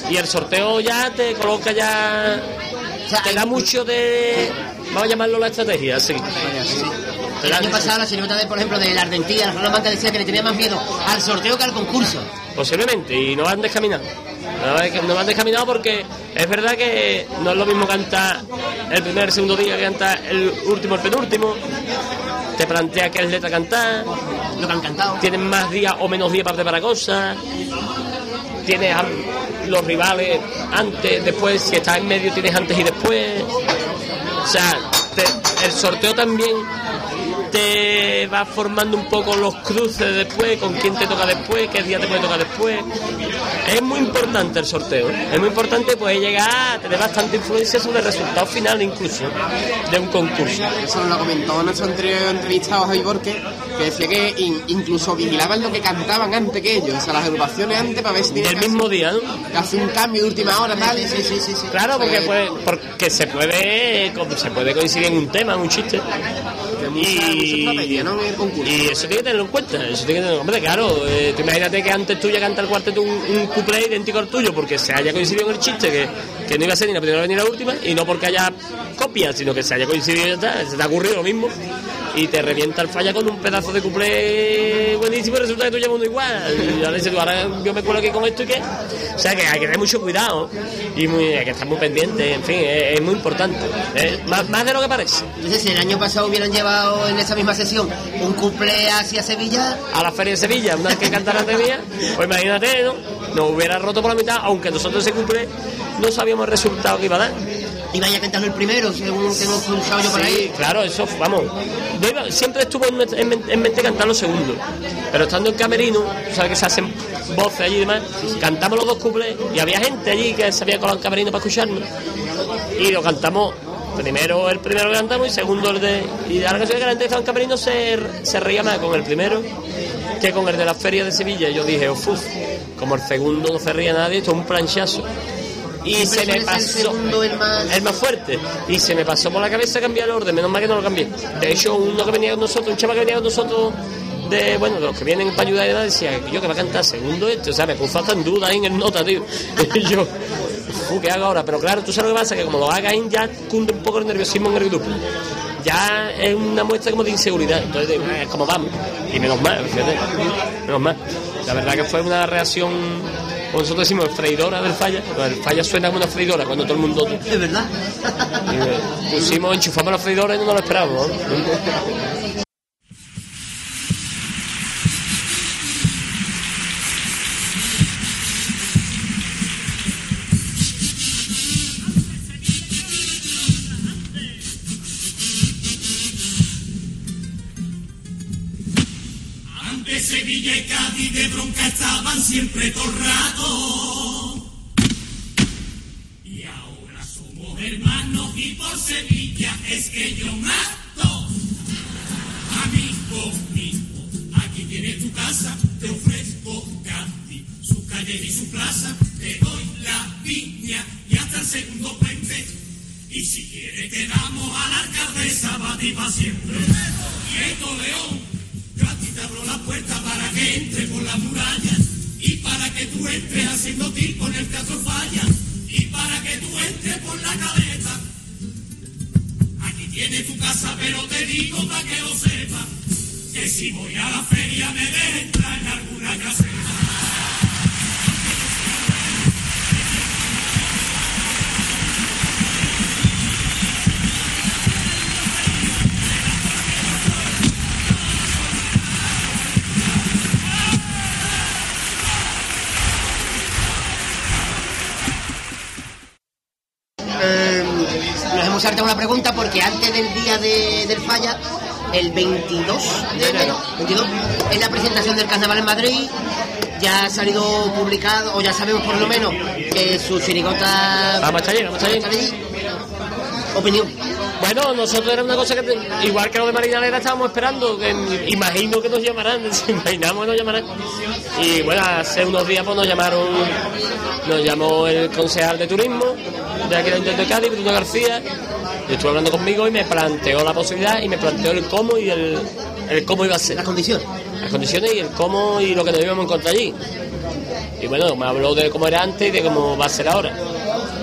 Y el sorteo ya te coloca ya. O sea, Te da mucho de. Vamos a llamarlo la estrategia, sí. Te El año pasado la señorita de, por ejemplo, de la Argentina, la Salamanca decía que le tenía más miedo al sorteo que al concurso. Posiblemente, y no van descaminados. No van descaminados porque es verdad que no es lo mismo cantar el primer, el segundo día que cantar el último, el penúltimo. Te plantea qué letra cantar, Lo que han cantado. tienes más días o menos días para preparar cosas, tienes a los rivales antes, después, si estás en medio tienes antes y después. O sea, te- el sorteo también te va formando un poco los cruces después, con quién te toca después, qué día te puede tocar después. Es muy importante el sorteo, ¿eh? es muy importante pues llegar a tener bastante influencia sobre el resultado final incluso de un concurso. Eso nos lo comentó nuestro anterior entrevistado Javi Borque, que decía que in- incluso vigilaban lo que cantaban antes que ellos, o sea, las agrupaciones antes para ver si tenían que mismo día, ¿no? hacer un cambio de última hora, tal, y sí, sí, sí, sí. Claro, porque, Eh, puede, porque se puede se puede coincidir en un tema, en un chiste. que En el concurso. y eso tiene que tenerlo en cuenta. Eso tiene que tenerlo Hombre, claro, eh, tú imagínate que antes tuya canta el cuarteto un, un cuplé idéntico al tuyo porque se haya coincidido en el chiste, que, que no iba a ser ni la primera ni la última, y no porque haya copias, sino que se haya coincidido y ya está, se te ha ocurrido lo mismo, y te revienta el falla con un pedazo de cuplé buenísimo y resulta que tú llevas uno igual. Y ahora dices tú, ahora yo me cuelo aquí con esto y qué. O sea que hay que tener mucho cuidado y muy, hay que estar muy pendiente, en fin, es, es muy importante. Más, más de lo que parece. Entonces, si el año pasado hubieran llevado en esa misma sesión un cuplé hacia Sevilla, a la Feria de Sevilla, una vez que cantaran de día, pues imagínate, ¿no? Nos hubiera roto por la mitad, aunque nosotros ese cumple no sabíamos el resultado que iba a dar. iba ya cantando el primero, según tengo escuchado yo por Sí, ahí. claro, eso, vamos. iba- siempre estuvo en, en en mente cantar los segundos. Pero estando en Camerino, sabes que se hacen voces allí y demás, cantamos los dos cuplés y había gente allí que se había colado en Camerino para escucharnos. Y lo cantamos. Primero el primero que cantamos y segundo el de. Y ahora que que estaba en Camerino se, se reía más con el primero que con el de la feria de Sevilla. Yo dije, uff, como el segundo no se ría nadie, esto es un planchazo. Y se me el pasó segundo el más... el más fuerte. Y se me pasó por la cabeza cambiar el orden, menos mal que no lo cambié. De hecho, uno que venía con nosotros, un chaval que venía con nosotros, de bueno, de los que vienen para ayudar y demás, decía yo que va a cantar segundo este, o sea, me puso hasta en duda ahí en el nota, tío. Y [laughs] yo, "Fu, ¿qué hago ahora? Pero claro, tú sabes lo que pasa, que como lo haga ahí ya cunde un poco el nerviosismo en el grupo. Ya es una muestra como de inseguridad, entonces digo, "Ah, es como vamos. Y menos mal, fíjate, menos mal. La verdad que fue una reacción, nosotros decimos, freidora del falla. El falla suena como una freidora cuando todo el mundo Es verdad. y, eh, pusimos, enchufamos la freidora y no nos lo esperábamos. ¿no? [laughs] Sevilla y de bronca estaban siempre todo el rato. Y ahora somos hermanos y por Sevilla es que yo mato. Amigo mío, aquí tienes tu casa, te ofrezco Cádiz, su calle y su plaza, te doy la viña y hasta el segundo puente. Y si quieres te damos a la alcaldesa para siempre. Esto León, abro la puerta para que entre por la muralla y para que tú entres haciendo tipo en el teatro falla y para que tú entres por la caleta. Aquí tienes tu casa, pero te digo para que lo sepas que si voy a la feria me dejes entrar en alguna caseta. Saltado una pregunta porque antes del día de- del falla, el 22 de enero, 22, es la presentación del carnaval en Madrid. Ya ha salido publicado, o ya sabemos por lo menos, que su chirigota. Vamos a allí, vamos a. Opinión. Bueno, nosotros era una cosa que, igual que lo de Marinalera, estábamos esperando, que mm, imagino que nos llamarán, [laughs] imaginamos que nos llamarán. Y bueno, hace unos días pues nos llamaron, nos llamó el concejal de turismo de aquí Ayuntamiento de Cádiz, Bruno García, y estuvo hablando conmigo y me planteó la posibilidad y me planteó el cómo y el, el cómo iba a ser. Las condiciones. Las condiciones y el cómo y lo que nos íbamos a encontrar allí. Y bueno, me habló de cómo era antes y de cómo va a ser ahora.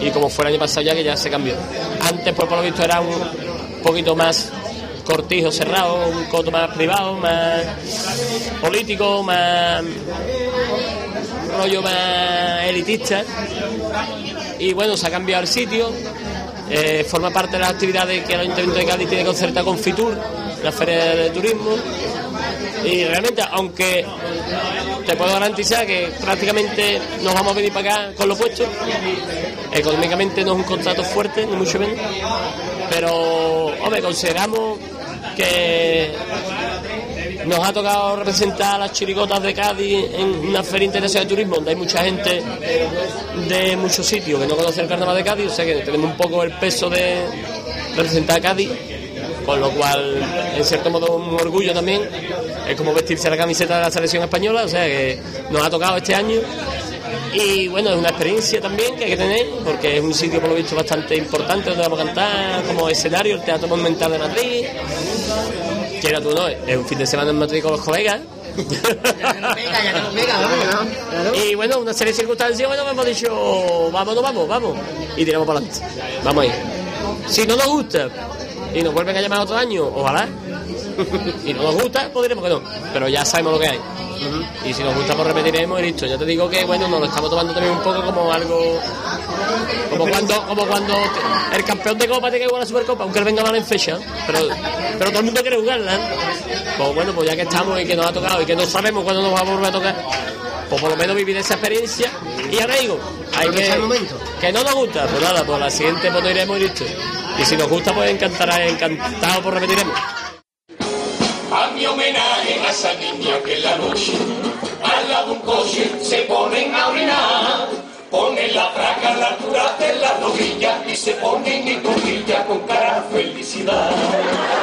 Y como fue el año pasado ya que ya se cambió. Antes, pues por lo visto, era un poquito más cortijo, cerrado, un coto más privado, más político, más rollo más elitista. Y bueno, se ha cambiado el sitio. Eh, forma parte de las actividades que el Ayuntamiento de Cádiz tiene concertada con Fitur, la Feria de Turismo. Y realmente, aunque te puedo garantizar que prácticamente nos vamos a venir para acá con lo puesto, económicamente no es un contrato fuerte, ni mucho menos, pero, hombre, consideramos que nos ha tocado representar a las chirigotas de Cádiz en una feria internacional de turismo donde hay mucha gente de muchos sitios que no conoce el carnaval de Cádiz, o sea que tenemos un poco el peso de representar a Cádiz, con lo cual, en cierto modo, un orgullo también. Es como vestirse la camiseta de la selección española, o sea que nos ha tocado este año. Y bueno, es una experiencia también que hay que tener, porque es un sitio por lo visto bastante importante donde vamos a cantar, como escenario, el Teatro Monumental de Madrid. Quiera tú no, es un fin de semana en Madrid con los colegas. Vamos. Y bueno, una serie de circunstancias, bueno, hemos dicho, vámonos, vamos, vamos. Y tiramos para adelante. Vamos ahí. Si no nos gusta y nos vuelven a llamar otro año, ojalá. y no nos gusta, pues diremos que no. Pero ya sabemos lo que hay. Y si nos gusta, pues repetiremos y listo. Ya te digo que, bueno, nos lo estamos tomando también un poco como algo. Como cuando, como cuando el campeón de Copa tiene que jugar la Supercopa, aunque él venga mal en fecha. Pero, pero todo el mundo quiere jugarla. Pues bueno, pues ya que estamos y que nos ha tocado y que no sabemos cuándo nos va a volver a tocar, pues por lo menos vivir esa experiencia. Y ahora digo, hay que, Aprovechar el momento. que no nos gusta, pues nada, pues la siguiente pues nos iremos y listo. Y si nos gusta, pues encantará, encantado, pues repetiremos. A mi homenaje a esa niña que en la noche al lado de un coche se ponen a orinar. Ponen la fraca a la altura de la rodilla y se ponen en cojilla con cara felicidad.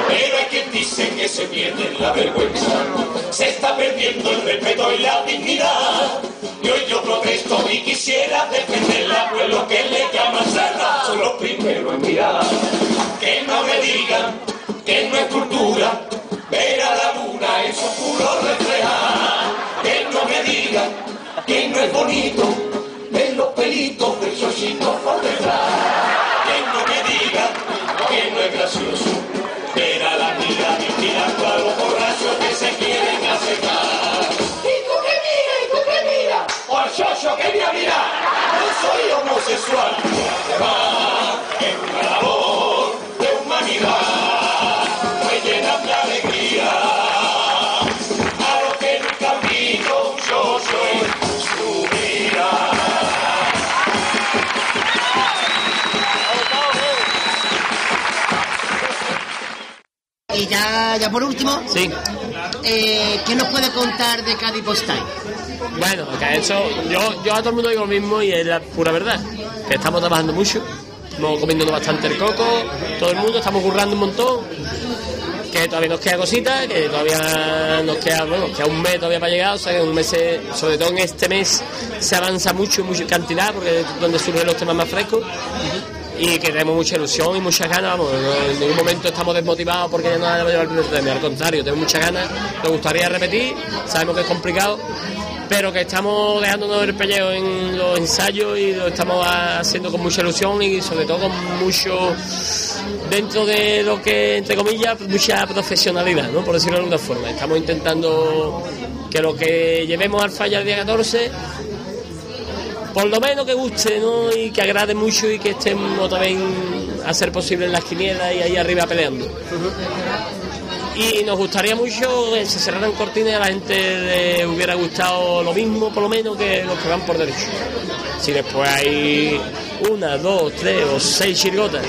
Pero hay quien dice que se pierde la vergüenza, se está perdiendo el respeto y la dignidad. Y hoy yo protesto y quisiera defenderla, pues lo que le llaman cerda son los primeros en mirar. Que no me digan que no es cultura ver a la luna en su oscuro reflejar. Que no me digan que no es bonito ver los pelitos del socito por detrás. Que no me digan que no es gracioso que mira, mira. No soy homosexual. Va, es una labor de humanidad. Me llena de alegría. A lo que nunca han visto, yo soy su vida. Y ya, ya por último, Sí. eh, ¿qué nos puede contar de Cádiz Post Time? Bueno, que hecho, yo, yo a todo el mundo digo lo mismo y es la pura verdad, que estamos trabajando mucho, estamos comiéndonos bastante el coco, todo el mundo, estamos currando un montón, que todavía nos queda cositas, que todavía nos queda, bueno, nos queda un mes todavía para llegar, o sea que un mes, sobre todo en este mes, se avanza mucho, mucho en cantidad, porque es donde surgen los temas más frescos. Y que tenemos mucha ilusión y muchas ganas, vamos, en ningún momento estamos desmotivados porque ya no va a llevar el primer premio, al contrario, tenemos muchas ganas, nos gustaría repetir, sabemos que es complicado, pero que estamos dejándonos el pellejo en los ensayos y lo estamos haciendo con mucha ilusión y sobre todo con mucho, dentro de lo que, entre comillas, mucha profesionalidad, ¿no? por decirlo de alguna forma. Estamos intentando que lo que llevemos al falla el día 14 por lo menos que guste, ¿no? Y que agrade mucho y que estemos también a ser posible en las quinielas y ahí arriba peleando. Y nos gustaría mucho que se cerraran cortinas a la gente le hubiera gustado lo mismo, por lo menos, que los que van por derecho. Si después hay una, dos, tres o seis chirgotas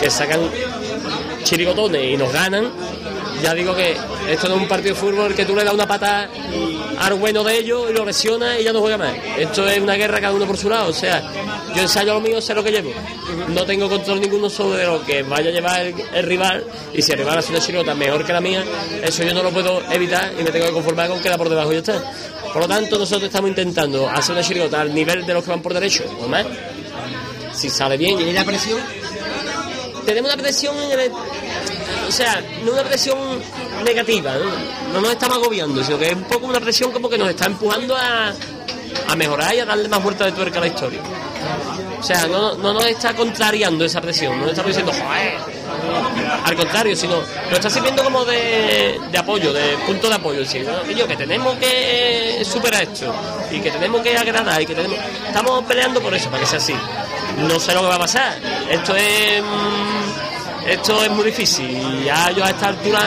que sacan chirigotones y nos ganan, ya digo que esto no es un partido de fútbol que tú le das una pata al bueno de ellos y lo lesiona y ya no juega más. Esto es una guerra cada uno por su lado. O sea, yo ensayo lo mío, sé lo que llevo. No tengo control ninguno sobre lo que vaya a llevar el, rival y si el rival hace una chirigota mejor que la mía, eso yo no lo puedo evitar y me tengo que conformar con queda por debajo y ya está. Por lo tanto, nosotros estamos intentando hacer una chirigota al nivel de los que van por derecho o más. Si sale bien, ¿Tiene la presión? tenemos una presión en el- o sea, no una presión negativa, ¿no? no nos estamos agobiando, sino que es un poco una presión como que nos está empujando a, a mejorar y a darle más vuelta de tuerca a la historia. O sea, no, no nos está contrariando esa presión, no nos está diciendo, joder, al contrario, sino nos está sirviendo como de, de apoyo, de punto de apoyo, decir, "No, que tenemos que superar esto y que tenemos que agradar y que tenemos... Estamos peleando por eso, para que sea así. No sé lo que va a pasar. Esto es... Esto es muy difícil ya yo a esta altura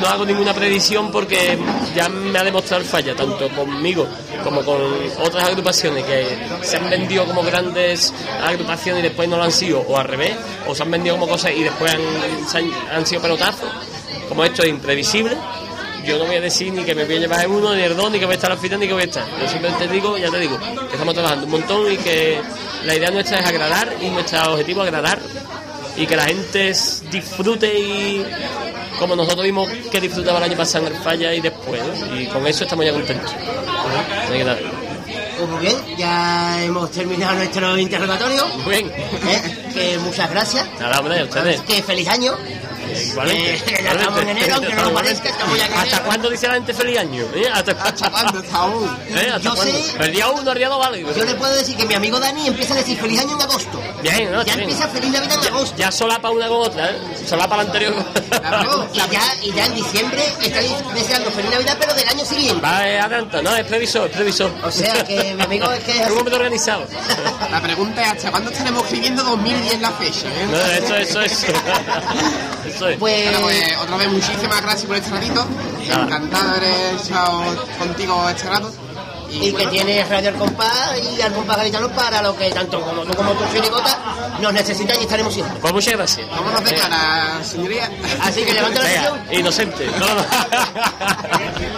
no hago ninguna predicción porque ya me ha demostrado falla, tanto conmigo como con otras agrupaciones que se han vendido como grandes agrupaciones y después no lo han sido, o al revés, o se han vendido como cosas y después han, sido pelotazos. Como esto es imprevisible, yo no voy a decir ni que me voy a llevar el uno, ni el dos, ni que voy a estar al final, ni que voy a estar. Yo simplemente digo, ya te digo, que estamos trabajando un montón y que la idea nuestra es agradar y nuestro objetivo es agradar y que la gente disfrute y como nosotros vimos que disfrutaba el año pasado en el falla y después ¿no? y con eso estamos ya contentos nada. Pues muy bien, ya hemos terminado nuestro interrogatorio. muy bien ¿eh? Que muchas gracias. nada hombre a ustedes Que feliz año. Igualmente, Eh, ya estamos en enero, aunque no lo parezca, estamos ya en ¿hasta enero. cuándo dice la gente feliz año? ¿Eh? ¿hasta, ¿Hasta cuándo está aún? [laughs] ¿Eh? ¿Hasta Yo cuándo? sé- el día uno el día dos vale Yo le puedo decir que mi amigo Dani empieza a decir feliz año en agosto. bien ¿no? Ya Está bien. empieza feliz Navidad en agosto. ya solapa una con otra ¿eh? solapa la anterior Claro, y ya, y ya en diciembre estáis deseando feliz Navidad, pero del año siguiente. va eh, adelanta no es previsor es previsor O sea que mi amigo es que es [laughs] un hombre organizado La pregunta es ¿hasta cuándo estaremos escribiendo 2010 la fecha? eh? no, eso eso eso [laughs] eso es Pues, Bueno, pues otra vez muchísimas gracias por este ratito. Nada. Encantado de haber estado contigo este rato. y que bueno, tiene Radio al Compás y al Compás Gaditano para lo que tanto como tú como tu chirigota nos necesitan y estaremos siempre. pues muchas gracias de Venga. cara, señoría. Así que levanta la sesión. inocente. No, no.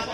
[laughs]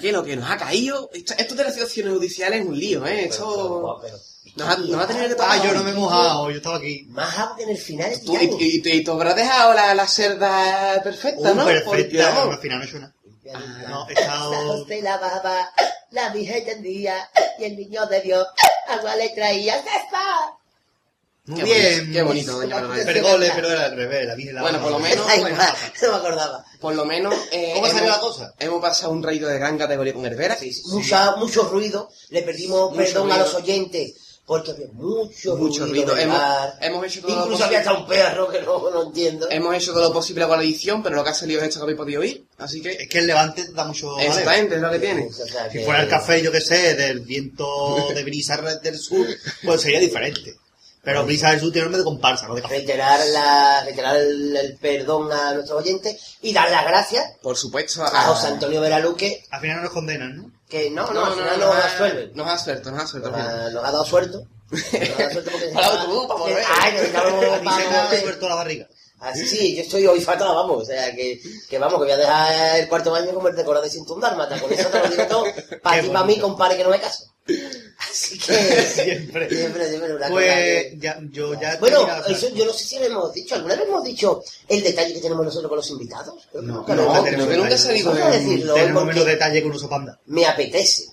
que lo que nos ha caído. Esto, esto de las situaciones judiciales es un lío, ¿eh? Esto. Nos ha, nos ha tenido que tocar. Ah, yo no me he mojado, yo estaba aquí. Más agua que en el final Tú, y, y, y te habrás dejado la, la cerda perfecta, Uh, ¿no? perfecta, Porque, pero vamos, al final no suena. Ah, No, he [laughs] estado... La baba, la Virgen y el niño de Dios agua le traía. ¡César! Muy Qué bien. bonito, qué bonito, doña Manuel. Perdole, pero era al revés, la la Bueno, por lo menos, Ay, bueno, guau, [laughs] no me acordaba. por lo menos. Eh, ¿Cómo salió hemos- la cosa? Hemos pasado un raído de gran categoría con Herbera. Mucha, mucho ruido, le pedimos Mucho perdón a los oyentes, porque había mucho, Mucho ruido. Hemos, hecho todo lo Incluso había hasta un perro que no, no entiendo. Hemos hecho todo lo posible con la edición, pero lo que ha salido es esto que habéis podido oír. Así que. Es que el levante da mucho... Exactamente, es lo que tiene. O sea, Si que- fuera el café, yo qué sé, del viento de brisa del sur, pues sería diferente. Pero Brisa del Sur tiene nombre de comparsa, no de café. Reiterar, la, reiterar el, el perdón a nuestros oyentes y dar las gracias Por supuesto, a José Antonio Veraluque, Al final no nos condenan, ¿no? que no, no, al final nos absuelven. Nos ha suelto, nos ha suelto. Nos ha, nos ha dado suelto. Nos ha dado suelto porque [laughs] Para autobús, para volver. Ay, necesitamos [laughs] A mí se para suelto la barriga. Así sí, yo estoy hoy fatal, vamos. O sea, que, que vamos, que voy a dejar el cuarto baño como el decorado de Sintun Dálmata. Con eso te lo digo todo. [laughs] Para ti, para mí, compadre, que no me caso. Así que... [laughs] Siempre. Siempre, siempre una cosa Pues que- ya, yo ya... Bueno, eso yo no sé si lo hemos dicho. ¿Alguna vez hemos dicho el detalle que tenemos nosotros con los invitados? Creo que No, nunca no, tenemos creo que nunca se ha dicho. A Tenemos porque menos detalle un oso panda. me apetece.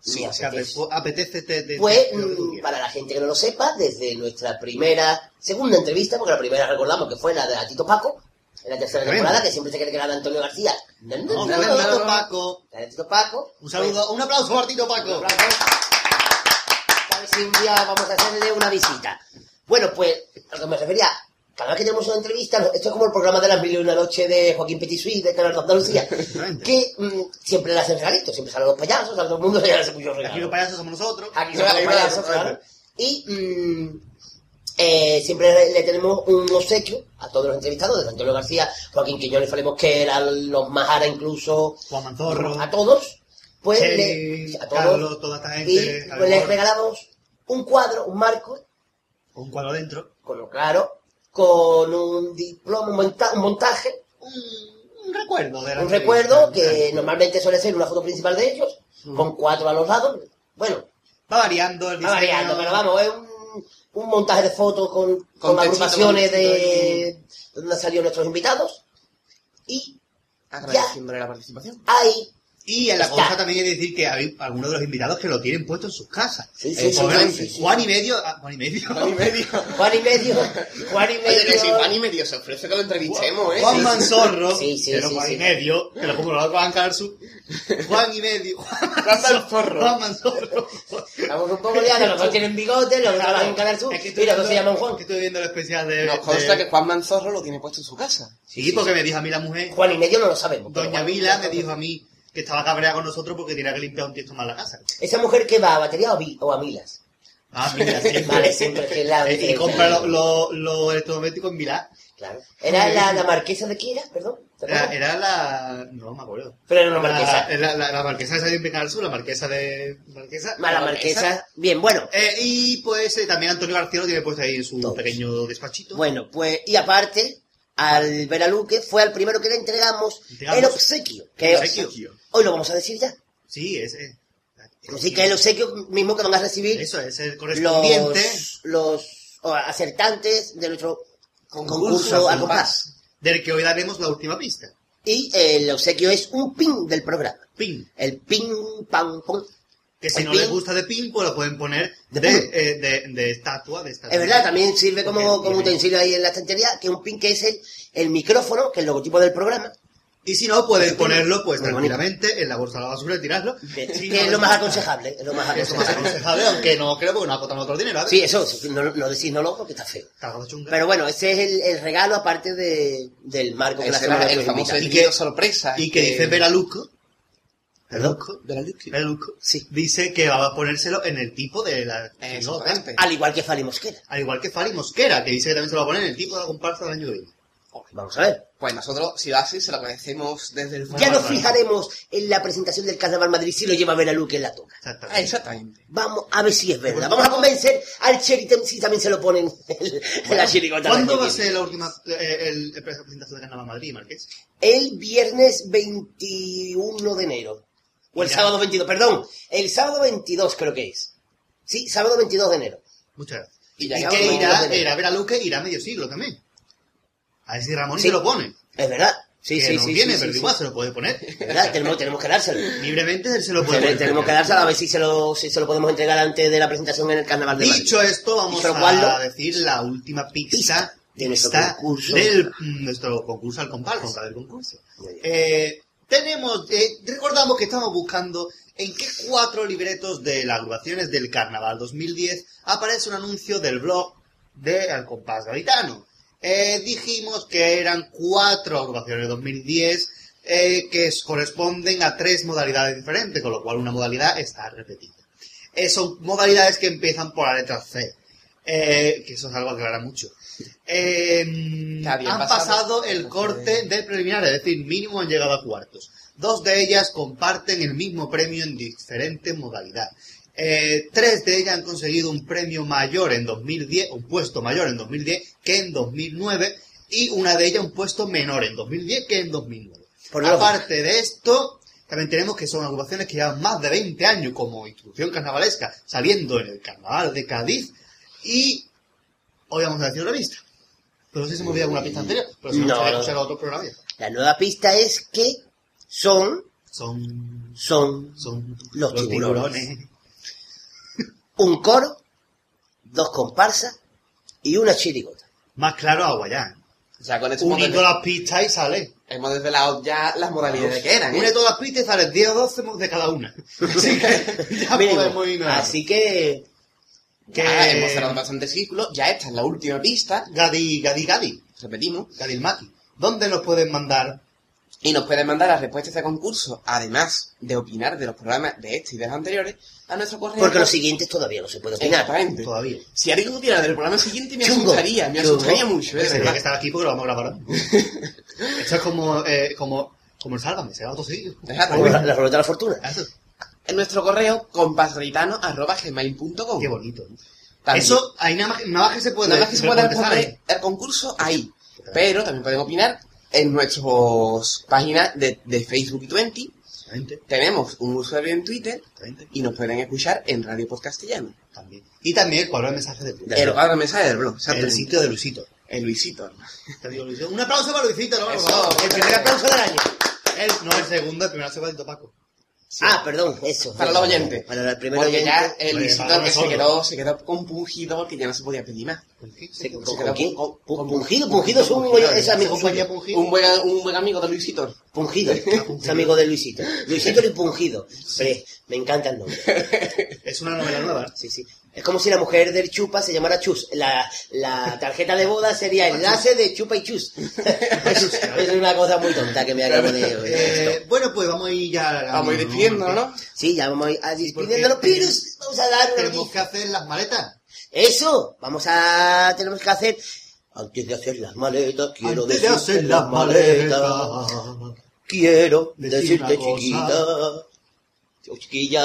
Sí, me o sea, apetece. pues, apetece te, te- Pues, te- tú mm, para la gente que no lo sepa, desde nuestra primera, segunda entrevista, porque la primera recordamos que fue la de a Tito Paco, en la tercera temporada, que siempre se cree que era de Antonio García. No, no, No, no, no, no. Paco. Tito Paco. Un saludo, un aplauso para Tito Pues, Paco. un aplauso. Si un día vamos a hacerle una visita. Bueno, pues, a lo que me refería, cada vez que tenemos una entrevista, esto es como el programa de las mil y una noche de Joaquín Petitsuí de Canal de Andalucía, que mm, siempre le hacen regalitos, siempre salen los payasos, sale todo el mundo le hace muchos regalos. Aquí los payasos somos nosotros. Aquí somos claro, payasos, claro. Y mm, eh, siempre le tenemos un obsequio a todos los entrevistados, desde Antonio García, Joaquín Quiñones, Fale Mosquera, los Majara incluso, Juan Manzorro. a todos, pues le, a todos, Carlos, toda esta gente. y pues les regalamos un cuadro, un marco, un cuadro dentro. con lo claro, con un diploma, un, monta- un montaje, Un, un recuerdo de la un recuerdo que normalmente suele ser una foto principal de ellos, con cuatro a los lados, bueno, Va variando el Va diseño. variando, pero vamos, es un, un montaje de fotos con, con, Con agrupaciones de donde han salido nuestros invitados. Y Agradeciéndole la participación. ahí, Y en la cosa también hay que decir que hay algunos de los invitados que lo tienen puesto en sus casas. Sí, sí, Eh, sí, sí. Juan y medio. ah, Juan y medio. Juan y medio. Juan y medio, Juan y Oye, que si medio. Juan y medio se ofrece que lo entrevistemos, ¿eh? Juan. Manzorro, Sí, sí, pero sí, Juan sí. y medio, que lo pongo lo Juan Carsu. Juan y medio. Juan Manzorro. Juan Manzorro. Estamos un poco liados, los dos tienen bigote, los otros trabajan en Canal Sur, Es que y los dos se llaman Juan. que Estoy viendo el especial de. Nos consta de- que Juan Manzorro lo tiene puesto en su casa. Sí, porque me dijo a mí la mujer, Juan y medio no lo sabemos. Doña Juan- Mila, me dijo a mí que estaba cabreada con nosotros porque tenía que limpiar un tiesto más la casa. Esa mujer que va a batería o o a milas. Ah, siempre. [laughs] Vale, siempre que la... Eh, y compra los lo, lo electrodomésticos en Milán. Claro. ¿Era la, la marquesa de quién era? Perdón. ¿te Era, la. No me acuerdo. Pero era una marquesa. La, la, la marquesa de Salir al Sur, la marquesa de. Marquesa. Mala marquesa. Bien, bueno. Eh, y pues eh, también Antonio García lo tiene puesto ahí en su Todos. pequeño despachito. Bueno, pues, y aparte, al Veraluque fue al primero que le entregamos, el obsequio. Que Obsequio. Hoy lo vamos a decir ya. Sí, ese. Así que el obsequio mismo que van a recibir Eso es el correspondiente los, los o, acertantes de nuestro Concurso concurso al compás. del que hoy daremos la última pista. Y el obsequio es un pin del programa. Pin. El pin, pam, pum. Que si El no pin. les gusta de pin, pues lo pueden poner De de, pin. eh, de, de estatua. De estatua. Es verdad, también sirve como, Porque como tiene- utensilio ahí en la estantería, que un pin que es el, el micrófono, que es el logotipo del programa, Y si no, pueden Ese ponerlo pues Muy bonito. tranquilamente en la bolsa de la basura y tirarlo. que, Si que no es lo más aconsejable. Es lo más Es lo más aconsejable. aconsejable, aunque no creo porque no acotamos otro dinero. ¿vale? Sí, eso, sí, no, no decís no lo porque está feo. Chunga. Pero bueno, ese es el, el regalo aparte de, del marco que le Ese hacemos a era el famoso. Y que- sorpresa. y que dice Veraluco. ¿Perdón? Veraluque. Veraluco. Sí. Dice que va a ponérselo en el tipo de la. Exactamente. Al igual que Fali Mosquera. Al igual que Fari Mosquera, que dice que también se lo va a poner en el tipo de la comparsa del año que viene. Vamos a ver. Pues nosotros, si lo hace, se lo agradecemos desde el fondo. Ya nos fijaremos en la presentación del Carnaval Madrid si lo lleva Veraluque en la toca. Exactamente. exactamente. Vamos a ver si es verdad. Vamos a convencer al Cherry si también se lo ponen en, la chirigota. ¿Cuándo del va a ser la última eh, el, el presentación de Carnaval Madrid, Marqués? El viernes 21 de enero. O el sábado 22, perdón. El sábado 22 creo que es. Sí, sábado 22 de enero. Muchas gracias. Y Y, que de irá, a ver a Luque, irá medio siglo también. A ver si Ramón Sí. se lo pone. Es verdad. Sí, que sí, no sí. tiene, sí, pero sí, igual se lo puede poner. Es verdad, tenemos, tenemos que dárselo. Libremente él se lo [laughs] puede poner. tenemos que dárselo a ver si se, lo, si se lo podemos entregar antes de la presentación en el Carnaval de Madrid. Dicho esto, vamos Dicho a cual, decir la última pista, Pista de nuestro concurso. del mm, nuestro concurso al compás, del concurso. Muy bien. Eh, tenemos, eh, recordamos que estamos buscando en qué cuatro libretos de las agrupaciones del Carnaval 2010 aparece un anuncio del blog de Al Compás Gaditano. Eh, dijimos que eran cuatro agrupaciones de 2010 eh, que corresponden a tres modalidades diferentes, con lo cual una modalidad está repetida. Eh, son modalidades que empiezan por la letra C. Eh, que eso es algo que aclara mucho. Eh, bien han pasado. pasado el corte de preliminares, es decir, mínimo han llegado a cuartos. Dos de ellas comparten el mismo premio en diferente modalidad. Eh, tres de ellas han conseguido un premio mayor en 2010, un puesto mayor en 2010 que en 2009, y una de ellas un puesto menor en 2010 que en 2009. Por. Aparte de esto, también tenemos que son agrupaciones que llevan más de 20 años como institución carnavalesca, saliendo en el carnaval de Cádiz, y hoy vamos a decir una pista. Pero no sé si hemos olvidado una pista anterior, pero si no, No, será otro programa. La nueva pista es que son, Son, son son Los tiburones. [laughs] un coro, dos comparsas y una chirigota. Más claro a Guayán. O sea, con esto Uniendo las pistas y sale. hemos desvelado ya las modalidades que eran. ¿eh? Une todas las pistas y sale 10 o 12 de cada una. [laughs] Así que [laughs] ya Mínimo. podemos irnos. Así que que Ya hemos cerrado bastante ciclo. Ya esta es la última pista. Gadi, Gadi, Gadi, Repetimos. Gadi el Maki. ¿Dónde nos pueden mandar? Y nos pueden mandar las respuestas de concurso, además de opinar de los programas de este y de los anteriores, a nuestro correo. porque los siguientes todavía no se puede opinar. Exactamente. Todavía. Si alguien opinara del programa siguiente, me Chungo. asustaría, me Chungo. asustaría mucho, ¿eh? Que de sería verdad. que estar aquí porque lo vamos a grabar. [laughs] Esto es como, eh, como, como el Sálvame, se graba todo seguido. Como la, la ruleta de la fortuna. Eso, En nuestro correo, compasgritano.gmail.com Qué bonito. También. Eso, ahí nada más, nada más que se puede Nada más que se puede responder el concurso ahí. Pero también pueden opinar en nuestras páginas de, de Facebook y Twenty. Tenemos un usuario en Twitter y nos pueden escuchar en Radio Post Castellano. También. Y también el cuadro de mensajes de blog. El cuadro de del blog, El sitio de Luisito. El Luisito. [laughs] Un aplauso para Luisito. El primer aplauso del año. El, no, el segundo, el primero se va Ah, perdón, eso. Para los oyentes. Para el primer Porque oyente. ya el que se quedó, se quedó compungido porque ya no se podía pedir más. Se- ¿Con, se con quedó quién? con- Pu- con- Pungido, Pungido es un es amigo. Un buen, un buen amigo de Luisito. Pungido, [laughs] es amigo de Luisito. Luisito y Pungido. Me encanta el nombre. [laughs] Es una novela nueva. Sí, sí. Es como si la mujer del Chupa se llamara Chus. La, la tarjeta de boda sería enlace de Chupa y Chus. [laughs] es, una cosa muy tonta que me acabo de oír. Eh, bueno, pues vamos a ir ya. Vamos a ir despidiéndonos, ¿no? Sí, ya vamos a ir despidiéndonos, pero vamos a dar Tenemos que hacer las maletas. Eso, vamos a... Tenemos que hacer... Antes de hacer las maletas, quiero Antes de decirte hacer las maletas. Quiero Decir decirte, cosa. Chiquilla...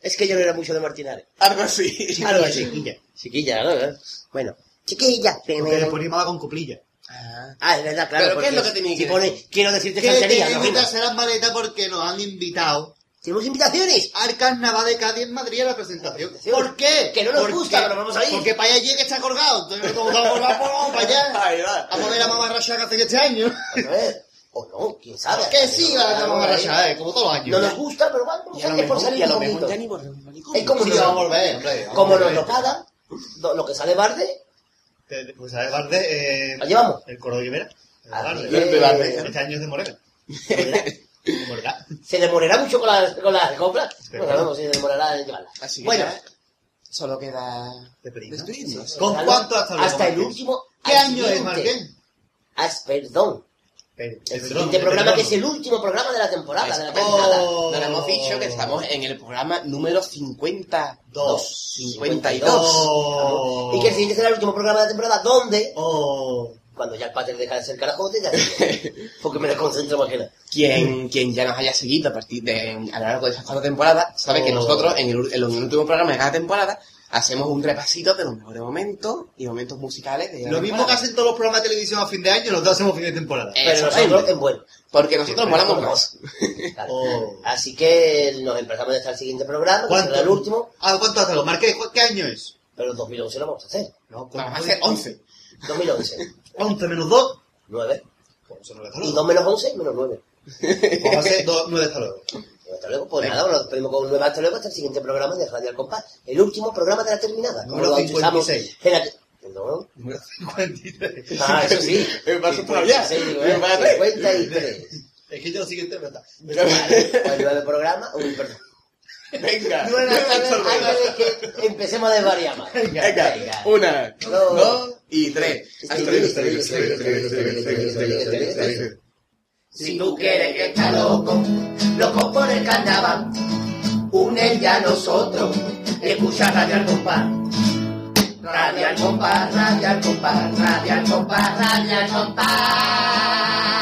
Es que yo no era mucho de Martinares. Algo así. Algo así. Chiquilla. Chiquilla, ¿no? Bueno, chiquilla. Porque le ponía mala con coplilla. Ah. Ah, es verdad, claro. ¿Pero qué es lo que tenía si pone, quiero decirte Que que hacer las maletas porque nos han invitado ¿Tenemos invitaciones? al carnaval de Cádiz en Madrid a la presentación. ¿Por qué? Que no nos gusta, pero vamos a ir. Porque para allá llega que está colgado. Entonces, como estamos colgados, pues vamos para allá. [laughs] Vamos a ver a mamarracha que hace este año. A ver, o no, quién sabe. Que sí, va a eh, como todos los años. No nos gusta, pero vamos, a es por salir un lo mejor poquito. ya ni volvemos al manicomio. Es como si vamos a volver, hombre. vamos como nos lo pagan, lo, que sale Barde, Te- Pues a Barde, eh, lo llevamos. el coro de Barde. Este año es de Morena. Se demorará mucho con las con las coplas. Pero No sabemos si se demorará en llevarlas. Así que Bueno, ya solo queda Despedirnos. despedirnos. ¿Con cuánto hasta luego? Hasta el último. ¿Qué año es. Marqués? Ah, perdón. El El siguiente programa que es el último programa de la temporada, de la temporada. Oh. Nos hemos dicho que estamos en el programa número 52. 52. Oh. Y que el siguiente será el último programa de la temporada, donde, Oh. cuando ya el pater deja de ser carajote, ya [laughs] porque me desconcentro más que nada. Quien, quien ya nos haya seguido a partir de a lo largo de esas cuatro temporadas sabe que Oh. nosotros en el, en el último programa de cada temporada hacemos un repasito de los mejores momentos y momentos musicales de Lo mismo que hacen todos los programas de televisión a fin de año, nosotros hacemos fin de temporada. Pero nosotros en bueno. Porque nosotros pero- más. Claro. [laughs] Oh. Así que nos empezamos hasta el siguiente programa, que ¿Cuánto? será el último, Ah, ¿cuánto hasta luego? Marqués, ¿cu- ¿qué año es? pero en 2011 lo vamos a hacer. No, Vamos a hacer 11. 2011, 11 menos 2. 9. Pues eso no hasta Y luego. 2 menos 11, menos 9. Vamos a hacer 9 hasta luego. Hasta luego, pues nada, nos despedimos con un nuevo hasta luego hasta el siguiente programa de Radio Al Compás. El último programa de la terminada. Número Como lo bautizamos. 56. Espérate. Perdón. Número 53. Ah, eso sí. Me paso todavía. 56, digo, Me eh, va a ver. 53. Es que yo lo siguiente me está. El nueve programa, uy, perdón. Venga. Nueve antes, antes de que empecemos a desvariar más. Venga. Una, Dos. dos y tres. Hasta luego. Si tú quieres que está loco, loco por el carnaval, únete a nosotros, escucha Radio al compás. Radia al compás, radia al compás, radia al compás, radia al compás.